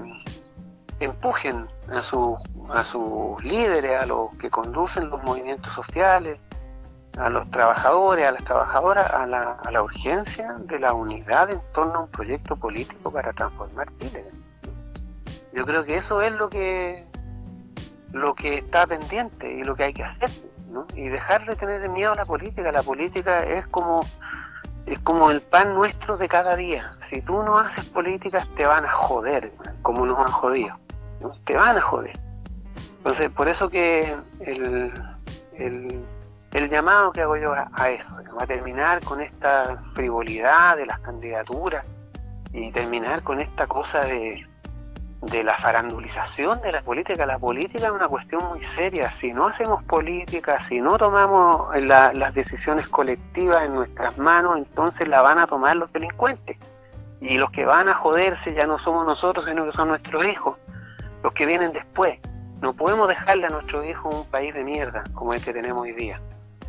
empujen a, su, a sus líderes, a los que conducen los movimientos sociales, a los trabajadores, a las trabajadoras, a la, a la urgencia de la unidad en torno a un proyecto político para transformar Chile. Yo creo que eso es lo que lo que está pendiente y lo que hay que hacer, Y dejar de tener miedo a la política. La política es como es como el pan nuestro de cada día. Si tú no haces políticas te van a joder, como nos han jodido. Te van a joder. Entonces, por eso que el, el el llamado que hago yo a, eso, a terminar con esta frivolidad de las candidaturas y terminar con esta cosa de, de la farandulización de la política. La política es una cuestión muy seria. Si no hacemos política, si no tomamos las decisiones colectivas en nuestras manos, entonces la van a tomar los delincuentes. Y los que van a joderse ya no somos nosotros, sino que son nuestros hijos, los que vienen después. No podemos dejarle a nuestros hijos un país de mierda como el que tenemos hoy día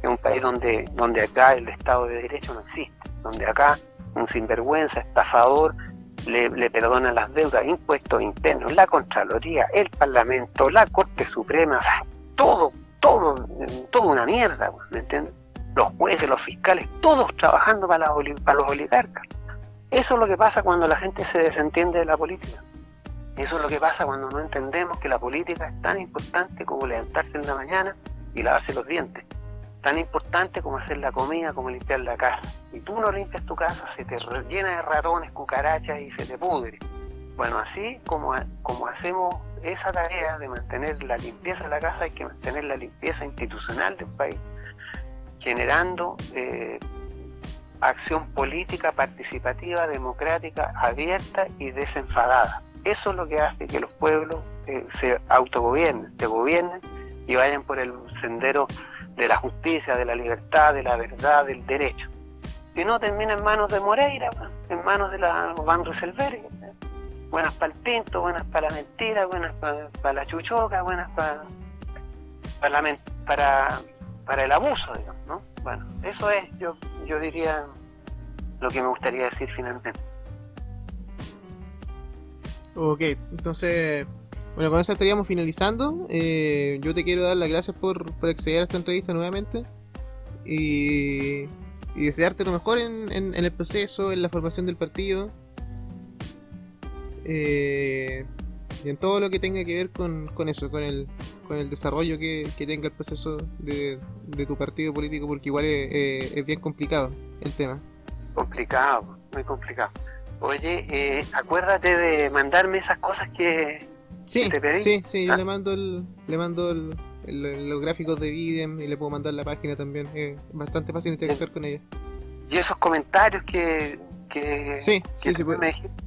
es un país donde, donde acá el Estado de Derecho no existe, donde acá un sinvergüenza, estafador, le, le perdona las deudas, impuestos internos, la Contraloría, el Parlamento, la Corte Suprema, todo, todo, todo una mierda, ¿me entiendes? Los jueces, los fiscales, todos trabajando para, para los oligarcas. Eso es lo que pasa cuando la gente se desentiende de la política. Eso es lo que pasa cuando no entendemos que la política es tan importante como levantarse en la mañana y lavarse los dientes tan importante como hacer la comida, como limpiar la casa. Y tú no limpias tu casa, se te llena de ratones, cucarachas y se te pudre. Bueno, así como, como hacemos esa tarea de mantener la limpieza de la casa, hay que mantener la limpieza institucional del país, generando eh, acción política, participativa, democrática, abierta y desenfadada. Eso es lo que hace que los pueblos eh, se autogobiernen, se gobiernen y vayan por el sendero de la justicia, de la libertad, de la verdad, del derecho. Si no, termina en manos de Moreira, en manos de la Van Rieselberg. Buenas para el tinto, buenas para la mentira, buenas para, la chuchoca, buenas para, para, para, para el abuso, digamos, ¿no? Bueno, eso es, yo, yo diría, lo que me gustaría decir finalmente. Ok, entonces, bueno, con eso estaríamos finalizando. Eh, yo te quiero dar las gracias por, acceder a esta entrevista nuevamente y, y desearte lo mejor en, el proceso, en la formación del partido eh, y en todo lo que tenga que ver con, eso, con el, con el desarrollo que, tenga el proceso de, tu partido político, porque igual es, es- es bien complicado el tema. Complicado, muy complicado. Oye, eh, acuérdate de mandarme esas cosas que... Sí, ¿Te pedí? sí, sí, yo Ah. le mando el, le mando el, el- los gráficos de Videm y le puedo mandar la página también. Es bastante fácil interactuar con ella. Y esos comentarios que... que Sí, que sí, sí,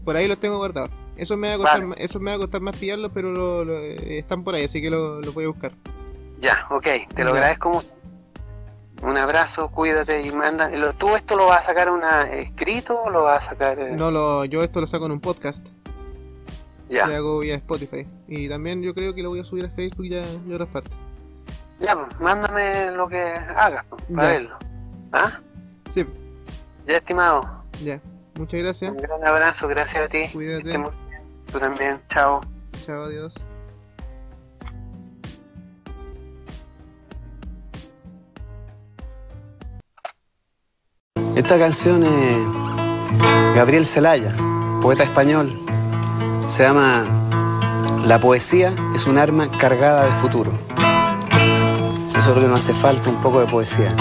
por, ahí los tengo guardados. Eso me va a costar, Vale. eso me va a costar más pillarlos, pero lo- lo- eh, están por ahí, así que lo, lo voy a buscar. Ya, ok, te lo Ya. agradezco mucho. Un abrazo, cuídate y manda. ¿Tú esto lo vas a sacar una escrito o lo vas a sacar? eh? No lo, yo esto lo saco en un podcast, ya, que hago vía Spotify. Y también yo creo que lo voy a subir a Facebook y a, y a otras partes. ya, pues, mándame lo que hagas pues, para Ya. verlo. ¿Ah? Sí, Ya, estimado. ya. Muchas gracias. Un gran abrazo, gracias a ti. Cuídate. Tú también, chao. Chao, adiós. Esta canción es Gabriel Celaya, poeta español. Se llama La poesía es un arma cargada de futuro. Eso es lo que nos hace falta, un poco de poesía.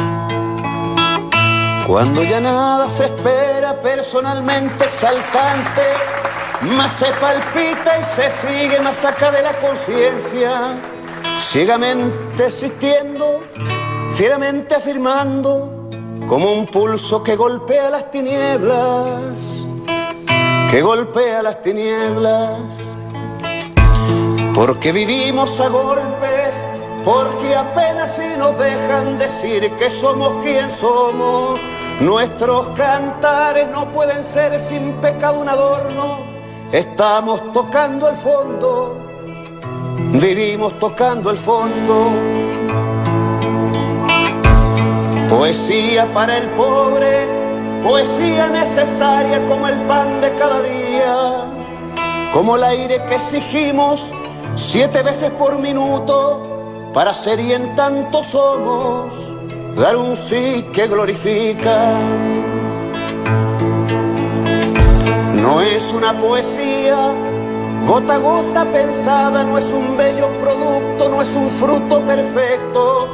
Cuando ya nada se espera personalmente exaltante, más se palpita y se sigue más acá de la conciencia, ciegamente existiendo, fieramente afirmando, como un pulso que golpea las tinieblas, que golpea las tinieblas. Porque vivimos a golpes, porque apenas si nos dejan decir que somos quien somos. Nuestros cantares no pueden ser sin pecado un adorno. Estamos tocando el fondo, vivimos tocando el fondo. Poesía para el pobre, poesía necesaria como el pan de cada día, como el aire que exigimos siete veces por minuto para ser y en tanto somos, dar un sí que glorifica. No es una poesía gota a gota pensada, no es un bello producto, no es un fruto perfecto,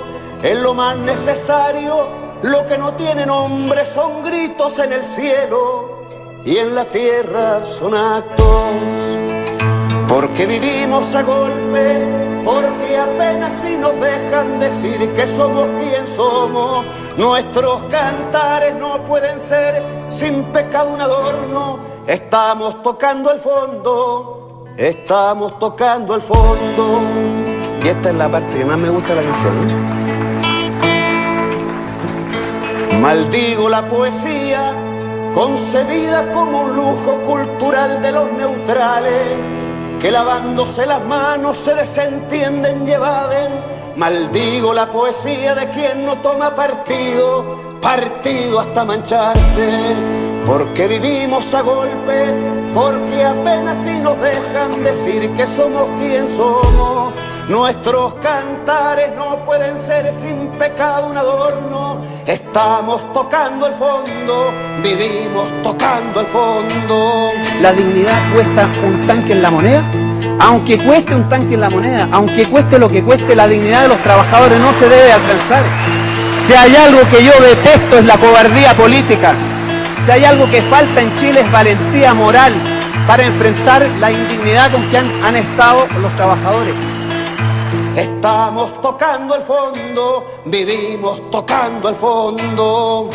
es lo más necesario, lo que no tiene nombre son gritos en el cielo y en la tierra son actos. Porque vivimos a golpe, porque apenas si nos dejan decir que somos quien somos. Nuestros cantares no pueden ser sin pecado un adorno. Estamos tocando el fondo, estamos tocando el fondo. Y esta es la parte que más me gusta de la canción. ¿eh? Maldigo la poesía, concebida como un lujo cultural de los neutrales que lavándose las manos se desentienden y evaden. Maldigo la poesía de quien no toma partido, partido hasta mancharse, porque vivimos a golpe, porque apenas si nos dejan decir que somos quien somos. Nuestros cantares no pueden ser sin pecado un adorno. Estamos tocando el fondo, vivimos tocando el fondo. la dignidad cuesta un tanque en la moneda, aunque cueste un tanque en la moneda, aunque cueste lo que cueste, la dignidad de los trabajadores no se debe alcanzar. Si hay algo que yo detesto es la cobardía política. Si hay algo que falta en Chile es valentía moral para enfrentar la indignidad con que han, han estado los trabajadores. Estamos tocando el fondo, vivimos tocando el fondo.